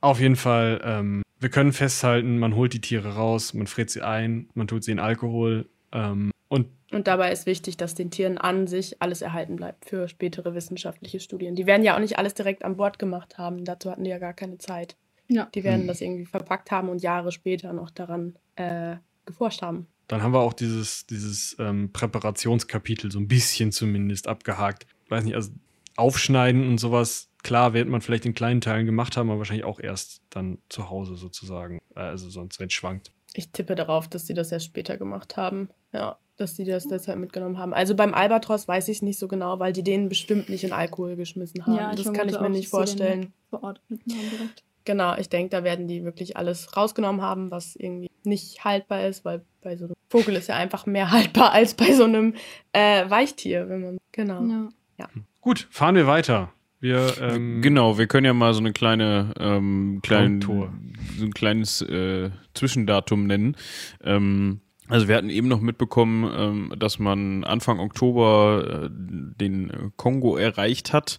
Auf jeden Fall, ähm, wir können festhalten, man holt die Tiere raus, man friert sie ein, man tut sie in Alkohol. Ähm, und Und dabei ist wichtig, dass den Tieren an sich alles erhalten bleibt für spätere wissenschaftliche Studien. Die werden ja auch nicht alles direkt an Bord gemacht haben. Dazu hatten die ja gar keine Zeit. ja. Die werden Hm. das irgendwie verpackt haben und Jahre später noch daran äh, geforscht haben. dann haben wir auch dieses, dieses ähm, Präparationskapitel so ein bisschen zumindest abgehakt. Ich weiß nicht, also aufschneiden und sowas, klar, wird man vielleicht in kleinen Teilen gemacht haben, aber wahrscheinlich auch erst dann zu Hause sozusagen. Äh, Also sonst, wenn es schwankt. Ich tippe darauf, dass sie das erst später gemacht haben. Ja, dass sie das deshalb mitgenommen haben. Also beim Albatros weiß ich es nicht so genau, weil die den bestimmt nicht in Alkohol geschmissen haben. Ja, das kann ich mir nicht vorstellen. Vor Ort mitgenommen direkt. Genau, ich denke, da werden die wirklich alles rausgenommen haben, was irgendwie nicht haltbar ist, weil bei so einem Vogel ist ja einfach mehr haltbar als bei so einem äh, Weichtier, wenn man. Genau. Ja. Gut, fahren wir weiter. Wir, ähm, Genau, wir können ja mal so eine kleine, ähm, kleinen, Counttour. so ein kleines äh, Zwischendatum nennen. Ähm, also wir hatten eben noch mitbekommen, ähm, dass man Anfang Oktober äh, den Kongo erreicht hat.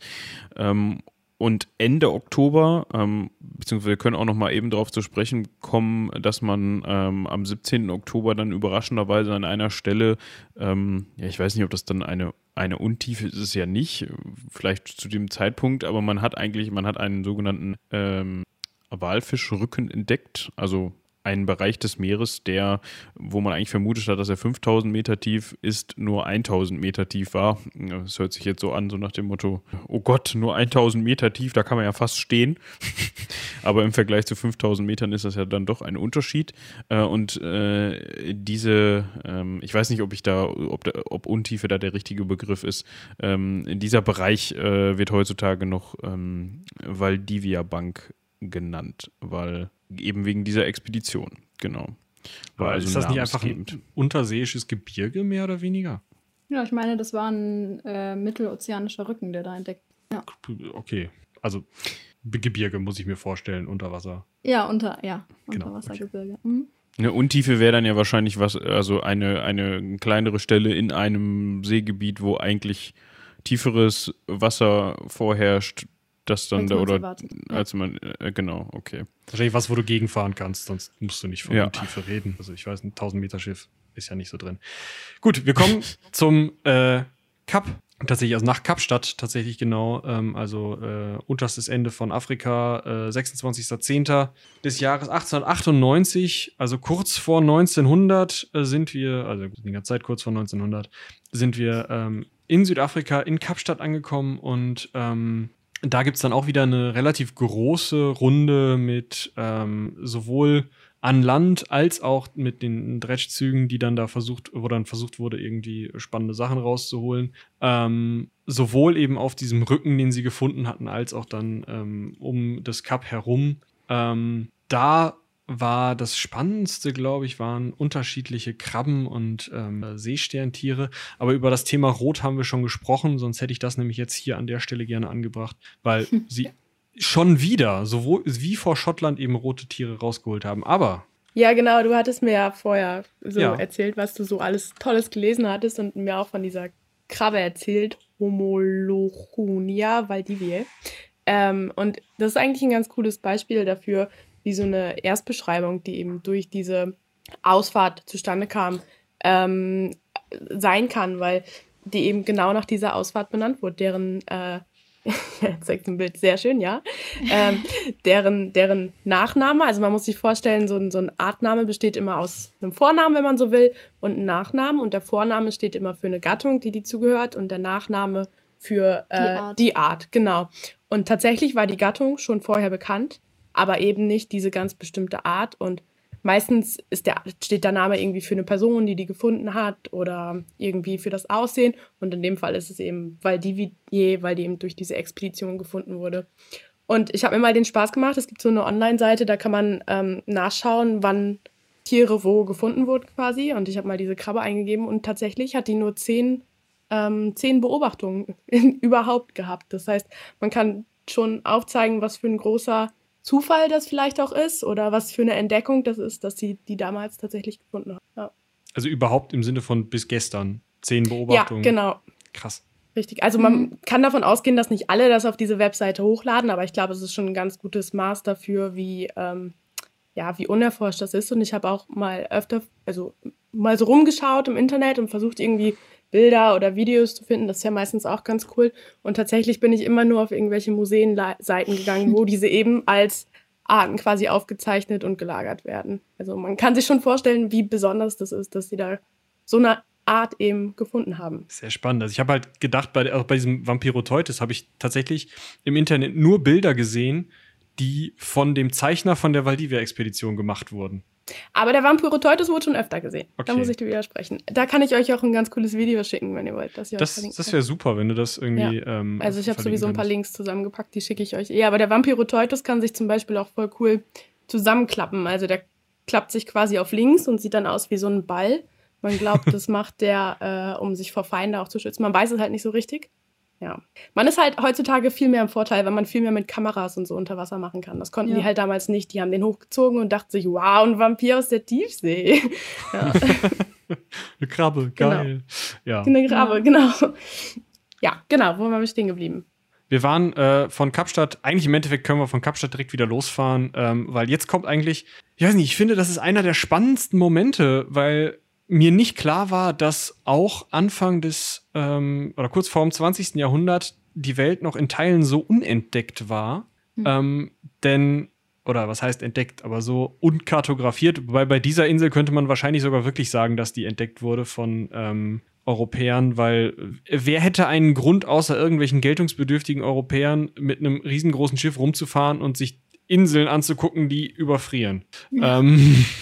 Und Ende Oktober, ähm, beziehungsweise wir können auch noch mal eben darauf zu sprechen kommen, dass man ähm, am 17. Oktober dann überraschenderweise an einer Stelle, ähm, ja, ich weiß nicht, ob das dann eine, eine Untiefe ist es ja nicht, vielleicht zu dem Zeitpunkt, aber man hat eigentlich, man hat einen sogenannten ähm, Walfischrücken entdeckt, also einen Bereich des Meeres, der, wo man eigentlich vermutet hat, dass er 5000 Meter tief ist, nur 1000 Meter tief war. Das hört sich jetzt so an, so nach dem Motto, oh Gott, nur 1000 Meter tief, da kann man ja fast stehen. Aber im Vergleich zu 5000 Metern ist das ja dann doch ein Unterschied. Äh, Und äh, diese, ähm, ich weiß nicht, ob ich da, ob, da, ob Untiefe da der richtige Begriff ist. Ähm, In dieser Bereich äh, wird heutzutage noch ähm, Valdivia Bank genannt, weil eben wegen dieser Expedition, genau. War aber also ist das nicht einfach ein unterseeisches Gebirge, mehr oder weniger? ja, ich meine, das war ein äh, mittelozeanischer Rücken, der da entdeckt. Okay, also Gebirge muss ich mir vorstellen, unter Wasser. Ja, unter, ja, Genau, Unterwassergebirge. Mhm. Eine Untiefe wäre dann ja wahrscheinlich was, also eine, eine kleinere Stelle in einem Seegebiet, wo eigentlich tieferes Wasser vorherrscht, das dann Als da oder erwartet, als man, äh, genau, okay. Wahrscheinlich was, wo du gegenfahren kannst, sonst musst du nicht von Ja. Untiefe reden. Also ich weiß, ein 1000 Meter Schiff ist ja nicht so drin. Gut, wir kommen zum äh, Kap. Tatsächlich, also nach Kapstadt tatsächlich genau, ähm, also äh, unterstes Ende von Afrika, äh, 26.10. des Jahres 1898, also kurz vor 1900 äh, sind wir, also die ganze Zeit kurz vor 1900, sind wir ähm, in Südafrika, in Kapstadt angekommen und ähm, da gibt es dann auch wieder eine relativ große Runde mit ähm, sowohl an Land als auch mit den Dredge-Zügen, die dann da versucht, wo dann versucht wurde, irgendwie spannende Sachen rauszuholen. Ähm, sowohl eben auf diesem Rücken, den sie gefunden hatten, als auch dann ähm, um das Kap herum. Ähm, da war das Spannendste, glaube ich, waren unterschiedliche Krabben und ähm, Seesterntiere. Aber über das Thema Rot haben wir schon gesprochen, sonst hätte ich das nämlich jetzt hier an der Stelle gerne angebracht, weil sie schon wieder, sowohl wie vor Schottland eben rote Tiere rausgeholt haben. Aber Ja, genau, du hattest mir ja vorher so Ja. erzählt, was du so alles Tolles gelesen hattest und mir auch von dieser Krabbe erzählt, Homolochunia valdiviae. Ähm, und das ist eigentlich ein ganz cooles Beispiel dafür, wie so eine Erstbeschreibung, die eben durch diese Ausfahrt zustande kam, ähm, sein kann, weil die eben genau nach dieser Ausfahrt benannt wurde, deren äh, zeigt ein Bild sehr schön, ja. Ähm, deren, deren Nachname, also man muss sich vorstellen, so ein, so ein Artname besteht immer aus einem Vornamen, wenn man so will, und einem Nachnamen. Und der Vorname steht immer für eine Gattung, die die zugehört, und der Nachname für äh, Die Art. die Art, genau. Und tatsächlich war die Gattung schon vorher bekannt, aber eben nicht diese ganz bestimmte Art. Und meistens ist der, steht der Name irgendwie für eine Person, die die gefunden hat oder irgendwie für das Aussehen. Und in dem Fall ist es eben Valdivier, weil die eben durch diese Expedition gefunden wurde. Und ich habe mir mal den Spaß gemacht. Es gibt so eine Online-Seite, da kann man ähm, nachschauen, wann Tiere wo gefunden wurden quasi. Und ich habe mal diese Krabbe eingegeben und tatsächlich hat die nur zehn, ähm, zehn Beobachtungen überhaupt gehabt. Das heißt, man kann schon aufzeigen, was für ein großer Zufall das vielleicht auch ist oder was für eine Entdeckung das ist, dass sie die damals tatsächlich gefunden haben. Ja. Also überhaupt im Sinne von bis gestern. Zehn Beobachtungen. Ja, genau. Krass. Richtig. Also man mhm. kann davon ausgehen, dass nicht alle das auf diese Webseite hochladen, aber ich glaube, es ist schon ein ganz gutes Maß dafür, wie, ähm, ja, wie unerforscht das ist. Und ich habe auch mal öfter, also mal so rumgeschaut im Internet und versucht irgendwie Bilder oder Videos zu finden. Das ist ja meistens auch ganz cool. Und tatsächlich bin ich immer nur auf irgendwelche Museenseiten gegangen, wo diese eben als Arten quasi aufgezeichnet und gelagert werden. Also man kann sich schon vorstellen, wie besonders das ist, dass sie da so eine Art eben gefunden haben. Sehr spannend. Also ich habe halt gedacht, bei, auch bei diesem Vampiroteutes habe ich tatsächlich im Internet nur Bilder gesehen, die von dem Zeichner von der Valdivia-Expedition gemacht wurden. Aber der Vampiroteutes wurde schon öfter gesehen. Okay. Da muss ich dir widersprechen. Da kann ich euch auch ein ganz cooles Video schicken, wenn ihr wollt. das das wäre super, wenn du das irgendwie. Ja. Ähm, also ich habe sowieso ein paar Links zusammengepackt, die schicke ich euch. Ja, aber der Vampiroteutes kann sich zum Beispiel auch voll cool zusammenklappen. Also der klappt sich quasi auf links und sieht dann aus wie so ein Ball. Man glaubt, das macht der, äh, um sich vor Feinde auch zu schützen. Man weiß es halt nicht so richtig. Ja. Man ist halt heutzutage viel mehr im Vorteil, weil man viel mehr mit Kameras und so unter Wasser machen kann. Das konnten ja. die halt damals nicht. Die haben den hochgezogen und dachten sich, wow, ein Vampir aus der Tiefsee. Ja. Eine Krabbe, geil. Genau. Ja. Eine Krabbe, genau. Ja, genau, wo waren wir stehen geblieben? Wir waren äh, von Kapstadt, eigentlich im Endeffekt können wir von Kapstadt direkt wieder losfahren, ähm, weil jetzt kommt eigentlich, ich weiß nicht, ich finde, das ist einer der spannendsten Momente, weil mir nicht klar war, dass auch Anfang des ähm, oder kurz vor dem 20. Jahrhundert die Welt noch in Teilen so unentdeckt war. Mhm. Ähm, denn, oder was heißt entdeckt, aber so unkartografiert. Wobei bei dieser Insel könnte man wahrscheinlich sogar wirklich sagen, dass die entdeckt wurde von ähm, Europäern, weil äh, wer hätte einen Grund, außer irgendwelchen geltungsbedürftigen Europäern mit einem riesengroßen Schiff rumzufahren und sich Inseln anzugucken, die überfrieren? Ja. Ähm,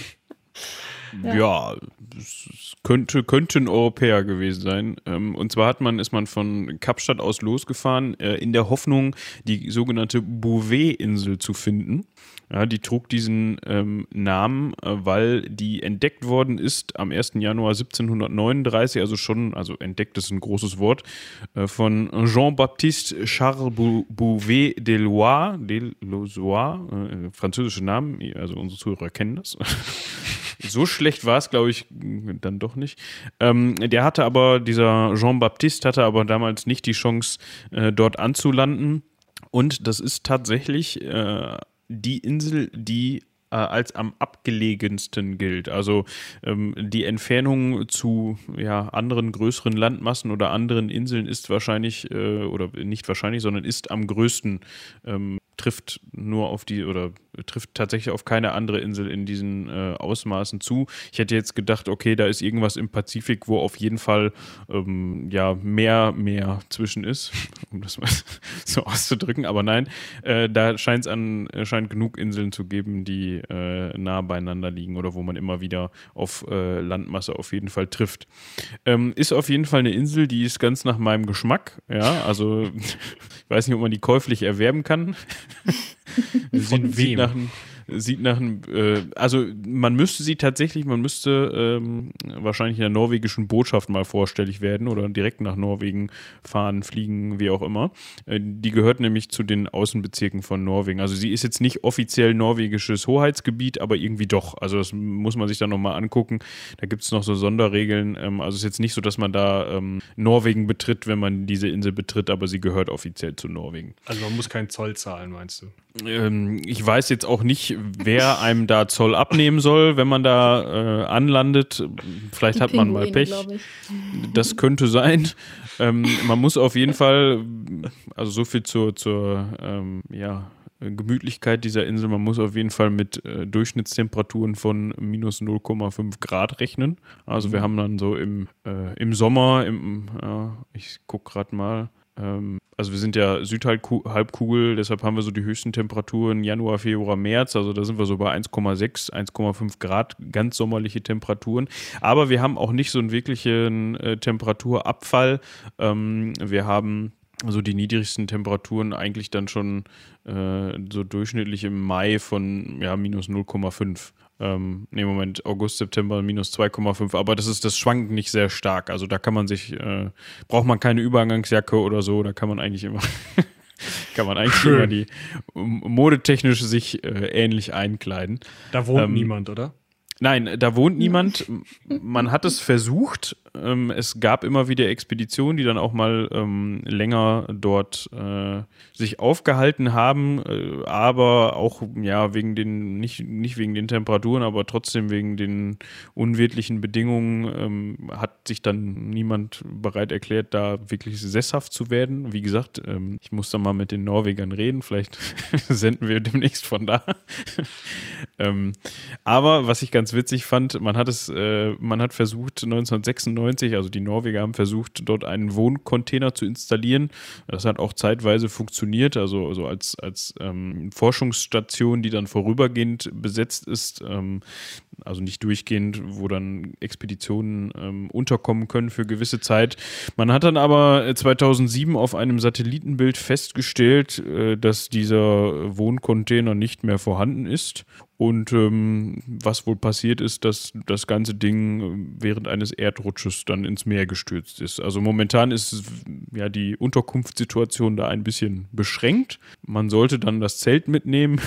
ja, es könnte, könnte ein Europäer gewesen sein. Ähm, und zwar hat man, ist man von Kapstadt aus losgefahren, äh, in der Hoffnung, die sogenannte Bouvet-Insel zu finden. Ja, die trug diesen ähm, Namen, äh, weil die entdeckt worden ist am 1. Januar 1739, also schon, also entdeckt ist ein großes Wort, äh, von Jean-Baptiste Charles Bouvet de Loire, de Lozois, äh, französische Namen, also unsere Zuhörer kennen das. so schlecht war es, glaube ich, dann doch nicht. Ähm, der hatte aber, dieser Jean-Baptiste hatte aber damals nicht die Chance, äh, dort anzulanden. Und das ist tatsächlich äh, die Insel, die äh, als am abgelegensten gilt. Also ähm, die Entfernung zu ja, anderen größeren Landmassen oder anderen Inseln ist wahrscheinlich, äh, oder nicht wahrscheinlich, sondern ist am größten ähm, trifft nur auf die oder trifft tatsächlich auf keine andere Insel in diesen äh, Ausmaßen zu. Ich hätte jetzt gedacht, okay, da ist irgendwas im Pazifik, wo auf jeden Fall ähm, ja mehr mehr zwischen ist, um das mal so auszudrücken. Aber nein, äh, da scheint es an scheint genug Inseln zu geben, die äh, nah beieinander liegen oder wo man immer wieder auf äh, Landmasse auf jeden Fall trifft. Ähm, ist auf jeden Fall eine Insel, die ist ganz nach meinem Geschmack. Ja, also ich weiß nicht, ob man die käuflich erwerben kann. Von wem? Nach einem, sieht nach einem, äh, also man müsste sie tatsächlich, man müsste ähm, wahrscheinlich in der norwegischen Botschaft mal vorstellig werden oder direkt nach Norwegen fahren, fliegen, wie auch immer. Äh, die gehört nämlich zu den Außenbezirken von Norwegen. Also sie ist jetzt nicht offiziell norwegisches Hoheitsgebiet, aber irgendwie doch. Also das muss man sich dann nochmal angucken. Da gibt es noch so Sonderregeln. Ähm, also es ist jetzt nicht so, dass man da ähm, Norwegen betritt, wenn man diese Insel betritt, aber sie gehört offiziell zu Norwegen. Also man muss keinen Zoll zahlen, meinst du? Ähm, ich weiß jetzt auch nicht, wer einem da Zoll abnehmen soll, wenn man da äh, anlandet. Vielleicht Die hat man mal Pech. Das könnte sein. Ähm, man muss auf jeden Fall, also so viel zur, zur ähm, ja, Gemütlichkeit dieser Insel, man muss auf jeden Fall mit äh, Durchschnittstemperaturen von minus 0,5 Grad rechnen. Also mhm. wir haben dann so im, äh, im Sommer, im, ja, ich gucke gerade mal, ähm, also wir sind ja Südhalbkugel, deshalb haben wir so die höchsten Temperaturen Januar, Februar, März. Also da sind wir so bei 1,6, 1,5 Grad, ganz sommerliche Temperaturen. Aber wir haben auch nicht so einen wirklichen äh, Temperaturabfall. Ähm, wir haben so die niedrigsten Temperaturen eigentlich dann schon äh, so durchschnittlich im Mai von ja, minus 0,5. Ähm, ne, Moment, August, September minus 2,5, aber das ist, das schwankt nicht sehr stark. Also da kann man sich, äh, braucht man keine Übergangsjacke oder so, da kann man eigentlich immer, kann man eigentlich Schön. immer die modetechnisch sich äh, ähnlich einkleiden. Da wohnt ähm, niemand, oder? Nein, da wohnt niemand. Man hat es versucht, ähm, es gab immer wieder Expeditionen, die dann auch mal ähm, länger dort äh, sich aufgehalten haben, äh, aber auch ja wegen den nicht nicht wegen den Temperaturen, aber trotzdem wegen den unwirtlichen Bedingungen ähm, hat sich dann niemand bereit erklärt, da wirklich sesshaft zu werden. Wie gesagt, ähm, ich muss dann mal mit den Norwegern reden. Vielleicht senden wir demnächst von da. Ähm, aber was ich ganz witzig fand, man hat es, äh, man hat versucht 1996 1990, also die Norweger haben versucht, dort einen Wohncontainer zu installieren. Das hat auch zeitweise funktioniert, also, also als, als ähm, Forschungsstation, die dann vorübergehend besetzt ist, ähm, also nicht durchgehend, wo dann Expeditionen ähm, unterkommen können für gewisse Zeit. Man hat dann aber 2007 auf einem Satellitenbild festgestellt, äh, dass dieser Wohncontainer nicht mehr vorhanden ist und ähm, was wohl passiert ist, dass das ganze Ding äh, während eines Erdrutsches dann ins Meer gestürzt ist. Also momentan ist ja die Unterkunftssituation da ein bisschen beschränkt. Man sollte dann das Zelt mitnehmen,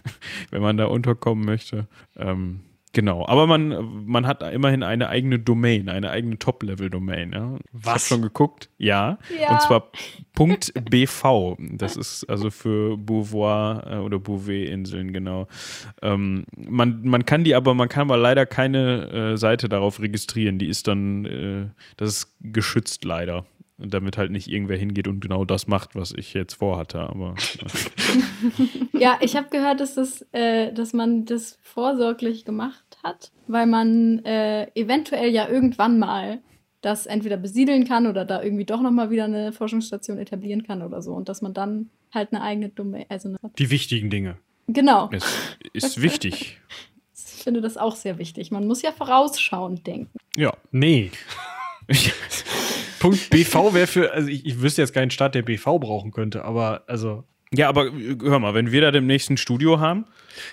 wenn man da unterkommen möchte. Ähm, Genau, aber man, man hat immerhin eine eigene Domain, eine eigene Top-Level-Domain. Ja. Was? Ich schon geguckt, ja, ja. Und zwar .bv. Das ist also für Beauvoir äh, oder Bouvet-Inseln, genau. Ähm, man, man kann die aber, man kann aber leider keine äh, Seite darauf registrieren. Die ist dann, äh, das ist geschützt leider damit halt nicht irgendwer hingeht und genau das macht, was ich jetzt vorhatte. Aber ja, ich habe gehört, dass das, äh, dass man das vorsorglich gemacht hat, weil man äh, eventuell ja irgendwann mal das entweder besiedeln kann oder da irgendwie doch noch mal wieder eine Forschungsstation etablieren kann oder so und dass man dann halt eine eigene Domain, also eine die wichtigen Dinge. Genau. Es ist wichtig. Ich finde das auch sehr wichtig. Man muss ja vorausschauend denken. Ja. Nee. Punkt BV wäre für, also ich, ich wüsste jetzt keinen Staat, der BV brauchen könnte, aber also. Ja, aber hör mal, wenn wir da demnächst ein Studio haben,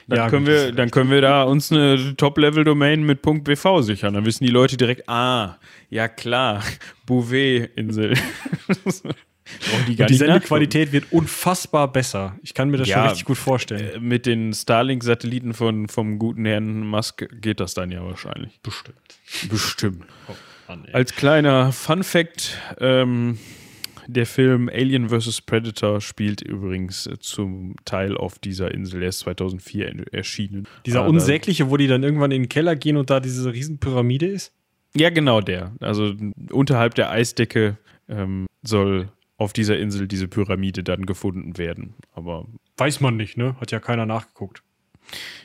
dann, ja, können, gut, wir, dann können wir da uns eine Top-Level-Domain mit .bv sichern. Dann wissen die Leute direkt, ah, ja klar, Bouvet-Insel. die, die Sendequalität wird unfassbar besser. Ich kann mir das ja, schon richtig gut vorstellen. Äh, mit den Starlink-Satelliten von, vom guten Herrn Musk geht das dann ja wahrscheinlich. Bestimmt. Bestimmt. Oh. Mann, Als kleiner Fun Fact, ähm, der Film Alien vs. Predator spielt übrigens äh, zum Teil auf dieser Insel. Er ist 2004 erschienen. Dieser Aber unsägliche, wo die dann irgendwann in den Keller gehen und da diese Riesenpyramide ist? Ja, genau der. Also unterhalb der Eisdecke ähm, soll auf dieser Insel diese Pyramide dann gefunden werden. Aber. Weiß man nicht, ne? Hat ja keiner nachgeguckt.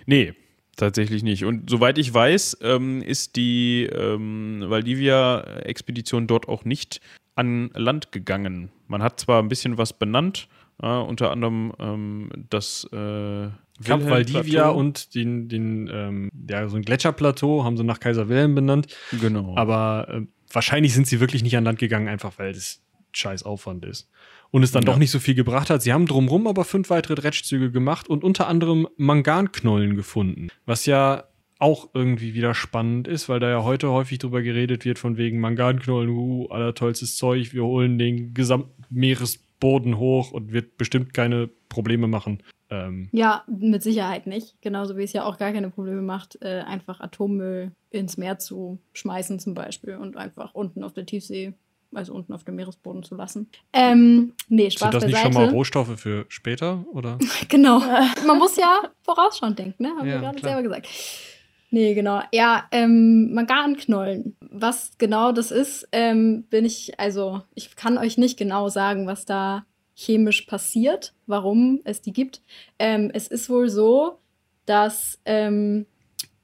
Nee, Tatsächlich nicht. Und soweit ich weiß, ähm, ist die ähm, Valdivia-Expedition dort auch nicht an Land gegangen. Man hat zwar ein bisschen was benannt, äh, unter anderem ähm, das äh, Kap Valdivia und den, den ähm, ja, so ein Gletscherplateau haben sie nach Kaiser Wilhelm benannt. Genau. Aber äh, wahrscheinlich sind sie wirklich nicht an Land gegangen, einfach weil das scheiß Aufwand ist und es dann ja. doch nicht so viel gebracht hat. Sie haben drumrum aber fünf weitere Dretschzüge gemacht und unter anderem Manganknollen gefunden, was ja auch irgendwie wieder spannend ist, weil da ja heute häufig drüber geredet wird von wegen Manganknollen, uh, allertollstes Zeug, wir holen den gesamten Meeresboden hoch und wird bestimmt keine Probleme machen. Ähm ja, mit Sicherheit nicht. Genauso wie es ja auch gar keine Probleme macht, äh, einfach Atommüll ins Meer zu schmeißen zum Beispiel und einfach unten auf der Tiefsee also unten auf dem Meeresboden zu lassen. Ähm, nee, Spaß Sind das nicht schon mal Rohstoffe für später, oder? genau. Man muss ja vorausschauend denken, ne? Haben ja, wir gerade selber gesagt. Nee, genau. Ja, ähm, Manganknollen. Was genau das ist, ähm, bin ich, also ich kann euch nicht genau sagen, was da chemisch passiert, warum es die gibt. Ähm, es ist wohl so, dass ähm,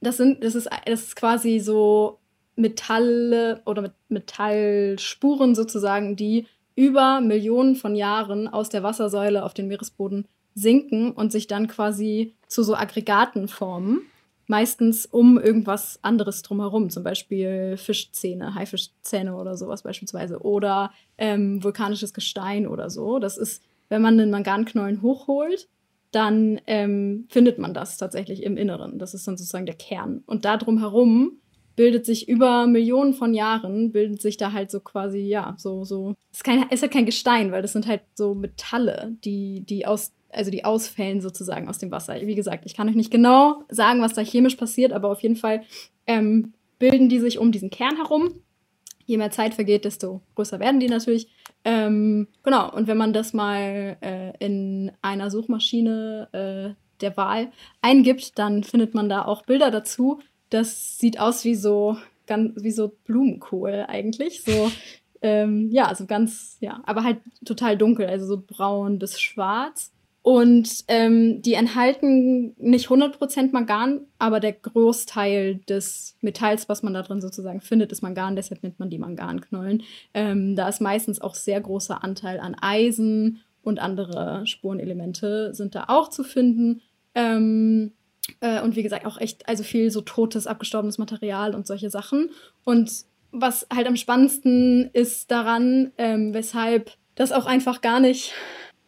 das sind, das ist, das ist quasi so Metalle oder Metallspuren sozusagen, die über Millionen von Jahren aus der Wassersäule auf den Meeresboden sinken und sich dann quasi zu so Aggregaten formen. Meistens um irgendwas anderes drumherum, zum Beispiel Fischzähne, Haifischzähne oder sowas beispielsweise. Oder ähm, vulkanisches Gestein oder so. Das ist, wenn man einen Manganknollen hochholt, dann ähm, findet man das tatsächlich im Inneren. Das ist dann sozusagen der Kern. Und da drumherum bildet sich über Millionen von Jahren, bildet sich da halt so quasi, ja, so, so. Es ist, kein, ist halt kein Gestein, weil das sind halt so Metalle, die, die aus, also die ausfällen sozusagen aus dem Wasser. Wie gesagt, ich kann euch nicht genau sagen, was da chemisch passiert, aber auf jeden Fall ähm, bilden die sich um diesen Kern herum. Je mehr Zeit vergeht, desto größer werden die natürlich. Ähm, genau, und wenn man das mal äh, in einer Suchmaschine äh, der Wahl eingibt, dann findet man da auch Bilder dazu, das sieht aus wie so, ganz, wie so Blumenkohl eigentlich. So, ähm, ja, so ganz, ja, aber halt total dunkel, also so braun bis schwarz. Und ähm, die enthalten nicht 100% Mangan, aber der Großteil des Metalls, was man da drin sozusagen findet, ist Mangan. Deshalb nennt man die Manganknollen. Ähm, da ist meistens auch sehr großer Anteil an Eisen und andere Spurenelemente sind da auch zu finden. Ähm, äh, und wie gesagt, auch echt, also viel so totes, abgestorbenes Material und solche Sachen. Und was halt am spannendsten ist daran, ähm, weshalb das auch einfach gar nicht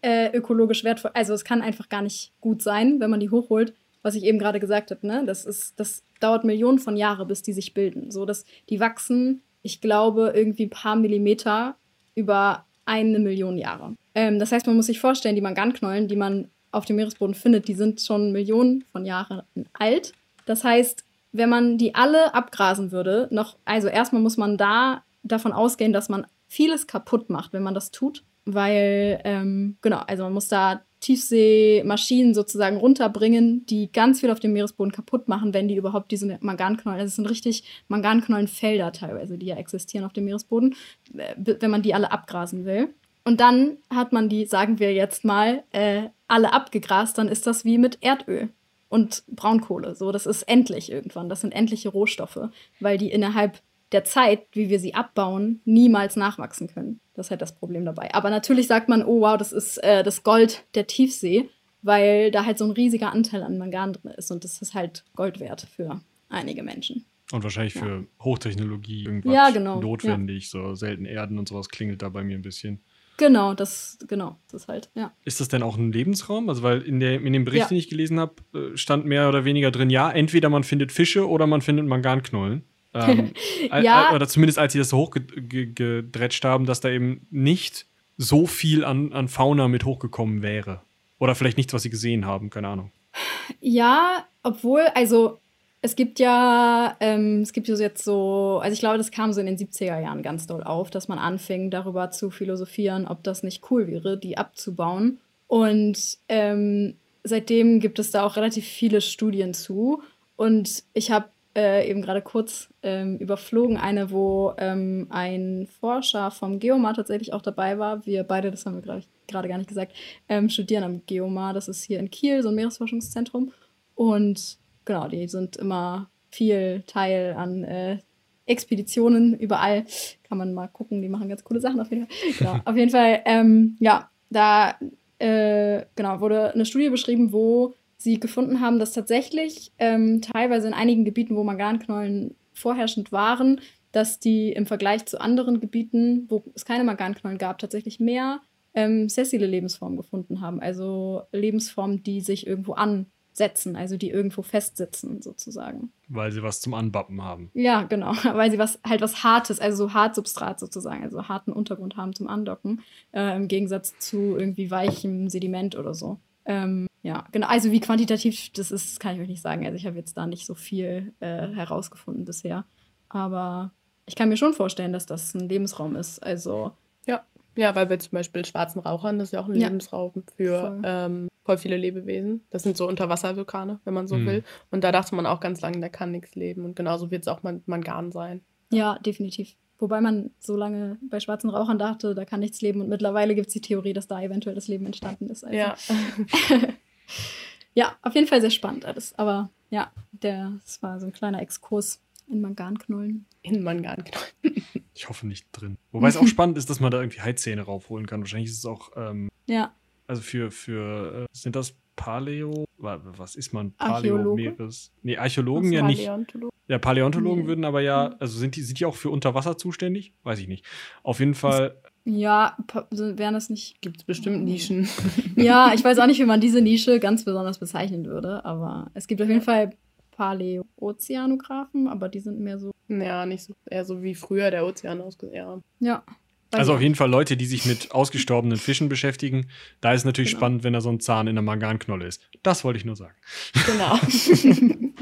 äh, ökologisch wertvoll, also es kann einfach gar nicht gut sein, wenn man die hochholt, was ich eben gerade gesagt habe, ne? Das ist, das dauert Millionen von Jahren, bis die sich bilden. So dass die wachsen, ich glaube, irgendwie ein paar Millimeter über eine Million Jahre. Ähm, das heißt, man muss sich vorstellen, die Manganknollen, die man auf dem Meeresboden findet, die sind schon Millionen von Jahren alt. Das heißt, wenn man die alle abgrasen würde, noch, also erstmal muss man da davon ausgehen, dass man vieles kaputt macht, wenn man das tut, weil, ähm, genau, also man muss da Tiefseemaschinen sozusagen runterbringen, die ganz viel auf dem Meeresboden kaputt machen, wenn die überhaupt diese Manganknollen, also es sind richtig Manganknollenfelder teilweise, die ja existieren auf dem Meeresboden, äh, wenn man die alle abgrasen will. Und dann hat man die, sagen wir jetzt mal, äh, alle abgegrast, dann ist das wie mit Erdöl und Braunkohle. So, das ist endlich irgendwann. Das sind endliche Rohstoffe, weil die innerhalb der Zeit, wie wir sie abbauen, niemals nachwachsen können. Das ist halt das Problem dabei. Aber natürlich sagt man, oh wow, das ist äh, das Gold der Tiefsee, weil da halt so ein riesiger Anteil an Mangan drin ist und das ist halt Gold wert für einige Menschen. Und wahrscheinlich ja. für Hochtechnologie irgendwas ja, genau. notwendig, ja. so seltene Erden und sowas klingelt da bei mir ein bisschen. Genau, das, genau, das halt, ja. Ist das denn auch ein Lebensraum? Also, weil in, der, in dem Bericht, ja. den ich gelesen habe, äh, stand mehr oder weniger drin, ja, entweder man findet Fische oder man findet Manganknollen. Ähm, ja. Oder zumindest als sie das so hochgedretscht haben, dass da eben nicht so viel an, an Fauna mit hochgekommen wäre. Oder vielleicht nichts, was sie gesehen haben, keine Ahnung. Ja, obwohl, also es gibt ja, ähm, es gibt jetzt so, also ich glaube, das kam so in den 70er Jahren ganz doll auf, dass man anfing, darüber zu philosophieren, ob das nicht cool wäre, die abzubauen. Und ähm, seitdem gibt es da auch relativ viele Studien zu. Und ich habe äh, eben gerade kurz ähm, überflogen eine, wo ähm, ein Forscher vom Geomar tatsächlich auch dabei war. Wir beide, das haben wir gerade gar nicht gesagt, ähm, studieren am Geomar. Das ist hier in Kiel, so ein Meeresforschungszentrum. Und genau, die sind immer viel Teil an äh, Expeditionen überall. Kann man mal gucken, die machen ganz coole Sachen auf jeden Fall. Genau, auf jeden Fall, ähm, ja, da äh, genau, wurde eine Studie beschrieben, wo sie gefunden haben, dass tatsächlich ähm, teilweise in einigen Gebieten, wo Manganknollen vorherrschend waren, dass die im Vergleich zu anderen Gebieten, wo es keine Manganknollen gab, tatsächlich mehr ähm, sessile Lebensformen gefunden haben. Also Lebensformen, die sich irgendwo an setzen, also die irgendwo festsitzen sozusagen. Weil sie was zum Anbappen haben. Ja, genau, weil sie was halt was Hartes, also so Hartsubstrat sozusagen, also harten Untergrund haben zum Andocken, äh, im Gegensatz zu irgendwie weichem Sediment oder so. Ähm, ja, genau, also wie quantitativ das ist, kann ich euch nicht sagen. Also ich habe jetzt da nicht so viel äh, herausgefunden bisher, aber ich kann mir schon vorstellen, dass das ein Lebensraum ist. Also ja, weil wir zum Beispiel schwarzen Rauchern, das ist ja auch ein ja. Lebensraum für voll. Ähm, voll. viele Lebewesen. Das sind so Unterwasservulkane, wenn man so mhm. will. Und da dachte man auch ganz lange, da kann nichts leben. Und genauso wird es auch Man Mangan sein. Ja, definitiv. Wobei man so lange bei schwarzen Rauchern dachte, da kann nichts leben. Und mittlerweile gibt es die Theorie, dass da eventuell das Leben entstanden ist. Also. Ja. ja, auf jeden Fall sehr spannend alles. Aber ja, der, das war so ein kleiner Exkurs in Manganknollen. In Manganknollen. Ich hoffe nicht drin. Wobei es auch spannend ist, dass man da irgendwie Heizähne raufholen kann. Wahrscheinlich ist es auch, ähm, Ja. also für, für, äh, sind das Paleo, wa- was ist man? Archäologe? Meeres. Nee, Archäologen ja nicht. Paläontologen. Ja, Paläontologen Nee. würden aber ja, also sind die, sind die auch für Unterwasser zuständig? Weiß ich nicht. Auf jeden Fall, Ja, wären das nicht. Gibt es bestimmt Nischen. Ja, ich weiß auch nicht, wie man diese Nische ganz besonders bezeichnen würde, aber es gibt auf jeden Fall Paläo-Ozeanographen, aber die sind mehr so. ja, nicht so. Eher so wie früher der Ozean ausgesehen. Ja. Ja. Also auf jeden Fall Leute, die sich mit ausgestorbenen Fischen beschäftigen. Da ist natürlich Genau. spannend, wenn da so ein Zahn in der Manganknolle ist. Das wollte ich nur sagen. Genau.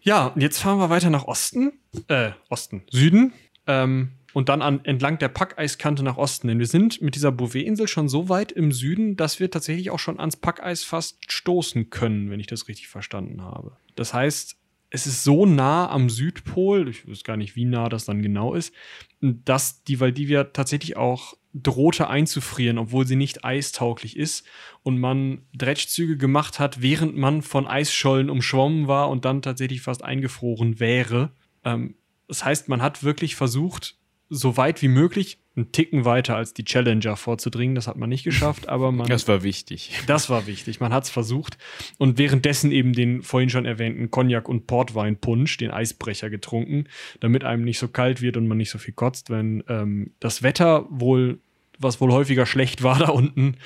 Ja, und jetzt fahren wir weiter nach Osten. Äh, Osten. Süden. Ähm, und dann an, entlang der Packeiskante nach Osten. Denn wir sind mit dieser Bouvet-Insel schon so weit im Süden, dass wir tatsächlich auch schon ans Packeis fast stoßen können, wenn ich das richtig verstanden habe. Das heißt, es ist so nah am Südpol, ich weiß gar nicht, wie nah das dann genau ist, dass die Valdivia tatsächlich auch drohte einzufrieren, obwohl sie nicht eistauglich ist und man Dretschzüge gemacht hat, während man von Eisschollen umschwommen war und dann tatsächlich fast eingefroren wäre. Ähm, das heißt, man hat wirklich versucht, so weit wie möglich, einen Ticken weiter als die Challenger vorzudringen. Das hat man nicht geschafft, aber man. Das war wichtig. Das war wichtig. Man hat es versucht und währenddessen eben den vorhin schon erwähnten Cognac- und Portweinpunsch, den Eisbrecher, getrunken, damit einem nicht so kalt wird und man nicht so viel kotzt, wenn ähm, das Wetter wohl, was wohl häufiger schlecht war da unten,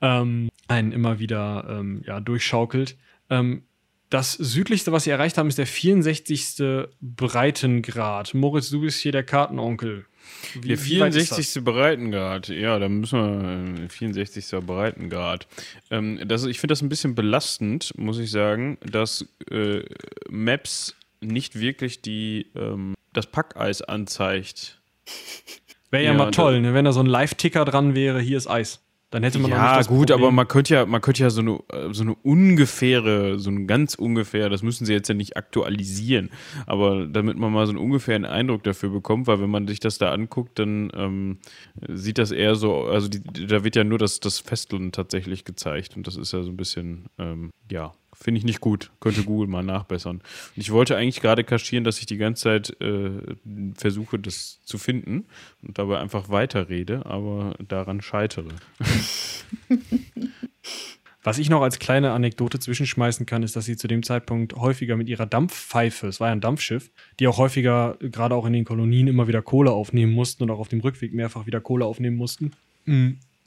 ähm, einen immer wieder ähm, ja, durchschaukelt. Ähm, das südlichste, was sie erreicht haben, ist der 64. Breitengrad. Moritz, du bist hier der Kartenonkel. Wie- Der wie weit ist das? 64. Breitengrad, ja, da müssen wir, äh, 64. Breitengrad. Ähm, das, ich finde das ein bisschen belastend, muss ich sagen, dass äh, Maps nicht wirklich die, ähm, das Packeis anzeigt. Wäre ja, Ja, mal toll, ne? wenn da so ein Live-Ticker dran wäre, hier ist Eis. Dann hätte man Ja, gut, Problem. aber man könnte ja, man könnte ja so eine, so eine ungefähre, so ein ganz ungefähr, das müssen sie jetzt ja nicht aktualisieren, aber damit man mal so einen ungefähren Eindruck dafür bekommt, weil wenn man sich das da anguckt, dann ähm, sieht das eher so, also die, da wird ja nur das, das Festland tatsächlich gezeigt und das ist ja so ein bisschen, ähm, ja, finde ich nicht gut. Könnte Google mal nachbessern. Und ich wollte eigentlich gerade kaschieren, dass ich die ganze Zeit äh, versuche, das zu finden und dabei einfach weiterrede, aber daran scheitere. Was ich noch als kleine Anekdote zwischenschmeißen kann, ist, dass sie zu dem Zeitpunkt häufiger mit ihrer Dampfpfeife, es war ja ein Dampfschiff, die auch häufiger, gerade auch in den Kolonien, immer wieder Kohle aufnehmen mussten und auch auf dem Rückweg mehrfach wieder Kohle aufnehmen mussten.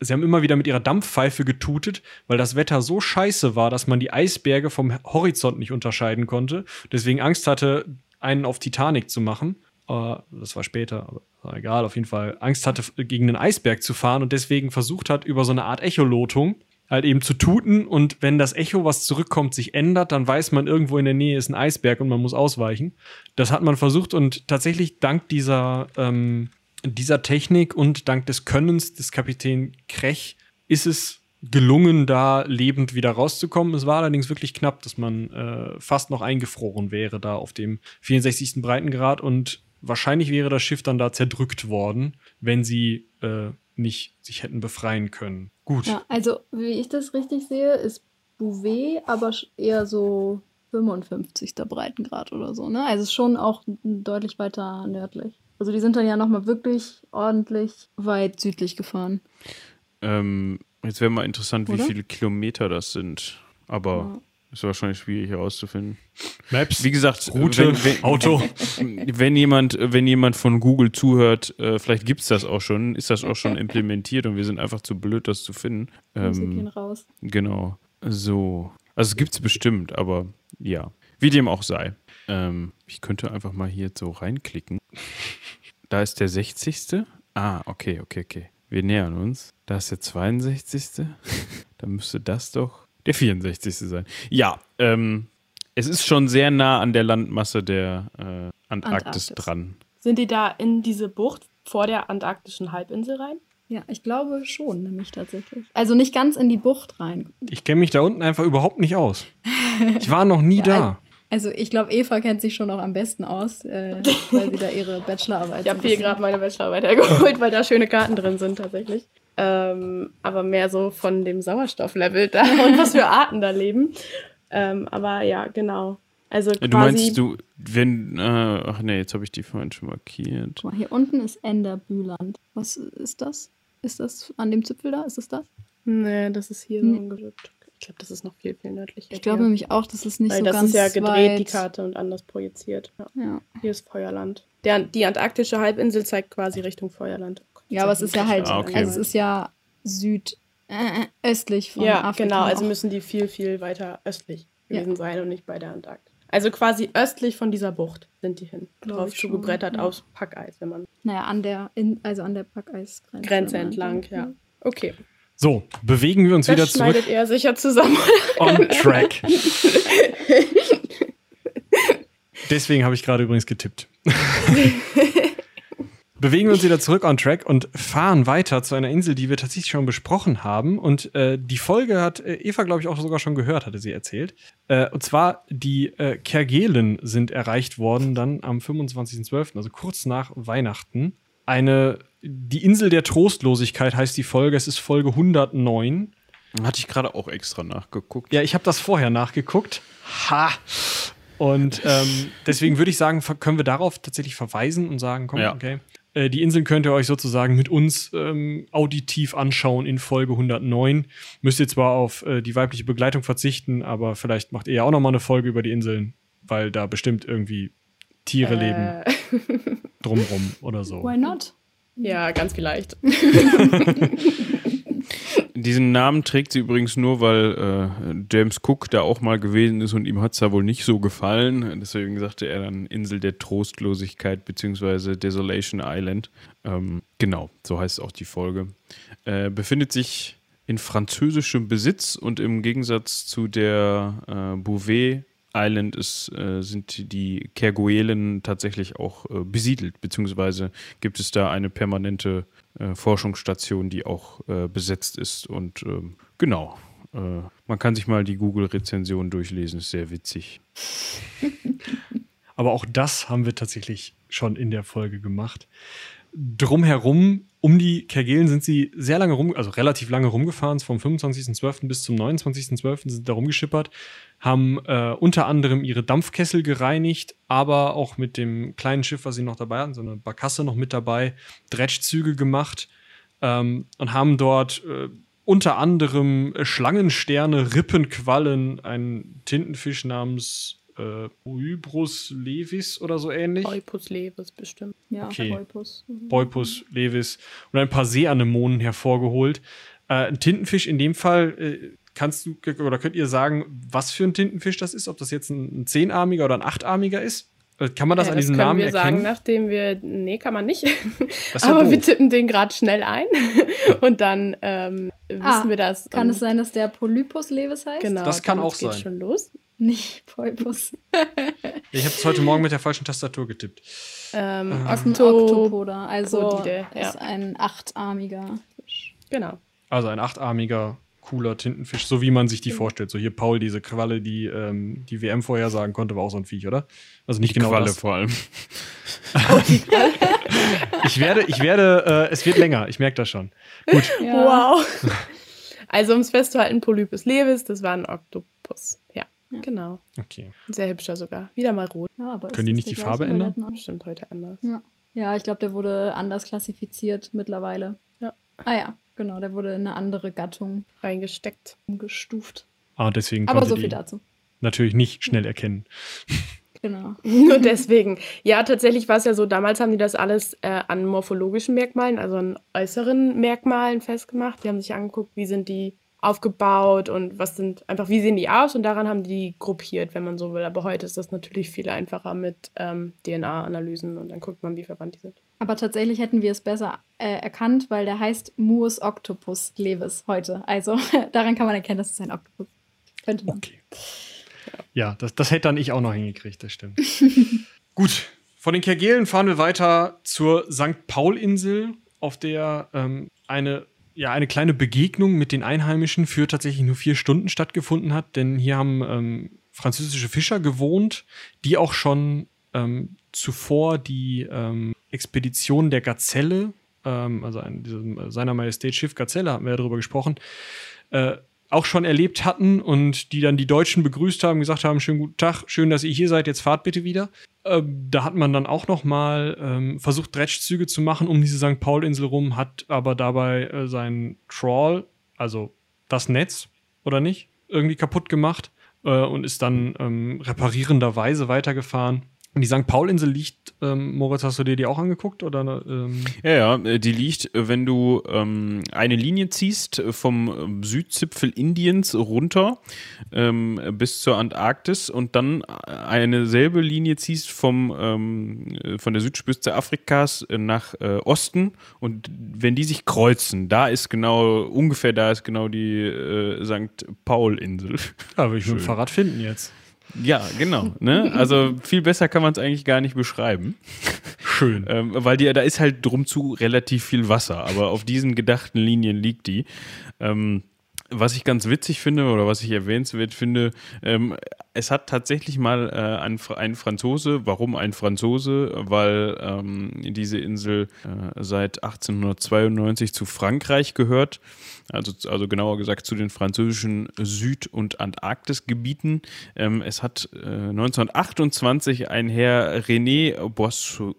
Sie haben immer wieder mit ihrer Dampfpfeife getutet, weil das Wetter so scheiße war, dass man die Eisberge vom Horizont nicht unterscheiden konnte. Deswegen Angst hatte, einen auf Titanic zu machen. Äh, das war später, aber war egal, auf jeden Fall. Angst hatte, gegen einen Eisberg zu fahren und deswegen versucht hat, über so eine Art Echolotung halt eben zu tuten und wenn das Echo, was zurückkommt, sich ändert, dann weiß man, irgendwo in der Nähe ist ein Eisberg und man muss ausweichen. Das hat man versucht und tatsächlich dank dieser, ähm, dieser Technik und dank des Könnens des Kapitän Krech ist es gelungen, da lebend wieder rauszukommen. Es war allerdings wirklich knapp, dass man äh, fast noch eingefroren wäre da auf dem 64. Breitengrad und wahrscheinlich wäre das Schiff dann da zerdrückt worden, wenn sie äh, nicht sich hätten befreien können. Gut. Ja, also, wie ich das richtig sehe, ist Bouvet aber eher so 55. Breitengrad oder so, ne? Also schon auch deutlich weiter nördlich. Also die sind dann ja nochmal wirklich ordentlich weit südlich gefahren. Ähm, jetzt wäre mal interessant, wie Oder? viele Kilometer das sind. Aber Ja. ist wahrscheinlich schwierig herauszufinden. Maps, Wie gesagt, Route, wenn, wenn, Auto. wenn jemand, wenn jemand von Google zuhört, äh, vielleicht gibt es das auch schon, ist das auch schon implementiert und wir sind einfach zu blöd, das zu finden. Ähm, gehen raus. genau. So. Also es gibt es bestimmt, aber ja. Wie dem auch sei. Ähm, ich könnte einfach mal hier so reinklicken. Da ist der 60. Ah, okay, okay, okay. Wir nähern uns. Da ist der 62. Dann müsste das doch der 64. sein. Ja, ähm, es ist schon sehr nah an der Landmasse der äh, Antarktis, Antarktis. dran. Sind die da in diese Bucht vor der antarktischen Halbinsel rein? Ja, ich glaube schon, nämlich tatsächlich. Also nicht ganz in die Bucht rein. Ich kenne mich da unten einfach überhaupt nicht aus. Ich war noch nie da. Also ich glaube, Eva kennt sich schon auch am besten aus, äh, weil sie da ihre Bachelorarbeit Ich habe hier gerade meine Bachelorarbeit hergeholt, weil da schöne Karten drin sind tatsächlich. Ähm, aber mehr so von dem Sauerstofflevel da und was für Arten da leben. Ähm, aber ja, genau. Also quasi. Du meinst du, wenn, äh, ach nee, jetzt habe ich die vorhin schon markiert. Guck mal, hier unten ist Enderbüland. Was ist das? Ist das an dem Zipfel da? Ist es das? Nee, das ist hier Nee. so umgerückt. Ich glaube, das ist noch viel, viel nördlicher. Ich glaube nämlich auch, das ist nicht Weil so das ganz ist ja gedreht, weit. die Karte, und anders projiziert. Ja. Ja. Hier ist Feuerland. Der, die antarktische Halbinsel zeigt quasi Richtung Feuerland. ja, aber es ist ja halt, Ah, okay. also es ist ja süd äh, östlich von Ja, Afrika. genau. Also auch. müssen die viel, viel weiter östlich Ja. gewesen sein und nicht bei der Antarktis. Also quasi östlich von dieser Bucht sind die hin. Glaub Drauf zugebrettert ja. aus Packeis, wenn man Naja, an der, in, also an der Packeisgrenze. Grenze ne? entlang, ja. Okay. So, bewegen wir uns wieder Das zurück schneidet er sicher zusammen. on track. Deswegen habe ich gerade übrigens getippt. Bewegen wir uns wieder zurück on track und fahren weiter zu einer Insel, die wir tatsächlich schon besprochen haben. Und äh, die Folge hat äh, Eva, glaube ich, auch sogar schon gehört, hatte sie erzählt. Äh, und zwar die äh, Kerguelen sind erreicht worden dann am 25.12., also kurz nach Weihnachten. Eine, die Insel der Trostlosigkeit heißt die Folge. Es ist Folge 109. Hatte ich gerade auch extra nachgeguckt. Ja, ich habe das vorher nachgeguckt. Ha! Und ähm, deswegen würde ich sagen, können wir darauf tatsächlich verweisen und sagen, komm, Ja. okay. Äh, die Inseln könnt ihr euch sozusagen mit uns ähm, auditiv anschauen in Folge 109. Müsst ihr zwar auf äh, die weibliche Begleitung verzichten, aber vielleicht macht ihr ja auch noch mal eine Folge über die Inseln, weil da bestimmt irgendwie Tiere leben Äh, drumrum oder so. Why not? Ja, ganz vielleicht. Diesen Namen trägt sie übrigens nur, weil äh, James Cook da auch mal gewesen ist und ihm hat es da wohl nicht so gefallen. Deswegen sagte er dann Insel der Trostlosigkeit beziehungsweise Desolation Island. Ähm, genau, so heißt auch die Folge. Äh, befindet sich in französischem Besitz und im Gegensatz zu der äh, Bouvet Island ist, äh, sind die Kerguelen tatsächlich auch äh, besiedelt, beziehungsweise gibt es da eine permanente äh, Forschungsstation, die auch äh, besetzt ist. Und ähm, genau, äh, man kann sich mal die Google-Rezension durchlesen, ist sehr witzig. Aber auch das haben wir tatsächlich schon in der Folge gemacht. Drumherum, um die Kerguelen sind sie sehr lange rum, also relativ lange rumgefahren, vom 25.12. bis zum 29.12. sind da rumgeschippert, haben äh, unter anderem ihre Dampfkessel gereinigt, aber auch mit dem kleinen Schiff, was sie noch dabei hatten, so eine Barkasse noch mit dabei, Dretschzüge gemacht ähm, und haben dort äh, unter anderem Schlangensterne, Rippenquallen, einen Tintenfisch namens äh, Oibrus levis oder so ähnlich. Eupus levis bestimmt. Ja, Okay. Boipus. Mhm. Boipus levis und ein paar Seeanemonen hervorgeholt. Äh, ein Tintenfisch in dem Fall, äh, kannst du oder könnt ihr sagen, was für ein Tintenfisch das ist? Ob das jetzt ein, ein zehnarmiger oder ein achtarmiger ist? Äh, Kann man das Ja, an diesem können Namen wir erkennen? sagen, nachdem wir. Nee, kann man nicht. Das Aber wir doof. tippen den gerade schnell ein. Und dann ähm, wissen Ah, wir das. Kann es sein, dass der Polypus levis heißt? Genau, Das kann auch sein. schon los. Nicht Poipus. Ich habe es heute Morgen mit der falschen Tastatur getippt. Ähm, ist ein Okto Oktopoda, also Podide, ja. ist ein achtarmiger Fisch. Genau. Also ein achtarmiger, cooler Tintenfisch, so wie man sich Genau. die vorstellt. So hier Paul, diese Qualle, die ähm, die WM vorhersagen konnte, war auch so ein Viech, oder? Also nicht genau Qualle das. vor allem. Ich werde, ich werde, äh, es wird länger, ich merke das schon. Gut, Wow. Also, um es festzuhalten, Polypus levis, das war ein Oktopus. Ja, genau. okay. Sehr hübscher sogar. Wieder mal rot. Ja, aber Können die nicht der die Farbe ändern? Bestimmt heute anders. Ja, ja ich glaube, der wurde anders klassifiziert mittlerweile. Ja. Ah ja, genau, der wurde in eine andere Gattung Reingesteckt. umgestuft. Ah, deswegen Aber so die viel dazu. natürlich nicht schnell erkennen. Genau. Nur deswegen. Ja, tatsächlich war es ja so, damals haben die das alles äh, an morphologischen Merkmalen, also an äußeren Merkmalen festgemacht. Die haben sich angeguckt, wie sind die aufgebaut und was sind, einfach wie sehen die aus und daran haben die gruppiert, wenn man so will. Aber heute ist das natürlich viel einfacher mit ähm, DNA-Analysen und dann guckt man, wie verwandt die sind. Aber tatsächlich hätten wir es besser äh, erkannt, weil der heißt Mus Octopus levis heute. Also daran kann man erkennen, dass es ein Oktopus ist. Könnte man. Okay. Ja, das, das hätte dann ich auch noch hingekriegt, das stimmt. Gut, von den Kerguelen fahren wir weiter zur St. Paul-Insel, auf der ähm, eine, ja, eine kleine Begegnung mit den Einheimischen für tatsächlich nur vier Stunden stattgefunden hat, denn hier haben ähm, französische Fischer gewohnt, die auch schon ähm, zuvor die ähm, Expedition der Gazelle, ähm, also ein, diesem, äh, seiner Majestät Schiff Gazelle, hatten wir ja darüber gesprochen, äh, auch schon erlebt hatten und die dann die Deutschen begrüßt haben, gesagt haben, schönen guten Tag, schön, dass ihr hier seid, jetzt fahrt bitte wieder. Ähm, da hat man dann auch noch mal ähm, versucht, Dredgzüge zu machen um diese St. Paul-Insel rum, hat aber dabei äh, seinen Trawl, also das Netz, oder nicht, irgendwie kaputt gemacht äh, und ist dann ähm, reparierenderweise weitergefahren. Die St. Paul-Insel liegt, ähm, Moritz, hast du dir die auch angeguckt? Oder, ähm? Ja, ja, äh, die liegt, äh, wenn du ähm, eine Linie ziehst äh, vom Südzipfel Indiens runter ähm, bis zur Antarktis und dann eine selbe Linie ziehst vom, ähm, von der Südspitze Afrikas nach äh, Osten und wenn die sich kreuzen, da ist genau, ungefähr da ist genau die äh, St. Paul-Insel. Ja, will ich mit dem Fahrrad finden jetzt. Ja, genau. Ne? Also viel besser kann man es eigentlich gar nicht beschreiben. Schön. ähm, weil die, da ist halt drum zu relativ viel Wasser, aber auf diesen gedachten Linien liegt die. Ähm, was ich ganz witzig finde oder was ich erwähnenswert finde, ähm, es hat tatsächlich mal äh, ein, ein, Franzose, warum ein Franzose? Weil ähm, diese Insel äh, seit 1892 zu Frankreich gehört, also, also genauer gesagt zu den französischen Süd- und Antarktisgebieten. Ähm, es hat äh, 1928 ein Herr René Boissou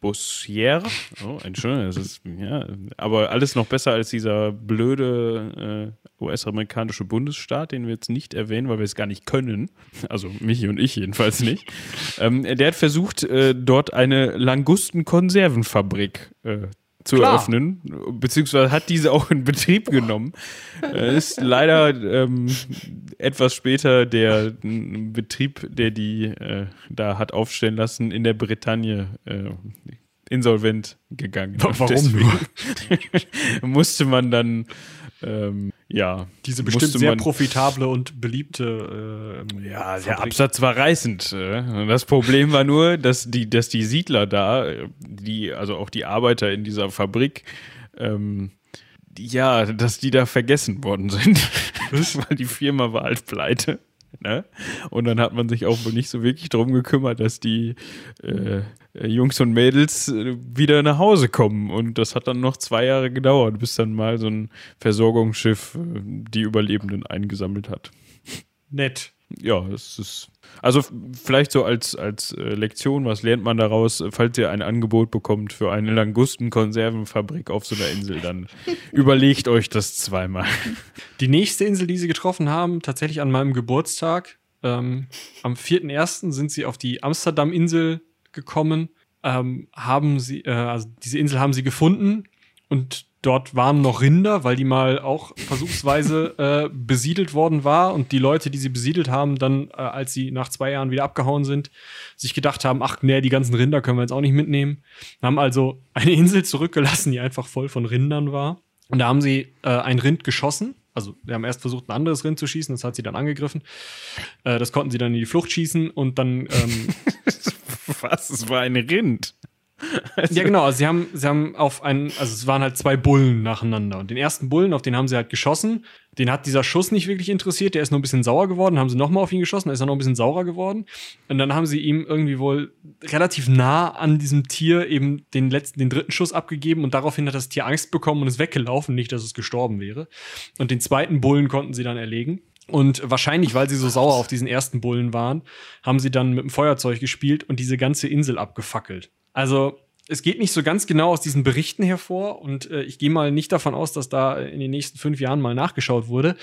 Bossier. Oh, Entschuldigung, das ist, ja, aber alles noch besser als dieser blöde äh, US-amerikanische Bundesstaat, den wir jetzt nicht erwähnen, weil wir es gar nicht können. Also Michi und ich jedenfalls nicht. Ähm, der hat versucht, äh, dort eine Langustenkonservenfabrik äh, zu Klar. eröffnen, beziehungsweise hat diese auch in Betrieb genommen. äh, ist leider ähm, etwas später der Betrieb, der die äh, da hat aufstellen lassen, in der Bretagne äh, insolvent gegangen. Warum nur? musste man dann ähm, ja, diese bestimmt sehr profitable und beliebte. Äh, ja, Fabrik. der Absatz war reißend. Äh. Das Problem war nur, dass die, dass die Siedler da, die, also auch die Arbeiter in dieser Fabrik, ähm, ja, dass die da vergessen worden sind. Weil die Firma war halt pleite. Ne? Und dann hat man sich auch nicht so wirklich darum gekümmert, dass die äh, Jungs und Mädels äh, wieder nach Hause kommen. Und das hat dann noch zwei Jahre gedauert, bis dann mal so ein Versorgungsschiff äh, die Überlebenden eingesammelt hat. Nett. Ja, es ist. Also vielleicht so als, als äh, Lektion, was lernt man daraus, falls ihr ein Angebot bekommt für eine Langustenkonservenfabrik auf so einer Insel, dann überlegt euch das zweimal. Die nächste Insel, die sie getroffen haben, tatsächlich an meinem Geburtstag, ähm, am 4.1. sind sie auf die Amsterdam-Insel gekommen, ähm, haben sie, äh, also diese Insel haben sie gefunden und dort waren noch Rinder, weil die mal auch versuchsweise äh, besiedelt worden war und die Leute, die sie besiedelt haben, dann, äh, als sie nach zwei Jahren wieder abgehauen sind, sich gedacht haben, ach nee, die ganzen Rinder können wir jetzt auch nicht mitnehmen. Haben also eine Insel zurückgelassen, die einfach voll von Rindern war. Und da haben sie äh, ein Rind geschossen. Also, wir haben erst versucht, ein anderes Rind zu schießen, das hat sie dann angegriffen. Äh, das konnten sie dann in die Flucht schießen und dann. Ähm, Was? Es war ein Rind. Also ja, genau. Also sie haben, sie haben auf einen, also es waren halt zwei Bullen nacheinander. Und den ersten Bullen, auf den haben sie halt geschossen. Den hat dieser Schuss nicht wirklich interessiert. Der ist nur ein bisschen sauer geworden. Haben sie nochmal auf ihn geschossen. Da ist er noch ein bisschen saurer geworden. Und dann haben sie ihm irgendwie wohl relativ nah an diesem Tier eben den letzten, den dritten Schuss abgegeben. Und daraufhin hat das Tier Angst bekommen und ist weggelaufen. Nicht, dass es gestorben wäre. Und den zweiten Bullen konnten sie dann erlegen. Und wahrscheinlich, weil sie so sauer auf diesen ersten Bullen waren, haben sie dann mit dem Feuerzeug gespielt und diese ganze Insel abgefackelt. Also es geht nicht so ganz genau aus diesen Berichten hervor und äh, ich gehe mal nicht davon aus, dass da in den nächsten fünf Jahren mal nachgeschaut wurde.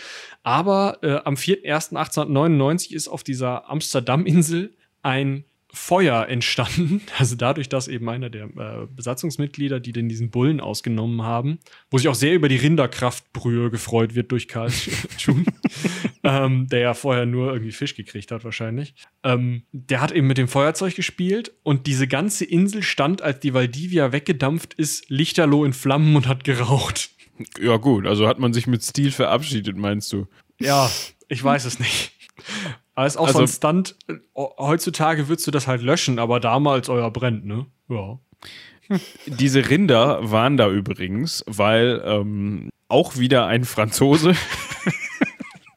Aber äh, am 4.1.1899 ist auf dieser Amsterdam-Insel ein Feuer entstanden. Also dadurch, dass eben einer der äh, Besatzungsmitglieder, die denn diesen Bullen ausgenommen haben, wo sich auch sehr über die Rinderkraftbrühe gefreut wird durch Karl Schun, ähm, der ja vorher nur irgendwie Fisch gekriegt hat wahrscheinlich. Ähm, der hat eben mit dem Feuerzeug gespielt und diese ganze Insel stand, als die Valdivia weggedampft ist, lichterloh in Flammen und hat geraucht. Ja gut, also hat man sich mit Stil verabschiedet, meinst du? Ja, ich weiß es nicht. Aber ist auch also, so ein Stunt. Heutzutage würdest du das halt löschen, aber damals euer brennt, ne? Ja. Diese Rinder waren da übrigens, weil ähm, auch wieder ein Franzose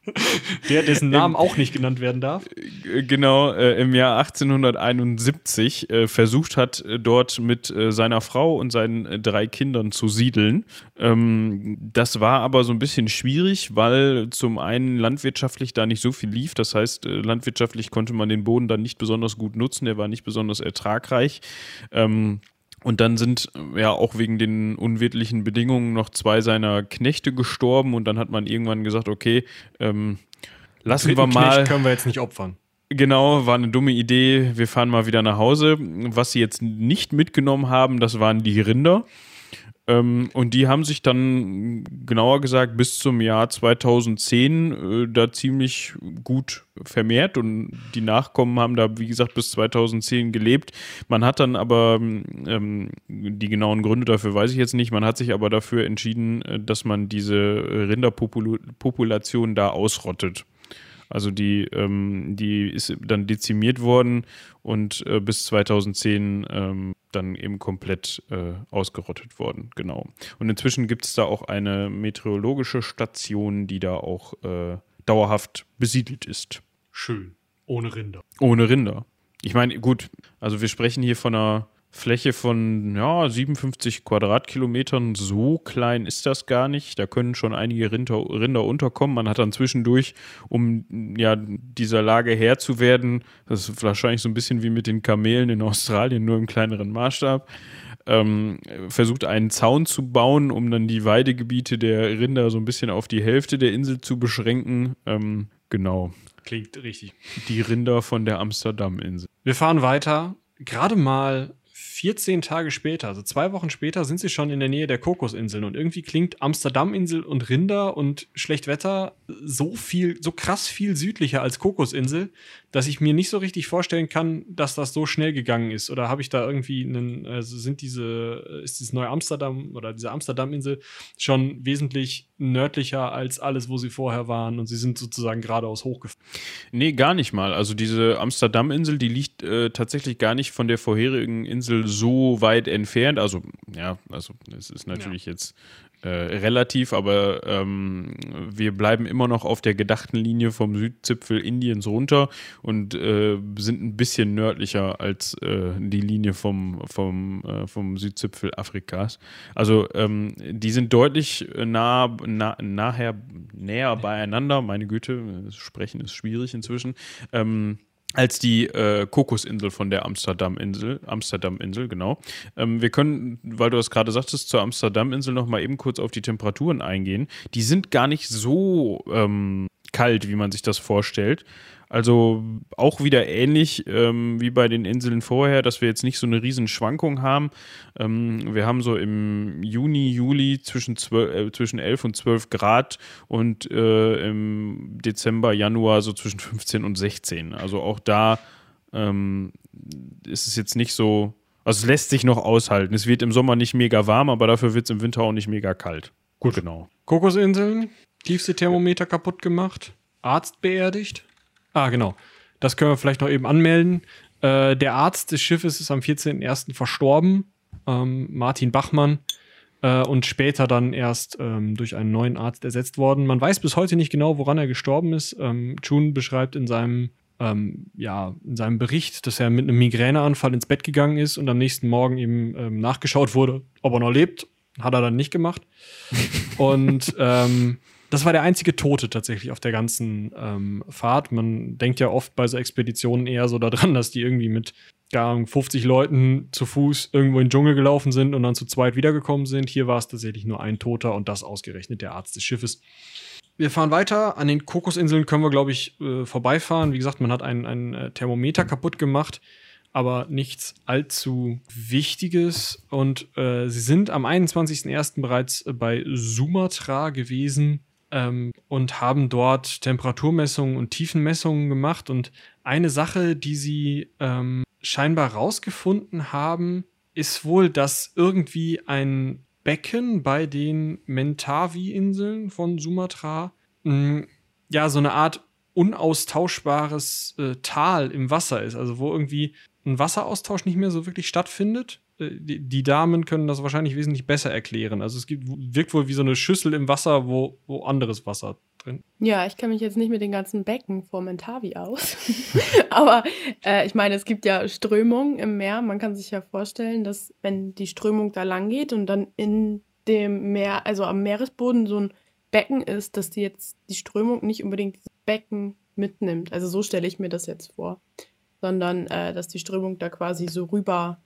Der, dessen Namen auch nicht genannt werden darf. Genau, äh, im Jahr 1871 äh, versucht hat, äh, dort mit äh, seiner Frau und seinen äh, drei Kindern zu siedeln. Ähm, das war aber so ein bisschen schwierig, weil zum einen landwirtschaftlich da nicht so viel lief. Das heißt, äh, landwirtschaftlich konnte man den Boden dann nicht besonders gut nutzen. Der war nicht besonders ertragreich. Ähm, und dann sind ja auch wegen den unwirtlichen Bedingungen noch zwei seiner Knechte gestorben und dann hat man irgendwann gesagt, okay, ähm, lassen wir mal. Knecht können wir jetzt nicht opfern. Genau, war eine dumme Idee. Wir fahren mal wieder nach Hause. Was sie jetzt nicht mitgenommen haben, das waren die Rinder. Ähm, und die haben sich dann, genauer gesagt, bis zum Jahr 2010 äh, da ziemlich gut vermehrt und die Nachkommen haben da, wie gesagt, bis 2010 gelebt. Man hat dann aber, ähm, die genauen Gründe dafür weiß ich jetzt nicht, man hat sich aber dafür entschieden, äh, dass man diese Rinderpopulation da ausrottet. Also die, ähm, die ist dann dezimiert worden und äh, bis 2010 ähm, dann eben komplett äh, ausgerottet worden, genau. Und inzwischen gibt es da auch eine meteorologische Station, die da auch äh, dauerhaft besiedelt ist. Schön. Ohne Rinder. Ohne Rinder. Ich meine, gut, also wir sprechen hier von einer Fläche von ja, 57 Quadratkilometern. So klein ist das gar nicht. Da können schon einige Rinder, Rinder unterkommen. Man hat dann zwischendurch, um ja dieser Lage Herr zu werden, das ist wahrscheinlich so ein bisschen wie mit den Kamelen in Australien, nur im kleineren Maßstab, ähm, versucht einen Zaun zu bauen, um dann die Weidegebiete der Rinder so ein bisschen auf die Hälfte der Insel zu beschränken. Ähm, genau. Klingt richtig. Die Rinder von der Amsterdam-Insel. Wir fahren weiter. Gerade mal 14 Tage später, also zwei Wochen später, sind sie schon in der Nähe der Kokosinseln. Und irgendwie klingt Amsterdam-Insel und Rinder und Schlechtwetter so viel, so krass viel südlicher als Kokosinsel, dass ich mir nicht so richtig vorstellen kann, dass das so schnell gegangen ist. Oder habe ich da irgendwie einen, also sind diese, ist dieses neue Amsterdam oder diese Amsterdam-Insel schon wesentlich nördlicher als alles, wo sie vorher waren und sie sind sozusagen geradeaus hochgefahren? Nee, gar nicht mal. Also diese Amsterdam-Insel, die liegt äh, tatsächlich gar nicht von der vorherigen Insel so weit entfernt. Also, ja, also es ist natürlich ja. jetzt äh, relativ, aber ähm, wir bleiben immer noch auf der gedachten Linie vom Südzipfel Indiens runter und äh, sind ein bisschen nördlicher als äh, die Linie vom, vom, äh, vom Südzipfel Afrikas. Also ähm, die sind deutlich nah, nah, nachher, näher beieinander. Meine Güte, sprechen ist schwierig inzwischen. Ähm, als die äh, Kokosinsel von der Amsterdam-Insel. Amsterdam-Insel, genau. Ähm, wir können, weil du das gerade sagtest, zur Amsterdam-Insel noch eben kurz auf die Temperaturen eingehen. Die sind gar nicht so ähm, kalt, wie man sich das vorstellt. Also auch wieder ähnlich ähm, wie bei den Inseln vorher, dass wir jetzt nicht so eine riesen Schwankung haben. Ähm, wir haben so im Juni, Juli zwischen, 12, äh, zwischen 11 und 12 Grad und äh, im Dezember, Januar so zwischen 15 und 16. Also auch da ähm, ist es jetzt nicht so, also es lässt sich noch aushalten. Es wird im Sommer nicht mega warm, aber dafür wird es im Winter auch nicht mega kalt. Gut, genau. Kokosinseln, tiefste Thermometer kaputt gemacht, Arzt beerdigt. Ah, genau. Das können wir vielleicht noch eben anmelden. Äh, der Arzt des Schiffes ist am 14.01. verstorben, ähm, Martin Bachmann, äh, und später dann erst ähm, durch einen neuen Arzt ersetzt worden. Man weiß bis heute nicht genau, woran er gestorben ist. Ähm, June beschreibt in seinem, ähm, ja, in seinem Bericht, dass er mit einem Migräneanfall ins Bett gegangen ist und am nächsten Morgen eben ähm, nachgeschaut wurde, ob er noch lebt. Hat er dann nicht gemacht. und ähm, das war der einzige Tote tatsächlich auf der ganzen ähm, Fahrt. Man denkt ja oft bei so Expeditionen eher so daran, dass die irgendwie mit gar 50 Leuten zu Fuß irgendwo in den Dschungel gelaufen sind und dann zu zweit wiedergekommen sind. Hier war es tatsächlich nur ein Toter und das ausgerechnet der Arzt des Schiffes. Wir fahren weiter. An den Kokosinseln können wir, glaube ich, äh, vorbeifahren. Wie gesagt, man hat ein, ein äh, Thermometer kaputt gemacht, aber nichts allzu Wichtiges. Und äh, sie sind am 21.01. bereits bei Sumatra gewesen ähm, und haben dort Temperaturmessungen und Tiefenmessungen gemacht. Und eine Sache, die sie ähm, scheinbar rausgefunden haben, ist wohl, dass irgendwie ein Becken bei den Mentawi-Inseln von Sumatra mh, mm, ja so eine Art unaustauschbares äh, Tal im Wasser ist, also wo irgendwie ein Wasseraustausch nicht mehr so wirklich stattfindet die, die, Damen können das wahrscheinlich wesentlich besser erklären. Also es gibt, wirkt wohl wie so eine Schüssel im Wasser, wo, wo anderes Wasser drin. Ja, ich kenne mich jetzt nicht mit den ganzen Becken vor Mentavi aus. Aber äh, ich meine, es gibt ja Strömungen im Meer. Man kann sich ja vorstellen, dass wenn die Strömung da lang geht und dann in dem Meer, also am Meeresboden so ein Becken ist, dass die jetzt die Strömung nicht unbedingt dieses Becken mitnimmt. Also so stelle ich mir das jetzt vor. Sondern äh, dass die Strömung da quasi so rüber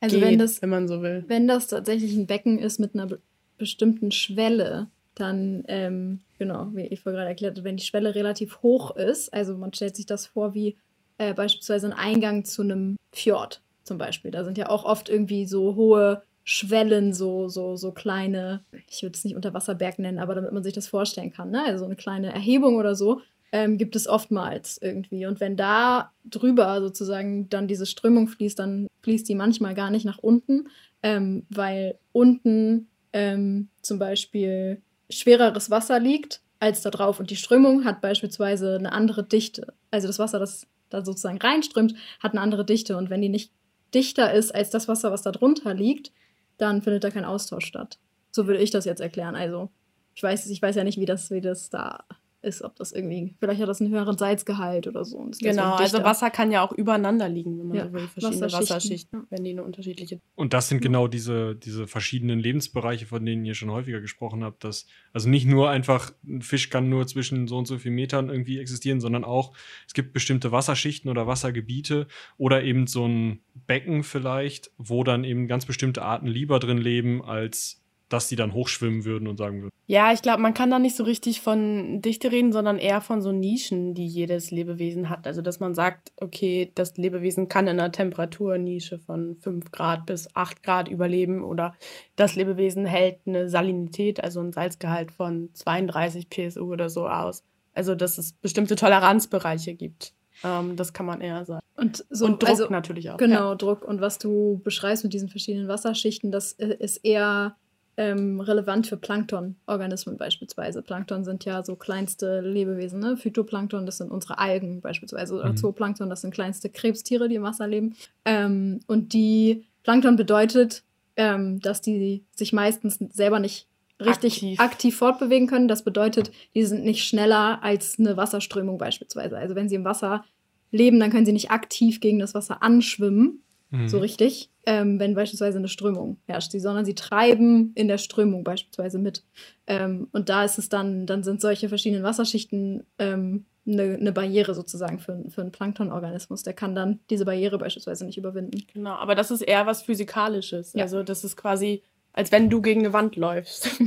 Also geht, wenn das, wenn man so will. wenn das tatsächlich ein Becken ist mit einer be bestimmten Schwelle, dann, ähm, genau, wie ich vorher gerade erklärt habe, wenn die Schwelle relativ hoch ist, also man stellt sich das vor wie äh, beispielsweise ein Eingang zu einem Fjord zum Beispiel. Da sind ja auch oft irgendwie so hohe Schwellen, so, so, so kleine, ich würde es nicht Unterwasserberg nennen, aber damit man sich das vorstellen kann, ne? Also eine kleine Erhebung oder so, ähm, gibt es oftmals irgendwie. Und wenn da drüber sozusagen dann diese Strömung fließt, dann fließt die manchmal gar nicht nach unten, ähm, weil unten ähm, zum Beispiel schwereres Wasser liegt als da drauf. Und die Strömung hat beispielsweise eine andere Dichte. Also das Wasser, das da sozusagen reinströmt, hat eine andere Dichte. Und wenn die nicht dichter ist als das Wasser, was da drunter liegt, dann findet da kein Austausch statt. So würde ich das jetzt erklären. Also ich weiß, ich weiß ja nicht, wie das, wie das da ist, ob das irgendwie, vielleicht hat das einen höheren Salzgehalt oder so. Genau, also. Wasser kann ja auch übereinander liegen, wenn man Ja, so will. Verschiedene Wasserschichten. Wasserschichten, wenn die eine unterschiedliche. Und das sind genau diese, diese verschiedenen Lebensbereiche, von denen ihr schon häufiger gesprochen habt. Dass, also nicht nur einfach, ein Fisch kann nur zwischen so und so vielen Metern irgendwie existieren, sondern auch, es gibt bestimmte Wasserschichten oder Wassergebiete oder eben so ein Becken vielleicht, wo dann eben ganz bestimmte Arten lieber drin leben, als dass die dann hochschwimmen würden und sagen würden. Ja, ich glaube, man kann da nicht so richtig von Dichte reden, sondern eher von so Nischen, die jedes Lebewesen hat. Also, dass man sagt, okay, das Lebewesen kann in einer Temperaturnische von 5 Grad bis 8 Grad überleben oder das Lebewesen hält eine Salinität, also ein Salzgehalt von 32 PSU oder so aus. Also, dass es bestimmte Toleranzbereiche gibt. Ähm, das kann man eher sagen. Und, so, Und Druck also, natürlich auch. Genau, Druck. Und was du beschreibst mit diesen verschiedenen Wasserschichten, das ist eher ähm, relevant für Planktonorganismen beispielsweise. Plankton sind ja so kleinste Lebewesen, ne? Phytoplankton, das sind unsere Algen beispielsweise. Oder Mhm. Zooplankton, das sind kleinste Krebstiere, die im Wasser leben. Ähm, und die Plankton bedeutet, ähm, dass die sich meistens selber nicht richtig Aktiv. aktiv. fortbewegen können. Das bedeutet, die sind nicht schneller als eine Wasserströmung beispielsweise. Also wenn sie im Wasser leben, dann können sie nicht aktiv gegen das Wasser anschwimmen, Mhm. so richtig, ähm, wenn beispielsweise eine Strömung herrscht, sie, sondern sie treiben in der Strömung beispielsweise mit. Ähm, und da ist es dann, dann sind solche verschiedenen Wasserschichten ähm, eine, eine Barriere sozusagen für, für einen Planktonorganismus. Der kann dann diese Barriere beispielsweise nicht überwinden. Genau, aber das ist eher was Physikalisches. Ja. Also, das ist quasi, als wenn du gegen eine Wand läufst.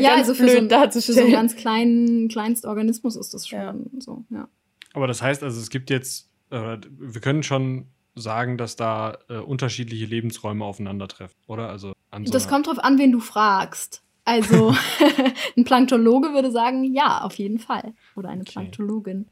Ja, ganz also für so, blöd ein, für so einen ganz kleinen, kleinsten Organismus ist das schon Ja. so, ja. Aber das heißt also, es gibt jetzt, äh, wir können schon sagen, dass da äh, unterschiedliche Lebensräume aufeinandertreffen, oder? Also an so Das kommt drauf an, wen du fragst. Also ein Planktologe würde sagen, ja, auf jeden Fall. Oder eine Okay. Planktologin.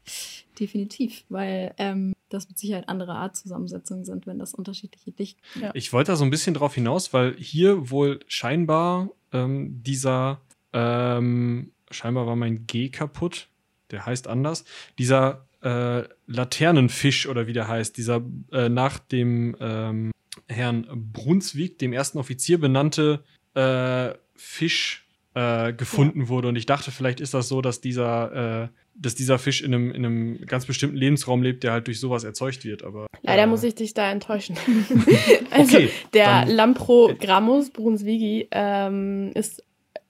Definitiv, weil ähm, das mit Sicherheit andere Artzusammensetzungen sind, wenn das unterschiedliche Dichten. Ja. Ich wollte da so ein bisschen drauf hinaus, weil hier wohl scheinbar ähm, dieser, ähm, scheinbar war mein G kaputt, der heißt anders, dieser äh, Laternenfisch oder wie der heißt, dieser äh, nach dem ähm, Herrn Brunswick, dem ersten Offizier benannte äh, Fisch äh, gefunden wurde. Und ich dachte, vielleicht ist das so, dass dieser, äh, dass dieser Fisch in einem, in einem ganz bestimmten Lebensraum lebt, der halt durch sowas erzeugt wird. Aber Leider äh, muss ich dich da enttäuschen. also, Okay, der dann- Lamprogrammus Brunsvigi ähm, ist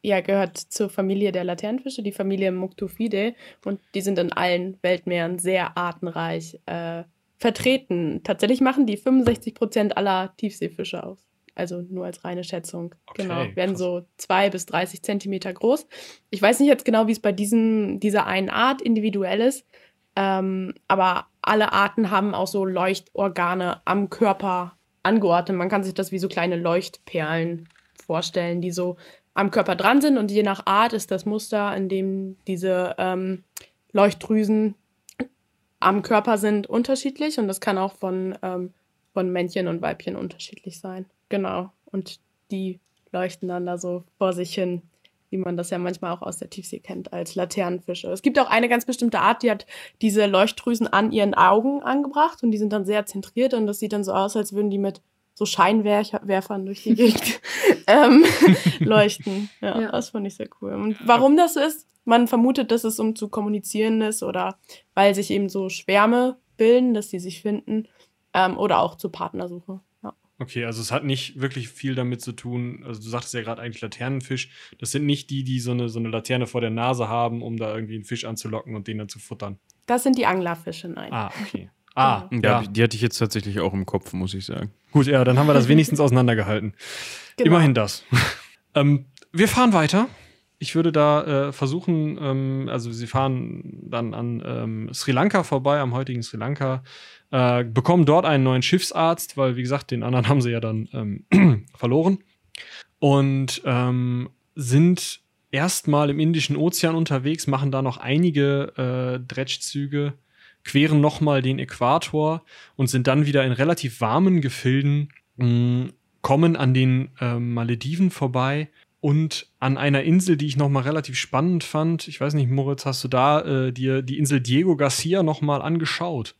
ja gehört zur Familie der Laternenfische, die Familie Muctophidae und die sind in allen Weltmeeren sehr artenreich äh, vertreten. Tatsächlich machen die 65 Prozent aller Tiefseefische aus. Also nur als reine Schätzung. Okay, genau. Werden krass. so zwei bis 30 Zentimeter groß. Ich weiß nicht jetzt genau, wie es bei diesem, dieser einen Art individuell ist. Ähm, aber alle Arten haben auch so Leuchtorgane am Körper angeordnet. Man kann sich das wie so kleine Leuchtperlen vorstellen, die so am Körper dran sind. Und je nach Art ist das Muster, in dem diese ähm, Leuchtdrüsen am Körper sind, unterschiedlich. Und das kann auch von, ähm, von Männchen und Weibchen unterschiedlich sein. Genau. Und die leuchten dann da so vor sich hin, wie man das ja manchmal auch aus der Tiefsee kennt, als Laternenfische. Es gibt auch eine ganz bestimmte Art, die hat diese Leuchtdrüsen an ihren Augen angebracht und die sind dann sehr zentriert und das sieht dann so aus, als würden die mit so Scheinwerfern durch die Gegend ähm, leuchten. Ja, Ja. das fand ich sehr cool. Und warum das ist, Man vermutet, dass es um zu kommunizieren ist oder weil sich eben so Schwärme bilden, dass sie sich finden ähm, oder auch zur Partnersuche. Ja. Okay, also es hat nicht wirklich viel damit zu tun. Also du sagtest ja gerade eigentlich Laternenfisch. Das sind nicht die, die so eine, so eine Laterne vor der Nase haben, um da irgendwie einen Fisch anzulocken und den dann zu futtern. Das sind die Anglerfische, nein. Ah, okay. Ah, Ja, ja. die hatte ich jetzt tatsächlich auch im Kopf, muss ich sagen. Gut, ja, dann haben wir das wenigstens auseinandergehalten. Genau. Immerhin das. ähm, wir fahren weiter. Ich würde da äh, versuchen, ähm, also sie fahren dann an ähm, Sri Lanka vorbei, am heutigen Sri Lanka, äh, bekommen dort einen neuen Schiffsarzt, weil, wie gesagt, den anderen haben sie ja dann ähm, verloren. Und ähm, sind erstmal im Indischen Ozean unterwegs, machen da noch einige äh, Dredgzüge, queren nochmal den Äquator und sind dann wieder in relativ warmen Gefilden, mh, kommen an den äh, Malediven vorbei und an einer Insel, die ich nochmal relativ spannend fand. Ich weiß nicht, Moritz, hast du da äh, dir die Insel Diego Garcia nochmal angeschaut?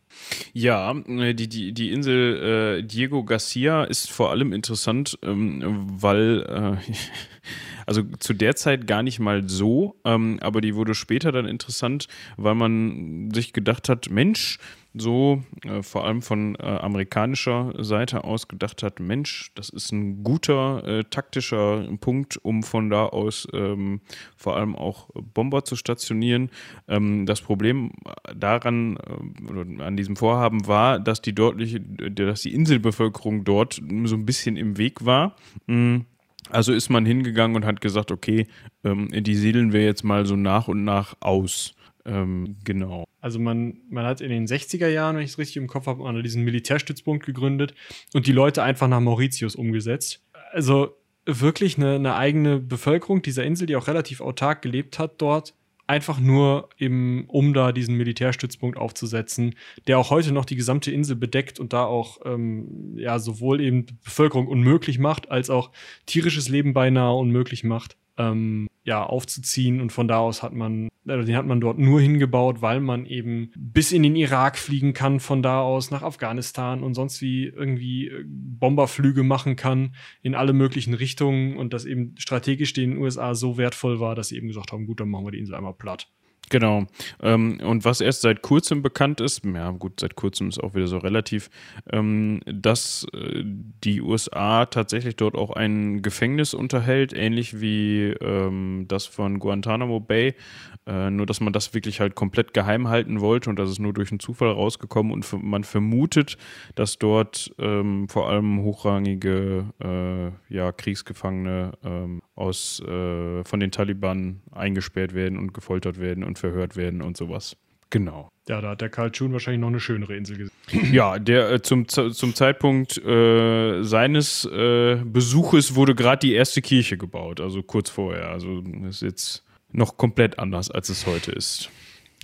Ja, äh, die, die, die Insel äh, Diego Garcia ist vor allem interessant, ähm, weil, äh, also zu der Zeit gar nicht mal so, ähm, aber die wurde später dann interessant, weil man sich gedacht hat, Mensch, so äh, vor allem von äh, amerikanischer Seite aus gedacht hat, Mensch, das ist ein guter äh, taktischer Punkt, um von da aus ähm, vor allem auch Bomber zu stationieren. Ähm, das Problem daran, äh, an diesem Vorhaben war, dass die dortliche, dass die Inselbevölkerung dort so ein bisschen im Weg war. Mm. Also ist man hingegangen und hat gesagt, okay, ähm, die siedeln wir jetzt mal so nach und nach aus. Ähm, genau. Also man, man hat in den 60er Jahren, wenn ich es richtig im Kopf habe, diesen Militärstützpunkt gegründet und die Leute einfach nach Mauritius umgesetzt. Also wirklich eine, eine eigene Bevölkerung dieser Insel, die auch relativ autark gelebt hat dort, einfach nur eben, um da diesen Militärstützpunkt aufzusetzen, der auch heute noch die gesamte Insel bedeckt und da auch ähm, ja sowohl eben Bevölkerung unmöglich macht, als auch tierisches Leben beinahe unmöglich macht. Ähm, ja, aufzuziehen und von da aus hat man, äh, den hat man dort nur hingebaut, weil man eben bis in den Irak fliegen kann, von da aus nach Afghanistan und sonst wie irgendwie äh, Bomberflüge machen kann in alle möglichen Richtungen und das eben strategisch den USA so wertvoll war, dass sie eben gesagt haben, gut, dann machen wir die Insel einmal platt. Genau. Ähm, und was erst seit kurzem bekannt ist, ja gut, seit kurzem ist auch wieder so relativ, ähm, dass äh, die USA tatsächlich dort auch ein Gefängnis unterhält, ähnlich wie ähm, das von Guantanamo Bay. Äh, nur, dass man das wirklich halt komplett geheim halten wollte und das ist nur durch einen Zufall rausgekommen und man vermutet, dass dort vor allem hochrangige äh, ja, Kriegsgefangene aus, äh, von den Taliban eingesperrt werden und gefoltert werden und verhört werden und sowas. Genau. Ja, da hat der Karl Schun wahrscheinlich noch eine schönere Insel gesehen. Ja, der äh, zum, zum Zeitpunkt äh, seines äh, Besuches wurde gerade die erste Kirche gebaut, also kurz vorher. Also ist jetzt noch komplett anders, als es heute ist.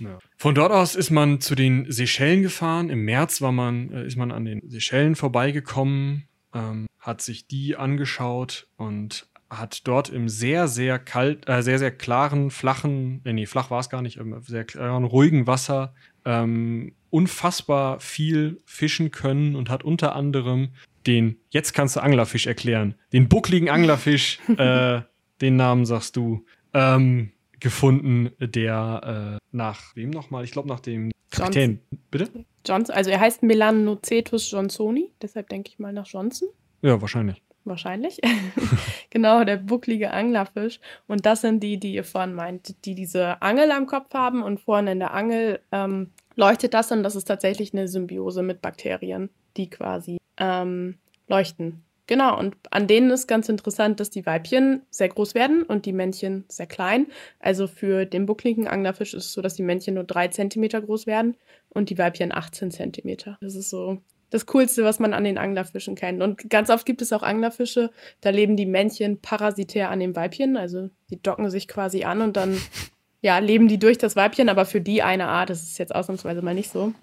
Ja. Von dort aus ist man zu den Seychellen gefahren. Im März war man, äh, ist man an den Seychellen vorbeigekommen, ähm, hat sich die angeschaut und hat dort im sehr, sehr kalt, äh, sehr, sehr klaren, flachen, äh, nee, flach war es gar nicht, im sehr klaren, ruhigen Wasser ähm, unfassbar viel fischen können und hat unter anderem den, jetzt kannst du Anglerfisch erklären, den buckligen Anglerfisch, äh, den Namen sagst du, ähm, gefunden, der äh, nach wem nochmal? Ich glaube nach dem Kapitän. Bitte? Johnson, also er heißt Melanocetus johnsoni, deshalb denke ich mal nach Johnson. Ja, wahrscheinlich. Wahrscheinlich. genau, der bucklige Anglerfisch. Und das sind die, die ihr vorhin meint, die diese Angel am Kopf haben und vorne in der Angel ähm, leuchtet das und das ist tatsächlich eine Symbiose mit Bakterien, die quasi ähm, leuchten. Genau, und an denen ist ganz interessant, dass die Weibchen sehr groß werden und die Männchen sehr klein. Also für den buckligen Anglerfisch ist es so, dass die Männchen nur drei Zentimeter groß werden und die Weibchen 18 Zentimeter. Das ist so das Coolste, was man an den Anglerfischen kennt. Und ganz oft gibt es auch Anglerfische, da leben die Männchen parasitär an den Weibchen, also die docken sich quasi an und dann ja, leben die durch das Weibchen, aber für die eine Art ist es jetzt ausnahmsweise mal nicht so.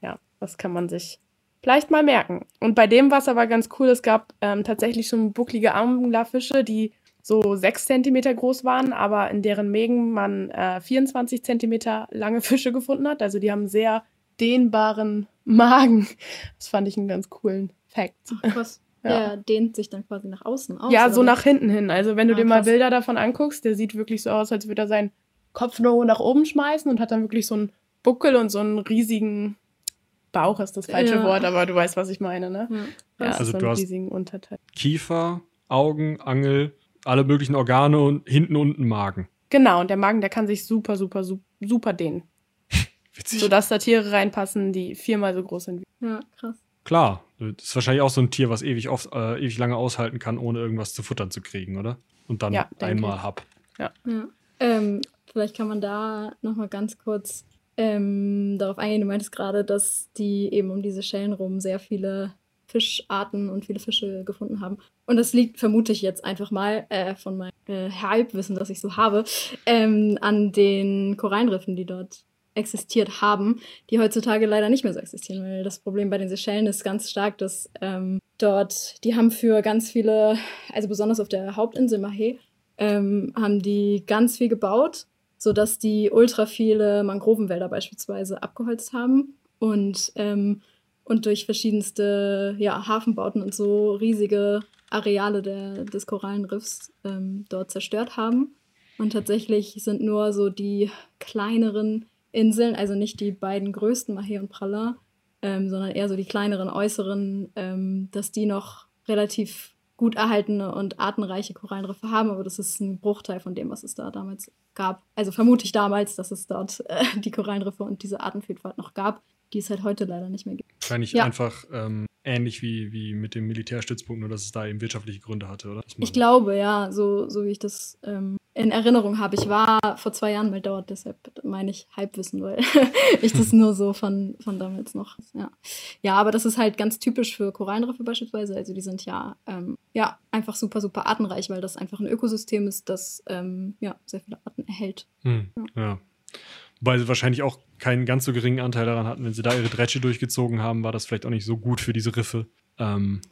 Ja, das kann man sich vielleicht mal merken. Und bei dem Wasser war ganz cool, es gab ähm, tatsächlich schon bucklige Anglerfische, die so sechs Zentimeter groß waren, aber in deren Mägen man äh, 24 Zentimeter lange Fische gefunden hat. Also die haben sehr dehnbaren Magen. Das fand ich einen ganz coolen Fact. Ach, krass. Ja. Der dehnt sich dann quasi nach außen aus. ja, so nach hinten hin. Also wenn du Ah, dir mal krass. Bilder davon anguckst, der sieht wirklich so aus, als würde er seinen Kopf nur nach oben schmeißen und hat dann wirklich so einen Buckel und so einen riesigen Bauch ist das falsche Ja. Wort, aber du weißt, was ich meine, ne? Ja. Ja, Also so du einen hast- riesigen Unterteil. Kiefer, Augen, Angel, alle möglichen Organe und hinten unten Magen. Genau, und der Magen, der kann sich super, super, su- super dehnen. Witzig. Sodass da Tiere reinpassen, die viermal so groß sind. wie- ja, krass. Klar, das ist wahrscheinlich auch so ein Tier, was ewig, oft, äh, ewig lange aushalten kann, ohne irgendwas zu futtern zu kriegen, oder? Und dann Ja, einmal ich. hab. Ja. Ähm, vielleicht kann man da nochmal ganz kurz ähm, darauf eingehen. Du meintest gerade, dass die eben um diese Schellen rum sehr viele Fischarten und viele Fische gefunden haben. Und das liegt, vermute ich jetzt einfach mal, äh, von meinem äh, Halbwissen, das ich so habe, ähm, an den Korallenriffen, die dort existiert haben, die heutzutage leider nicht mehr so existieren, weil das Problem bei den Seychellen ist ganz stark, dass ähm, dort, die haben für ganz viele, also besonders auf der Hauptinsel Mahé, ähm, haben die ganz viel gebaut, sodass die ultra viele Mangrovenwälder beispielsweise abgeholzt haben und, ähm, und durch verschiedenste ja, Hafenbauten und so riesige Areale der, des Korallenriffs ähm, dort zerstört haben. Und tatsächlich sind nur so die kleineren Inseln, also nicht die beiden größten, Mahé und Prala, ähm, sondern eher so die kleineren äußeren, ähm, dass die noch relativ gut erhaltene und artenreiche Korallenriffe haben, aber das ist ein Bruchteil von dem, was es da damals gab. Also vermute ich damals, dass es dort äh, die Korallenriffe und diese Artenvielfalt noch gab, die es halt heute leider nicht mehr gibt. Wahrscheinlich Ja. einfach ähm, ähnlich wie, wie mit dem Militärstützpunkt, nur dass es da eben wirtschaftliche Gründe hatte, oder? Ich glaube, ja, so, so wie ich das ähm, in Erinnerung habe. Ich war vor zwei Jahren mal dort, deshalb meine ich Halbwissen, weil ich das nur so von, von damals noch. Ja. ja, aber das ist halt ganz typisch für Korallenriffe beispielsweise. Also die sind ja, ähm, ja einfach super, super artenreich, weil das einfach ein Ökosystem ist, das ähm, ja, sehr viele Arten erhält. Hm, ja. Wobei sie wahrscheinlich auch keinen ganz so geringen Anteil daran hatten, wenn sie da ihre Dresche durchgezogen haben, war das vielleicht auch nicht so gut für diese Riffe. Ähm,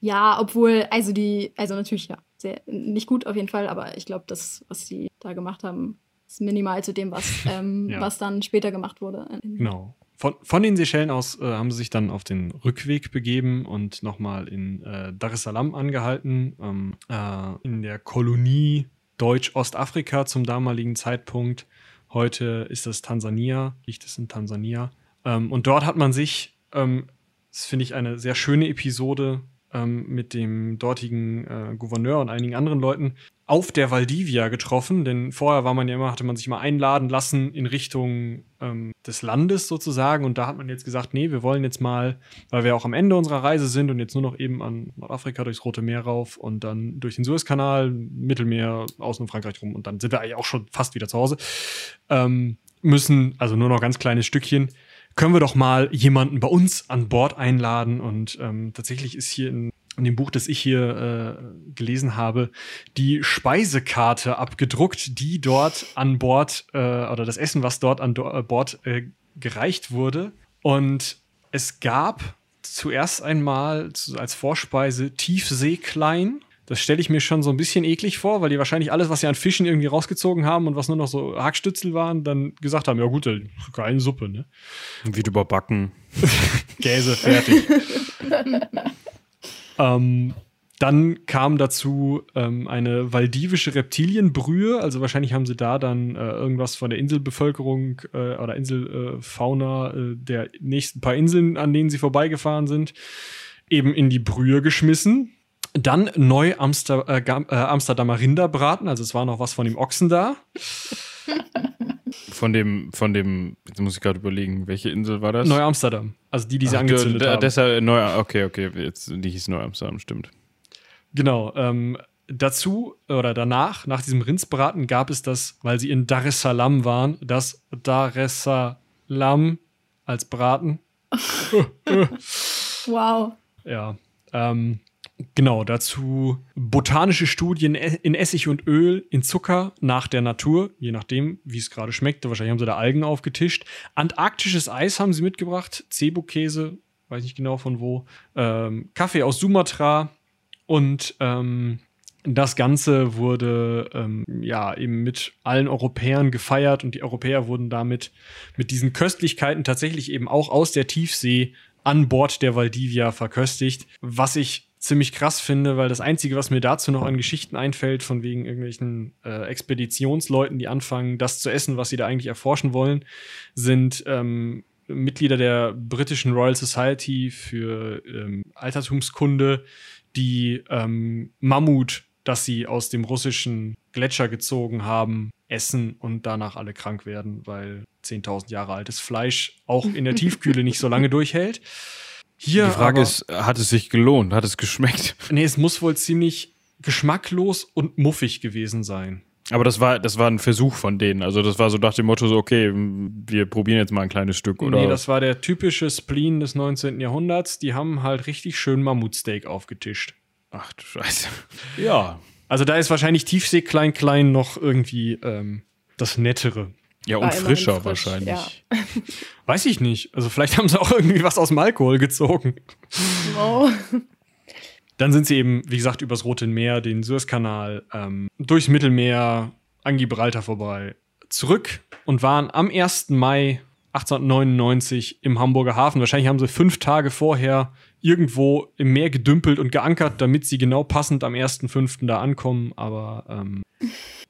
Ja, obwohl, also die, also natürlich ja, sehr, nicht gut auf jeden Fall, aber ich glaube, das, was sie da gemacht haben, ist minimal zu dem, was, ähm, Ja. was dann später gemacht wurde. Genau. Von, von den Seychellen aus äh, haben sie sich dann auf den Rückweg begeben und nochmal in äh, Dar es Salaam angehalten, ähm, äh, in der Kolonie Deutsch-Ostafrika zum damaligen Zeitpunkt. Heute ist das Tansania, liegt es in Tansania. Ähm, und dort hat man sich, ähm, das finde ich eine sehr schöne Episode, ähm, mit dem dortigen äh, Gouverneur und einigen anderen Leuten auf der Valdivia getroffen, denn vorher war man ja immer, hatte man sich mal einladen lassen in Richtung ähm, des Landes sozusagen. Und da hat man jetzt gesagt, nee, wir wollen jetzt mal, weil wir auch am Ende unserer Reise sind und jetzt nur noch eben an Nordafrika durchs Rote Meer rauf und dann durch den Suezkanal, Mittelmeer, außen um Frankreich rum und dann sind wir eigentlich auch schon fast wieder zu Hause, ähm, müssen, also nur noch ganz kleines Stückchen, können wir doch mal jemanden bei uns an Bord einladen und ähm, tatsächlich ist hier in in dem Buch, das ich hier äh, gelesen habe, die Speisekarte abgedruckt, die dort an Bord äh, oder das Essen, was dort an do äh, Bord äh, gereicht wurde. Und es gab zuerst einmal als Vorspeise Tiefseeklein. Das stelle ich mir schon so ein bisschen eklig vor, weil die wahrscheinlich alles, was sie an Fischen irgendwie rausgezogen haben und was nur noch so Hackstützel waren, dann gesagt haben: Ja, gut, äh, geile Suppe, ne? Wieder überbacken. Käse, fertig. ähm, dann kam dazu ähm, eine valdivische Reptilienbrühe. Also wahrscheinlich haben sie da dann äh, irgendwas von der Inselbevölkerung äh, oder Inselfauna äh, der nächsten paar Inseln, an denen sie vorbeigefahren sind, eben in die Brühe geschmissen. Dann neu Amster äh, äh, Amsterdamer Rinderbraten, also es war noch was von dem Ochsen da. Von dem, von dem, jetzt muss ich gerade überlegen, welche Insel war das? Neu Amsterdam, also die, die sie Ach, angezündet haben. Deshalb, neu, okay, okay, jetzt, die hieß Neu Amsterdam, stimmt. Genau. Ähm, dazu oder danach, nach diesem Rindsbraten, gab es das, weil sie in Dar es Salaam waren, das Dar es Salaam als Braten. Wow. Ja. Ähm, genau, dazu botanische Studien in Essig und Öl, in Zucker, nach der Natur, je nachdem, wie es gerade schmeckte. Wahrscheinlich haben sie da Algen aufgetischt. Antarktisches Eis haben sie mitgebracht, Cebu-Käse, weiß nicht genau von wo. Ähm, Kaffee aus Sumatra und ähm, das Ganze wurde ähm, ja eben mit allen Europäern gefeiert und die Europäer wurden damit mit diesen Köstlichkeiten tatsächlich eben auch aus der Tiefsee an Bord der Valdivia verköstigt, was ich ziemlich krass finde, weil das Einzige, was mir dazu noch an Geschichten einfällt, von wegen irgendwelchen äh, Expeditionsleuten, die anfangen, das zu essen, was sie da eigentlich erforschen wollen, sind ähm, Mitglieder der britischen Royal Society für ähm, Altertumskunde, die ähm, Mammut, das sie aus dem russischen Gletscher gezogen haben, essen und danach alle krank werden, weil 10.000 Jahre altes Fleisch auch in der Tiefkühle nicht so lange durchhält. Hier Die Frage aber, ist, hat es sich gelohnt? Hat es geschmeckt? Nee, es muss wohl ziemlich geschmacklos und muffig gewesen sein. Aber das war, das war ein Versuch von denen. Also das war so nach dem Motto so, okay, wir probieren jetzt mal ein kleines Stück, oder? Nee, das war der typische Spleen des 19. Jahrhunderts. Die haben halt richtig schön Mammutsteak aufgetischt. Ach du Scheiße. Ja. Also da ist wahrscheinlich Tiefsee klein klein noch irgendwie ähm, das Nettere. Ja, und frischer frisch, wahrscheinlich. ja. Weiß ich nicht. Also vielleicht haben sie auch irgendwie was aus dem Alkohol gezogen. Oh. Dann sind sie eben, wie gesagt, übers Rote Meer, den Suezkanal, ähm, durchs Mittelmeer, an Gibraltar vorbei, zurück und waren am 1. Mai 1899 im Hamburger Hafen. Wahrscheinlich haben sie fünf Tage vorher irgendwo im Meer gedümpelt und geankert, damit sie genau passend am 1.5. da ankommen. Aber ähm,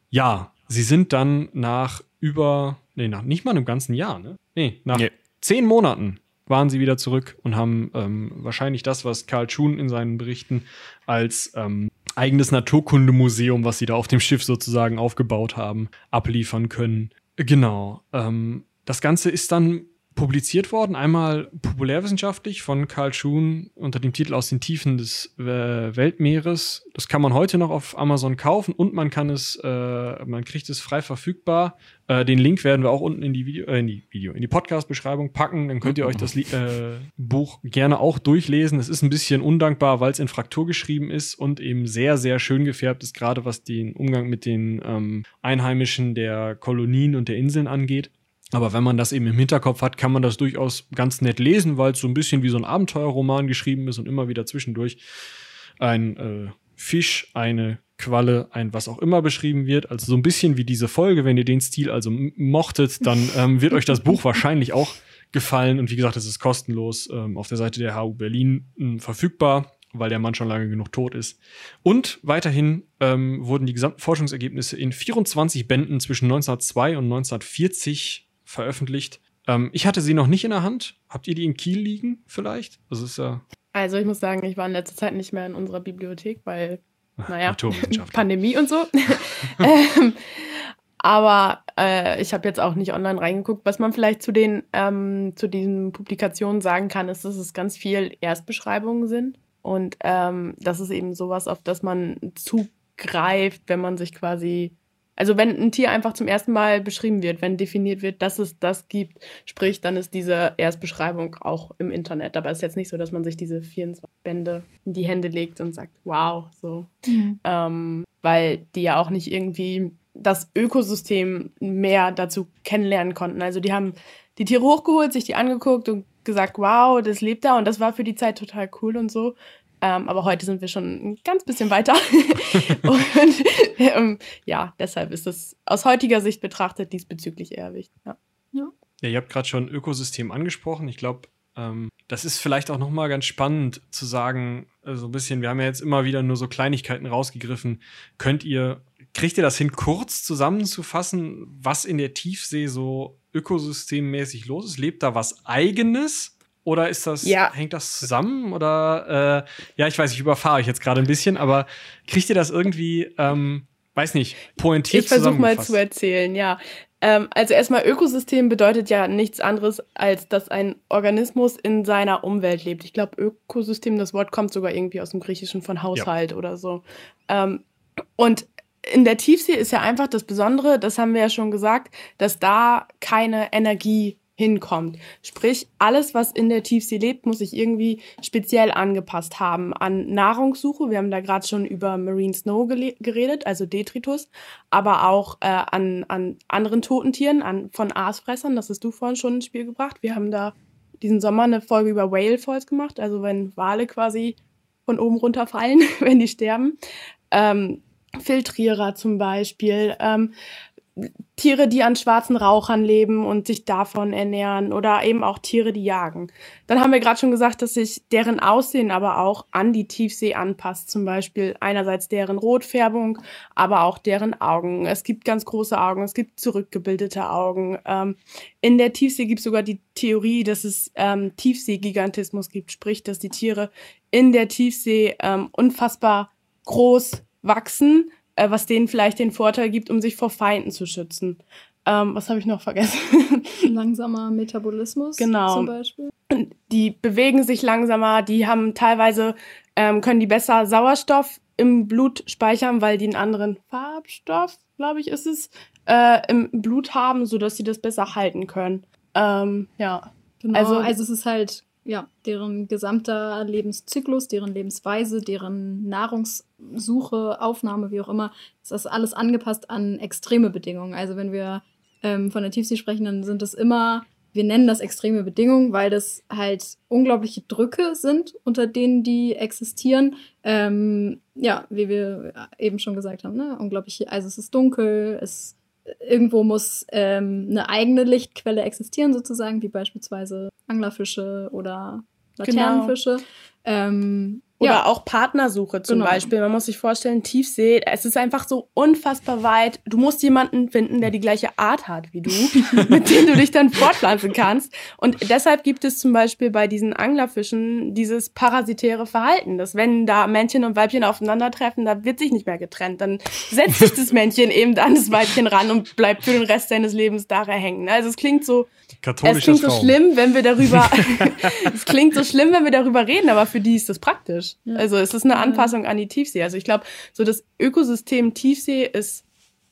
ja, sie sind dann nach über, nee, nach nicht mal einem ganzen Jahr, ne? Nee, nach Nee. zehn Monaten waren sie wieder zurück und haben ähm, wahrscheinlich das, was Karl Schuhn in seinen Berichten als ähm, eigenes Naturkundemuseum, was sie da auf dem Schiff sozusagen aufgebaut haben, abliefern können. Genau. Ähm, das Ganze ist dann publiziert worden, einmal populärwissenschaftlich von Karl Schuhn unter dem Titel Aus den Tiefen des äh, Weltmeeres. Das kann man heute noch auf Amazon kaufen und man kann es, äh, man kriegt es frei verfügbar. Äh, den Link werden wir auch unten in die Video, äh, in die Video, in die Podcast-Beschreibung packen. Dann könnt ihr euch das äh, Buch gerne auch durchlesen. Es ist ein bisschen undankbar, weil es in Fraktur geschrieben ist und eben sehr, sehr schön gefärbt ist, gerade was den Umgang mit den ähm, Einheimischen der Kolonien und der Inseln angeht. Aber wenn man das eben im Hinterkopf hat, kann man das durchaus ganz nett lesen, weil es so ein bisschen wie so ein Abenteuerroman geschrieben ist und immer wieder zwischendurch ein äh, Fisch, eine Qualle, ein was auch immer beschrieben wird. Also so ein bisschen wie diese Folge. Wenn ihr den Stil also mochtet, dann ähm, wird euch das Buch wahrscheinlich auch gefallen. Und wie gesagt, es ist kostenlos ähm, auf der Seite der HU Berlin ähm, verfügbar, weil der Mann schon lange genug tot ist. Und weiterhin ähm, wurden die gesamten Forschungsergebnisse in 24 Bänden zwischen 1902 und 1940 veröffentlicht. Ähm, ich hatte sie noch nicht in der Hand. Habt ihr die in Kiel liegen vielleicht? Das ist ja Also ich muss sagen, ich war in letzter Zeit nicht mehr in unserer Bibliothek, weil, naja. Pandemie und so. ähm, aber äh, ich habe jetzt auch nicht online reingeguckt. Was man vielleicht zu den ähm, zu diesen Publikationen sagen kann, ist, dass es ganz viel Erstbeschreibungen sind und ähm, das ist eben sowas, auf das man zugreift, wenn man sich quasi also wenn ein Tier einfach zum ersten Mal beschrieben wird, wenn definiert wird, dass es das gibt, sprich, dann ist diese Erstbeschreibung auch im Internet. Aber es ist jetzt nicht so, dass man sich diese 24 Bände in die Hände legt und sagt, wow, so. Ähm, weil die ja auch nicht irgendwie das Ökosystem mehr dazu kennenlernen konnten. Also die haben die Tiere hochgeholt, sich die angeguckt und gesagt, wow, das lebt da und das war für die Zeit total cool und so. Ähm, aber heute sind wir schon ein ganz bisschen weiter. und ähm, ja, deshalb ist es aus heutiger Sicht betrachtet diesbezüglich eher wichtig. Ja. Ja, ihr habt gerade schon Ökosystem angesprochen. Ich glaube, ähm, das ist vielleicht auch noch mal ganz spannend zu sagen, äh, so ein bisschen, wir haben ja jetzt immer wieder nur so Kleinigkeiten rausgegriffen. Könnt ihr, kriegt ihr das hin, kurz zusammenzufassen, was in der Tiefsee so ökosystemmäßig los ist? Lebt da was Eigenes? Oder ist das, Ja. hängt das zusammen? Oder, äh, ja, ich weiß, ich überfahre euch jetzt gerade ein bisschen, aber kriegt ihr das irgendwie, ähm, weiß nicht, pointiert Ich versuche mal zu erzählen, ja. Ähm, also erstmal Ökosystem bedeutet ja nichts anderes, als dass ein Organismus in seiner Umwelt lebt. Ich glaube, Ökosystem, das Wort kommt sogar irgendwie aus dem Griechischen von Haushalt oder so. Ähm, und in der Tiefsee ist ja einfach das Besondere, das haben wir ja schon gesagt, dass da keine Energie hinkommt. Sprich, alles, was in der Tiefsee lebt, muss sich irgendwie speziell angepasst haben an Nahrungssuche. Wir haben da gerade schon über Marine Snow geredet, also Detritus, aber auch äh, an, an anderen toten Tieren, an, von Aasfressern. Das hast du vorhin schon ins Spiel gebracht. Wir haben da diesen Sommer eine Folge über Whale Falls gemacht, also wenn Wale quasi von oben runterfallen, wenn die sterben. Ähm, Filtrierer zum Beispiel. Ähm, Tiere, die an schwarzen Rauchern leben und sich davon ernähren oder eben auch Tiere, die jagen. Dann haben wir gerade schon gesagt, dass sich deren Aussehen aber auch an die Tiefsee anpasst. Zum Beispiel einerseits deren Rotfärbung, aber auch deren Augen. Es gibt ganz große Augen, es gibt zurückgebildete Augen. Ähm, in der Tiefsee gibt es sogar die Theorie, dass es ähm, Tiefseegigantismus gibt, sprich, dass die Tiere in der Tiefsee ähm, unfassbar groß wachsen äh, was denen vielleicht den Vorteil gibt, um sich vor Feinden zu schützen. Ähm, was habe ich noch vergessen? Langsamer Metabolismus genau. zum Beispiel. Die bewegen sich langsamer, die haben teilweise, ähm, können die besser Sauerstoff im Blut speichern, weil die einen anderen Farbstoff, glaube ich, ist es, äh, im Blut haben, sodass sie das besser halten können. Ähm, ja. Genau, also, also es ist halt ja, deren gesamter Lebenszyklus, deren Lebensweise, deren Nahrungssuche, Aufnahme, wie auch immer, ist das alles angepasst an extreme Bedingungen. Also wenn wir ähm, von der Tiefsee sprechen, dann sind das immer, wir nennen das extreme Bedingungen, weil das halt unglaubliche Drücke sind, unter denen die existieren. Ähm, ja, wie wir eben schon gesagt haben, ne? unglaublich, also es ist dunkel, es irgendwo muss ähm, eine eigene Lichtquelle existieren, sozusagen, wie beispielsweise Anglerfische oder Laternenfische. Genau. Ähm, oder ja. auch Partnersuche zum genau. Beispiel. Man muss sich vorstellen, Tiefsee, es ist einfach so unfassbar weit. Du musst jemanden finden, der die gleiche Art hat wie du, mit dem du dich dann fortpflanzen kannst. Und deshalb gibt es zum Beispiel bei diesen Anglerfischen dieses parasitäre Verhalten, dass wenn da Männchen und Weibchen aufeinandertreffen, da wird sich nicht mehr getrennt. Dann setzt sich das Männchen eben an das Weibchen ran und bleibt für den Rest seines Lebens daran hängen. Also es klingt so, es klingt so schlimm, wenn wir darüber, es klingt so schlimm, wenn wir darüber reden, aber für die ist das praktisch. Ja. Also es ist eine Anpassung an die Tiefsee. Also ich glaube, so das Ökosystem Tiefsee ist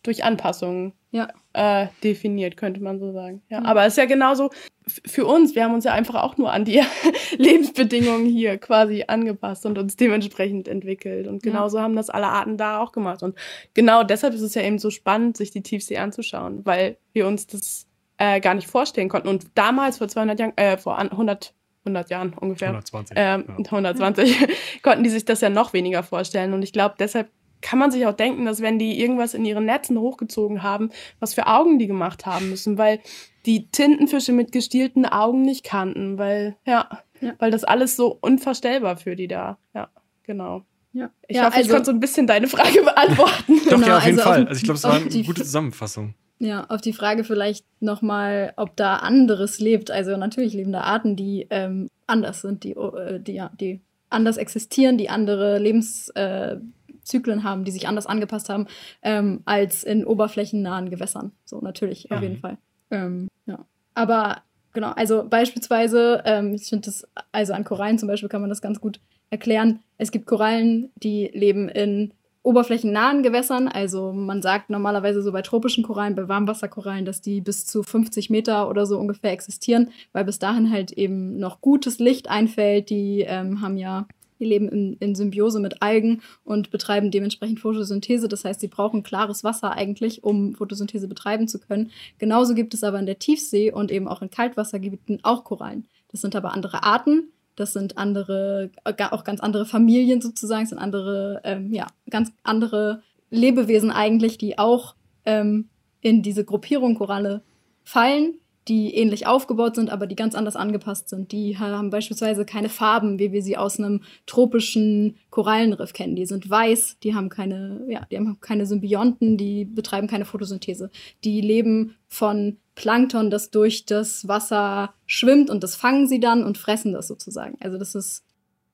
durch Anpassungen ja. äh, definiert, könnte man so sagen. Ja, mhm. Aber es ist ja genauso für uns. Wir haben uns ja einfach auch nur an die Lebensbedingungen hier quasi angepasst und uns dementsprechend entwickelt. Und genauso ja. haben das alle Arten da auch gemacht. Und genau deshalb ist es ja eben so spannend, sich die Tiefsee anzuschauen, weil wir uns das äh, gar nicht vorstellen konnten. Und damals vor 200 Jahren, äh, vor 100 100 Jahren ungefähr. 120. Ähm, ja. 120 konnten die sich das ja noch weniger vorstellen. Und ich glaube, deshalb kann man sich auch denken, dass wenn die irgendwas in ihren Netzen hochgezogen haben, was für Augen die gemacht haben müssen, weil die Tintenfische mit gestielten Augen nicht kannten, weil, ja, ja. weil das alles so unvorstellbar für die da. Ja, genau. Ja. Ich ja, hoffe, also, ich konnte so ein bisschen deine Frage beantworten. Doch, genau, ja, auf jeden also Fall. Auf, also ich glaube, es war eine gute Zusammenfassung. Ja, auf die Frage vielleicht nochmal, ob da anderes lebt. Also natürlich leben da Arten, die ähm, anders sind, die, äh, die, ja, die anders existieren, die andere Lebenszyklen äh, haben, die sich anders angepasst haben, ähm, als in oberflächennahen Gewässern. So, natürlich, ja. auf jeden Fall. Ähm, ja. Aber genau, also beispielsweise, ähm, ich finde das, also an Korallen zum Beispiel kann man das ganz gut erklären. Es gibt Korallen, die leben in oberflächennahen Gewässern. Also man sagt normalerweise so bei tropischen Korallen, bei Warmwasserkorallen, dass die bis zu 50 Meter oder so ungefähr existieren, weil bis dahin halt eben noch gutes Licht einfällt. Die ähm, haben ja, die leben in, in Symbiose mit Algen und betreiben dementsprechend Photosynthese. Das heißt, sie brauchen klares Wasser eigentlich, um Photosynthese betreiben zu können. Genauso gibt es aber in der Tiefsee und eben auch in Kaltwassergebieten auch Korallen. Das sind aber andere Arten das sind andere, auch ganz andere Familien sozusagen, das sind andere, ähm, ja, ganz andere Lebewesen eigentlich, die auch ähm, in diese Gruppierung Koralle fallen, die ähnlich aufgebaut sind, aber die ganz anders angepasst sind. Die haben beispielsweise keine Farben, wie wir sie aus einem tropischen Korallenriff kennen. Die sind weiß, die haben keine, ja, die haben keine Symbionten, die betreiben keine Photosynthese. Die leben von Plankton, das durch das Wasser schwimmt und das fangen sie dann und fressen das sozusagen. Also das ist,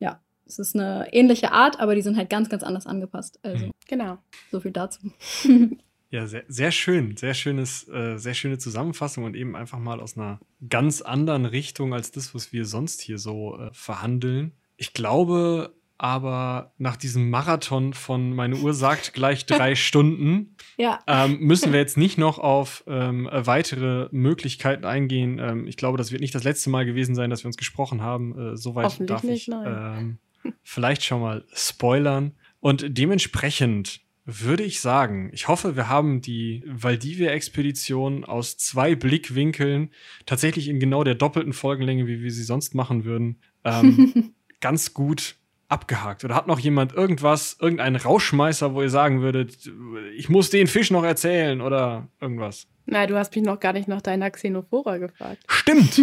ja, es ist eine ähnliche Art, aber die sind halt ganz, ganz anders angepasst. Also, mhm. genau. So viel dazu. Ja, sehr, sehr schön. Sehr schönes, äh, sehr schöne Zusammenfassung und eben einfach mal aus einer ganz anderen Richtung als das, was wir sonst hier so äh, verhandeln. Ich glaube, aber nach diesem Marathon von meine Uhr sagt gleich drei Stunden, ja. ähm, müssen wir jetzt nicht noch auf ähm, weitere Möglichkeiten eingehen. Ähm, ich glaube, das wird nicht das letzte Mal gewesen sein, dass wir uns gesprochen haben. Äh, soweit darf ich ähm, vielleicht schon mal spoilern. Und dementsprechend würde ich sagen, ich hoffe, wir haben die Valdivia-Expedition aus zwei Blickwinkeln tatsächlich in genau der doppelten Folgenlänge, wie wir sie sonst machen würden, ähm, ganz gut abgehakt? Oder hat noch jemand irgendwas, irgendeinen Rauschmeißer, wo ihr sagen würdet, ich muss den Fisch noch erzählen oder irgendwas? Na, du hast mich noch gar nicht nach deiner Xenophora gefragt. Stimmt!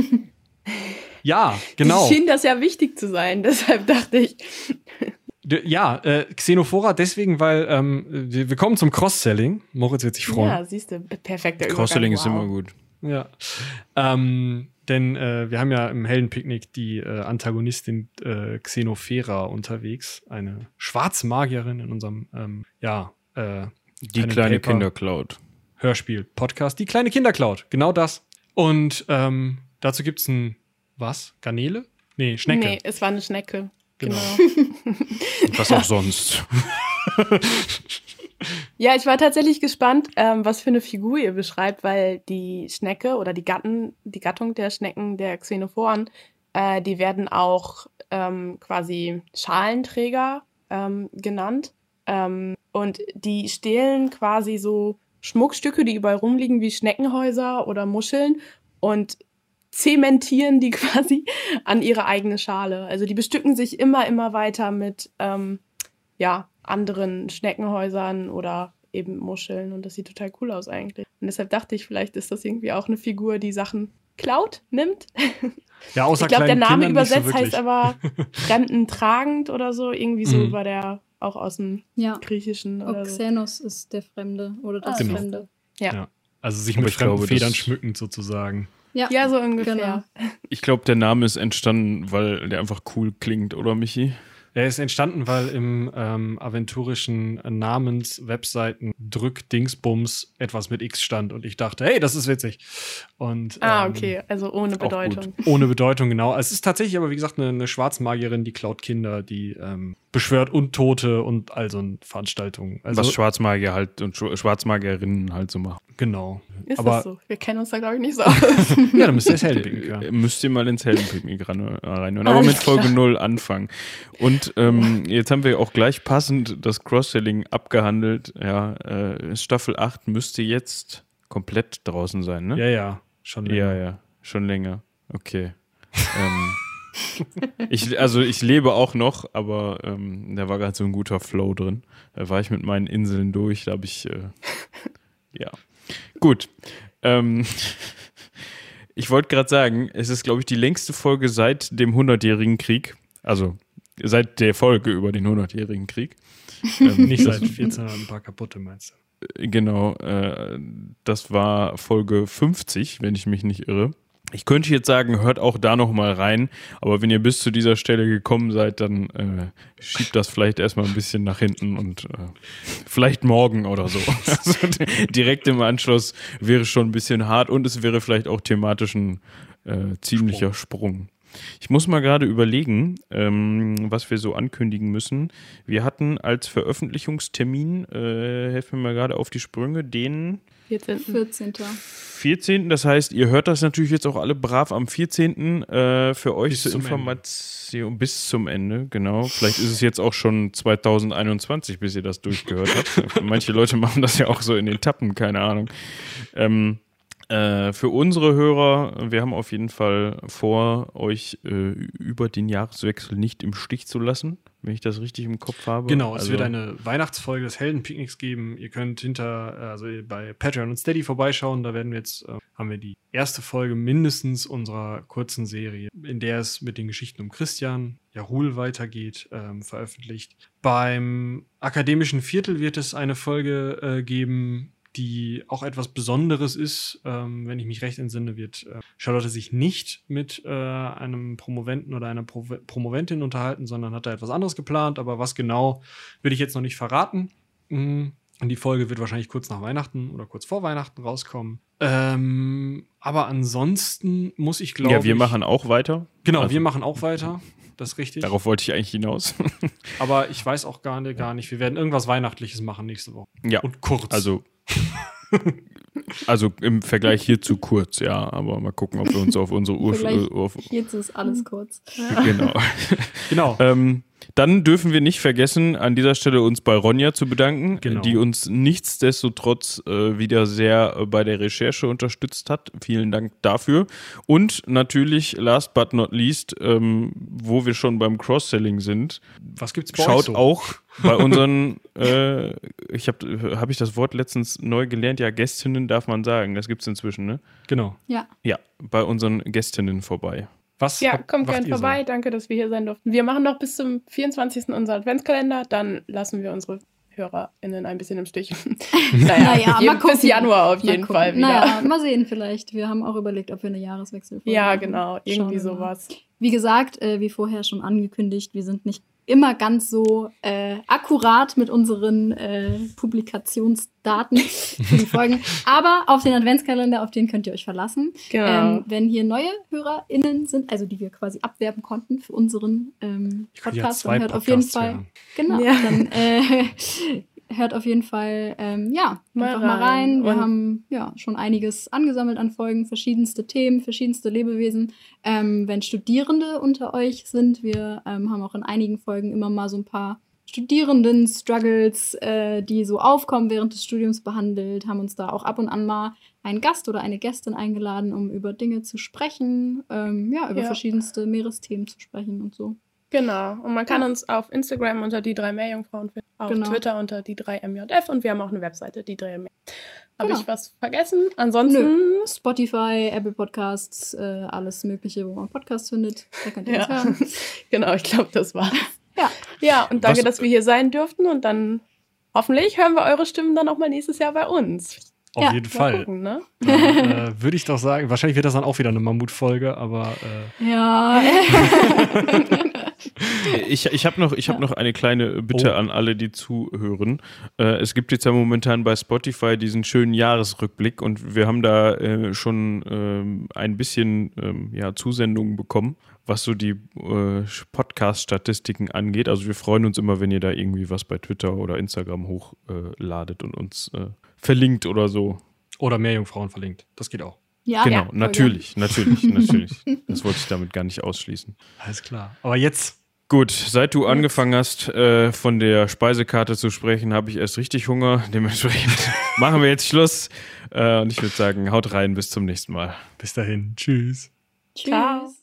ja, genau. Es schien das ja wichtig zu sein, deshalb dachte ich. Ja, äh, Xenophora deswegen, weil ähm, wir, wir kommen zum Cross-Selling. Moritz wird sich freuen. Ja, siehst du, perfekter Cross-Selling ist wow. immer gut. Ja. Ähm, denn äh, wir haben ja im Heldenpicknick die äh, Antagonistin äh, Xenophera unterwegs, eine Schwarzmagierin in unserem ähm, ja, äh, Die kleine Paper. Kindercloud. Hörspiel, Podcast, die kleine Kindercloud. Genau das. Und ähm, dazu gibt's ein was? Garnele? Nee, Schnecke. Nee, es war eine Schnecke. Genau. Genau. Was auch sonst. Ja, ich war tatsächlich gespannt, ähm, was für eine Figur ihr beschreibt, weil die Schnecke oder die Gatten, die Gattung der Schnecken, der Xenophoren, äh, die werden auch ähm, quasi Schalenträger ähm, genannt. Ähm, und die stehlen quasi so Schmuckstücke, die überall rumliegen, wie Schneckenhäuser oder Muscheln und zementieren die quasi an ihre eigene Schale. Also die bestücken sich immer, immer weiter mit ähm, ja, anderen Schneckenhäusern oder eben Muscheln und das sieht total cool aus eigentlich. Und deshalb dachte ich, vielleicht ist das irgendwie auch eine Figur, die Sachen klaut, nimmt. Ja, außer ich glaube, der Name Kindern nicht so übersetzt heißt aber fremdentragend oder so. Irgendwie so Mhm. war der auch aus dem Ja. Griechischen oder so. Oxenos ist der Fremde oder das Ah, Genau. Fremde. Ja. Also sich mit ich glaube, fremden Federn schmückend sozusagen. Ja, Ja, so ungefähr. Genau. Ich glaube, der Name ist entstanden, weil der einfach cool klingt, oder Michi? Er ist entstanden, weil im ähm, aventurischen Namens-Webseiten Drück Dingsbums etwas mit X stand und ich dachte, hey, das ist witzig. Und, Ah, ähm, okay, also ohne. Bedeutung. Ohne Bedeutung, genau. Es ist tatsächlich aber, wie gesagt, eine, eine Schwarzmagierin, die klaut Kinder, die ähm, beschwört Untote und all so eine Veranstaltungen. Also, Was Schwarzmagier halt und Schw- Schwarzmagierinnen halt so machen. genau. Ist aber das so? Wir kennen uns da, glaube ich, nicht so aus. ja, dann müsst ihr das Heldenpicknick hören. Äh, Müsst ihr mal ins Heldenpicknick äh, reinhören. Aber Alles mit Folge klar. 0 anfangen. Und ähm, jetzt haben wir auch gleich passend das Cross-Selling abgehandelt. Ja, äh, Staffel 8 müsste jetzt komplett draußen sein, ne? Ja, ja, schon länger. Ja, ja, schon länger. Okay. ähm, ich, also ich lebe auch noch, aber ähm, da war gerade so ein guter Flow drin. Da war ich mit meinen Inseln durch, da habe ich äh, ja. Gut. Ähm, ich wollte gerade sagen, es ist, glaube ich, die längste Folge seit dem 100-jährigen Krieg. Also seit der Folge über den 100-jährigen Krieg. Ähm, Nicht seit 14 ein paar kaputte, meinst du? Genau, äh, das war Folge 50, wenn ich mich nicht irre. Ich könnte jetzt sagen, hört auch da noch mal rein, aber wenn ihr bis zu dieser Stelle gekommen seid, dann äh, schiebt das vielleicht erstmal ein bisschen nach hinten und äh, vielleicht morgen oder so. Also direkt im Anschluss wäre schon ein bisschen hart und es wäre vielleicht auch thematisch ein äh, ziemlicher Sprung. Ich muss mal gerade überlegen, ähm, was wir so ankündigen müssen. Wir hatten als Veröffentlichungstermin, äh, helfen mir mal gerade auf die Sprünge, den 14. 14. 14. Das heißt, ihr hört das natürlich jetzt auch alle brav am 14. Äh, für euch Bis zur zum Information bis zum Ende, genau. Vielleicht ist es jetzt auch schon 2021, bis ihr das durchgehört habt. Manche Leute machen das ja auch so in den Tappen, keine Ahnung. Ähm, äh, für unsere Hörer, wir haben auf jeden Fall vor, euch äh, über den Jahreswechsel nicht im Stich zu lassen, wenn ich das richtig im Kopf habe. Genau, es Also- wird eine Weihnachtsfolge des Heldenpicknicks geben. Ihr könnt hinter, also bei Patreon und Steady vorbeischauen. Da werden wir jetzt, äh, haben wir die erste Folge mindestens unserer kurzen Serie, in der es mit den Geschichten um Christian Jahul weitergeht, ähm, veröffentlicht. Beim akademischen Viertel wird es eine Folge äh, geben, die auch etwas Besonderes ist. Ähm, wenn ich mich recht entsinne, wird äh, Charlotte sich nicht mit äh, einem Promoventen oder einer Pro Promoventin unterhalten, sondern hat da etwas anderes geplant. Aber was genau, will ich jetzt noch nicht verraten. Mm, Und die Folge wird wahrscheinlich kurz nach Weihnachten oder kurz vor Weihnachten rauskommen. Ähm, aber ansonsten muss ich glaube ja, wir ich, machen auch weiter. Genau, Also- wir machen auch weiter. Das ist richtig. Darauf wollte ich eigentlich hinaus. Aber ich weiß auch gar nicht, gar nicht. Wir werden irgendwas Weihnachtliches machen nächste Woche. ja. Und kurz. Also, also im Vergleich hierzu kurz, ja, aber mal gucken, ob wir uns auf unsere Ursprünge. Auf, Jetzt ist alles kurz. genau. genau. ähm, Dann dürfen wir nicht vergessen, an dieser Stelle uns bei Ronja zu bedanken, Genau. die uns nichtsdestotrotz äh, wieder sehr äh, bei der Recherche unterstützt hat. Vielen Dank dafür. Und natürlich, last but not least, ähm, wo wir schon beim Cross-Selling sind, Was gibt's bei euch schaut so? auch bei unseren, äh, ich habe hab ich das Wort letztens neu gelernt, ja, Gästinnen darf man sagen, das gibt's inzwischen, ne? Genau. Ja. Ja, bei unseren Gästinnen vorbei. Was Ja, habt- kommt gern ihr so? vorbei. Danke, dass wir hier sein durften. Wir machen noch bis zum 24. unser Adventskalender. Dann lassen wir unsere HörerInnen ein bisschen im Stich. naja, Naja, mal gucken. bis Januar auf Mal jeden gucken. Fall wieder. Naja, mal sehen vielleicht. Wir haben auch überlegt, ob wir eine Jahreswechselfolge Ja, genau. Irgendwie sowas. Wie gesagt, äh, wie vorher schon angekündigt, wir sind nicht immer ganz so äh, akkurat mit unseren äh, Publikationsdaten für die Folgen. Aber auf den Adventskalender, auf den könnt ihr euch verlassen. Genau. Ähm, wenn hier neue HörerInnen sind, also die wir quasi abwerben konnten für unseren ähm, ja Podcast, dann hört auf jeden Podcasts Fall, hören. genau, Ja. dann äh, hört auf jeden Fall, ähm, ja, Mal einfach mal rein. rein. Wir Und- haben ja schon einiges angesammelt an Folgen, verschiedenste Themen, verschiedenste Lebewesen. Ähm, wenn Studierende unter euch sind, wir ähm, haben auch in einigen Folgen immer mal so ein paar Studierenden-Struggles, äh, die so aufkommen während des Studiums behandelt, haben uns da auch ab und an mal einen Gast oder eine Gästin eingeladen, um über Dinge zu sprechen, ähm, ja, über Ja. verschiedenste Meeresthemen zu sprechen und so. Genau. Und man kann Ja. uns auf Instagram unter die drei Meerjungfrauen finden, auf Genau. Twitter unter die drei MJF und wir haben auch eine Webseite, die drei MJF. Habe Genau. ich was vergessen? Ansonsten, Spotify, Apple Podcasts, äh, alles Mögliche, wo man Podcasts findet. Da könnt ihr ja. hören. genau, ich glaube, das war's. Ja. Ja, und danke, Was- dass wir hier sein dürften und dann hoffentlich hören wir eure Stimmen dann auch mal nächstes Jahr bei uns. Auf Ja, jeden Mal Fall. gucken, ne? Ja, äh, Würde ich doch sagen. Wahrscheinlich wird das dann auch wieder eine Mammutfolge, aber äh, Ja. Ich, ich habe noch, ich hab Ja. noch eine kleine Bitte Oh. an alle, die zuhören. Äh, es gibt jetzt ja momentan bei Spotify diesen schönen Jahresrückblick und wir haben da äh, schon ähm, ein bisschen ähm, ja, Zusendungen bekommen, was so die äh, Podcast-Statistiken angeht. Also wir freuen uns immer, wenn ihr da irgendwie was bei Twitter oder Instagram hochladet äh, ladet und uns äh, verlinkt oder so. oder Meerjungfrauen verlinkt. Das geht auch. Ja, genau, ja, natürlich, natürlich, natürlich. Das wollte ich damit gar nicht ausschließen. Alles klar. Aber jetzt Gut, seit du angefangen hast, äh, von der Speisekarte zu sprechen, habe ich erst richtig Hunger. Dementsprechend machen wir jetzt Schluss. Äh, und ich würde sagen, haut rein, bis zum nächsten Mal. bis dahin. Tschüss. Tschüss. Ciao.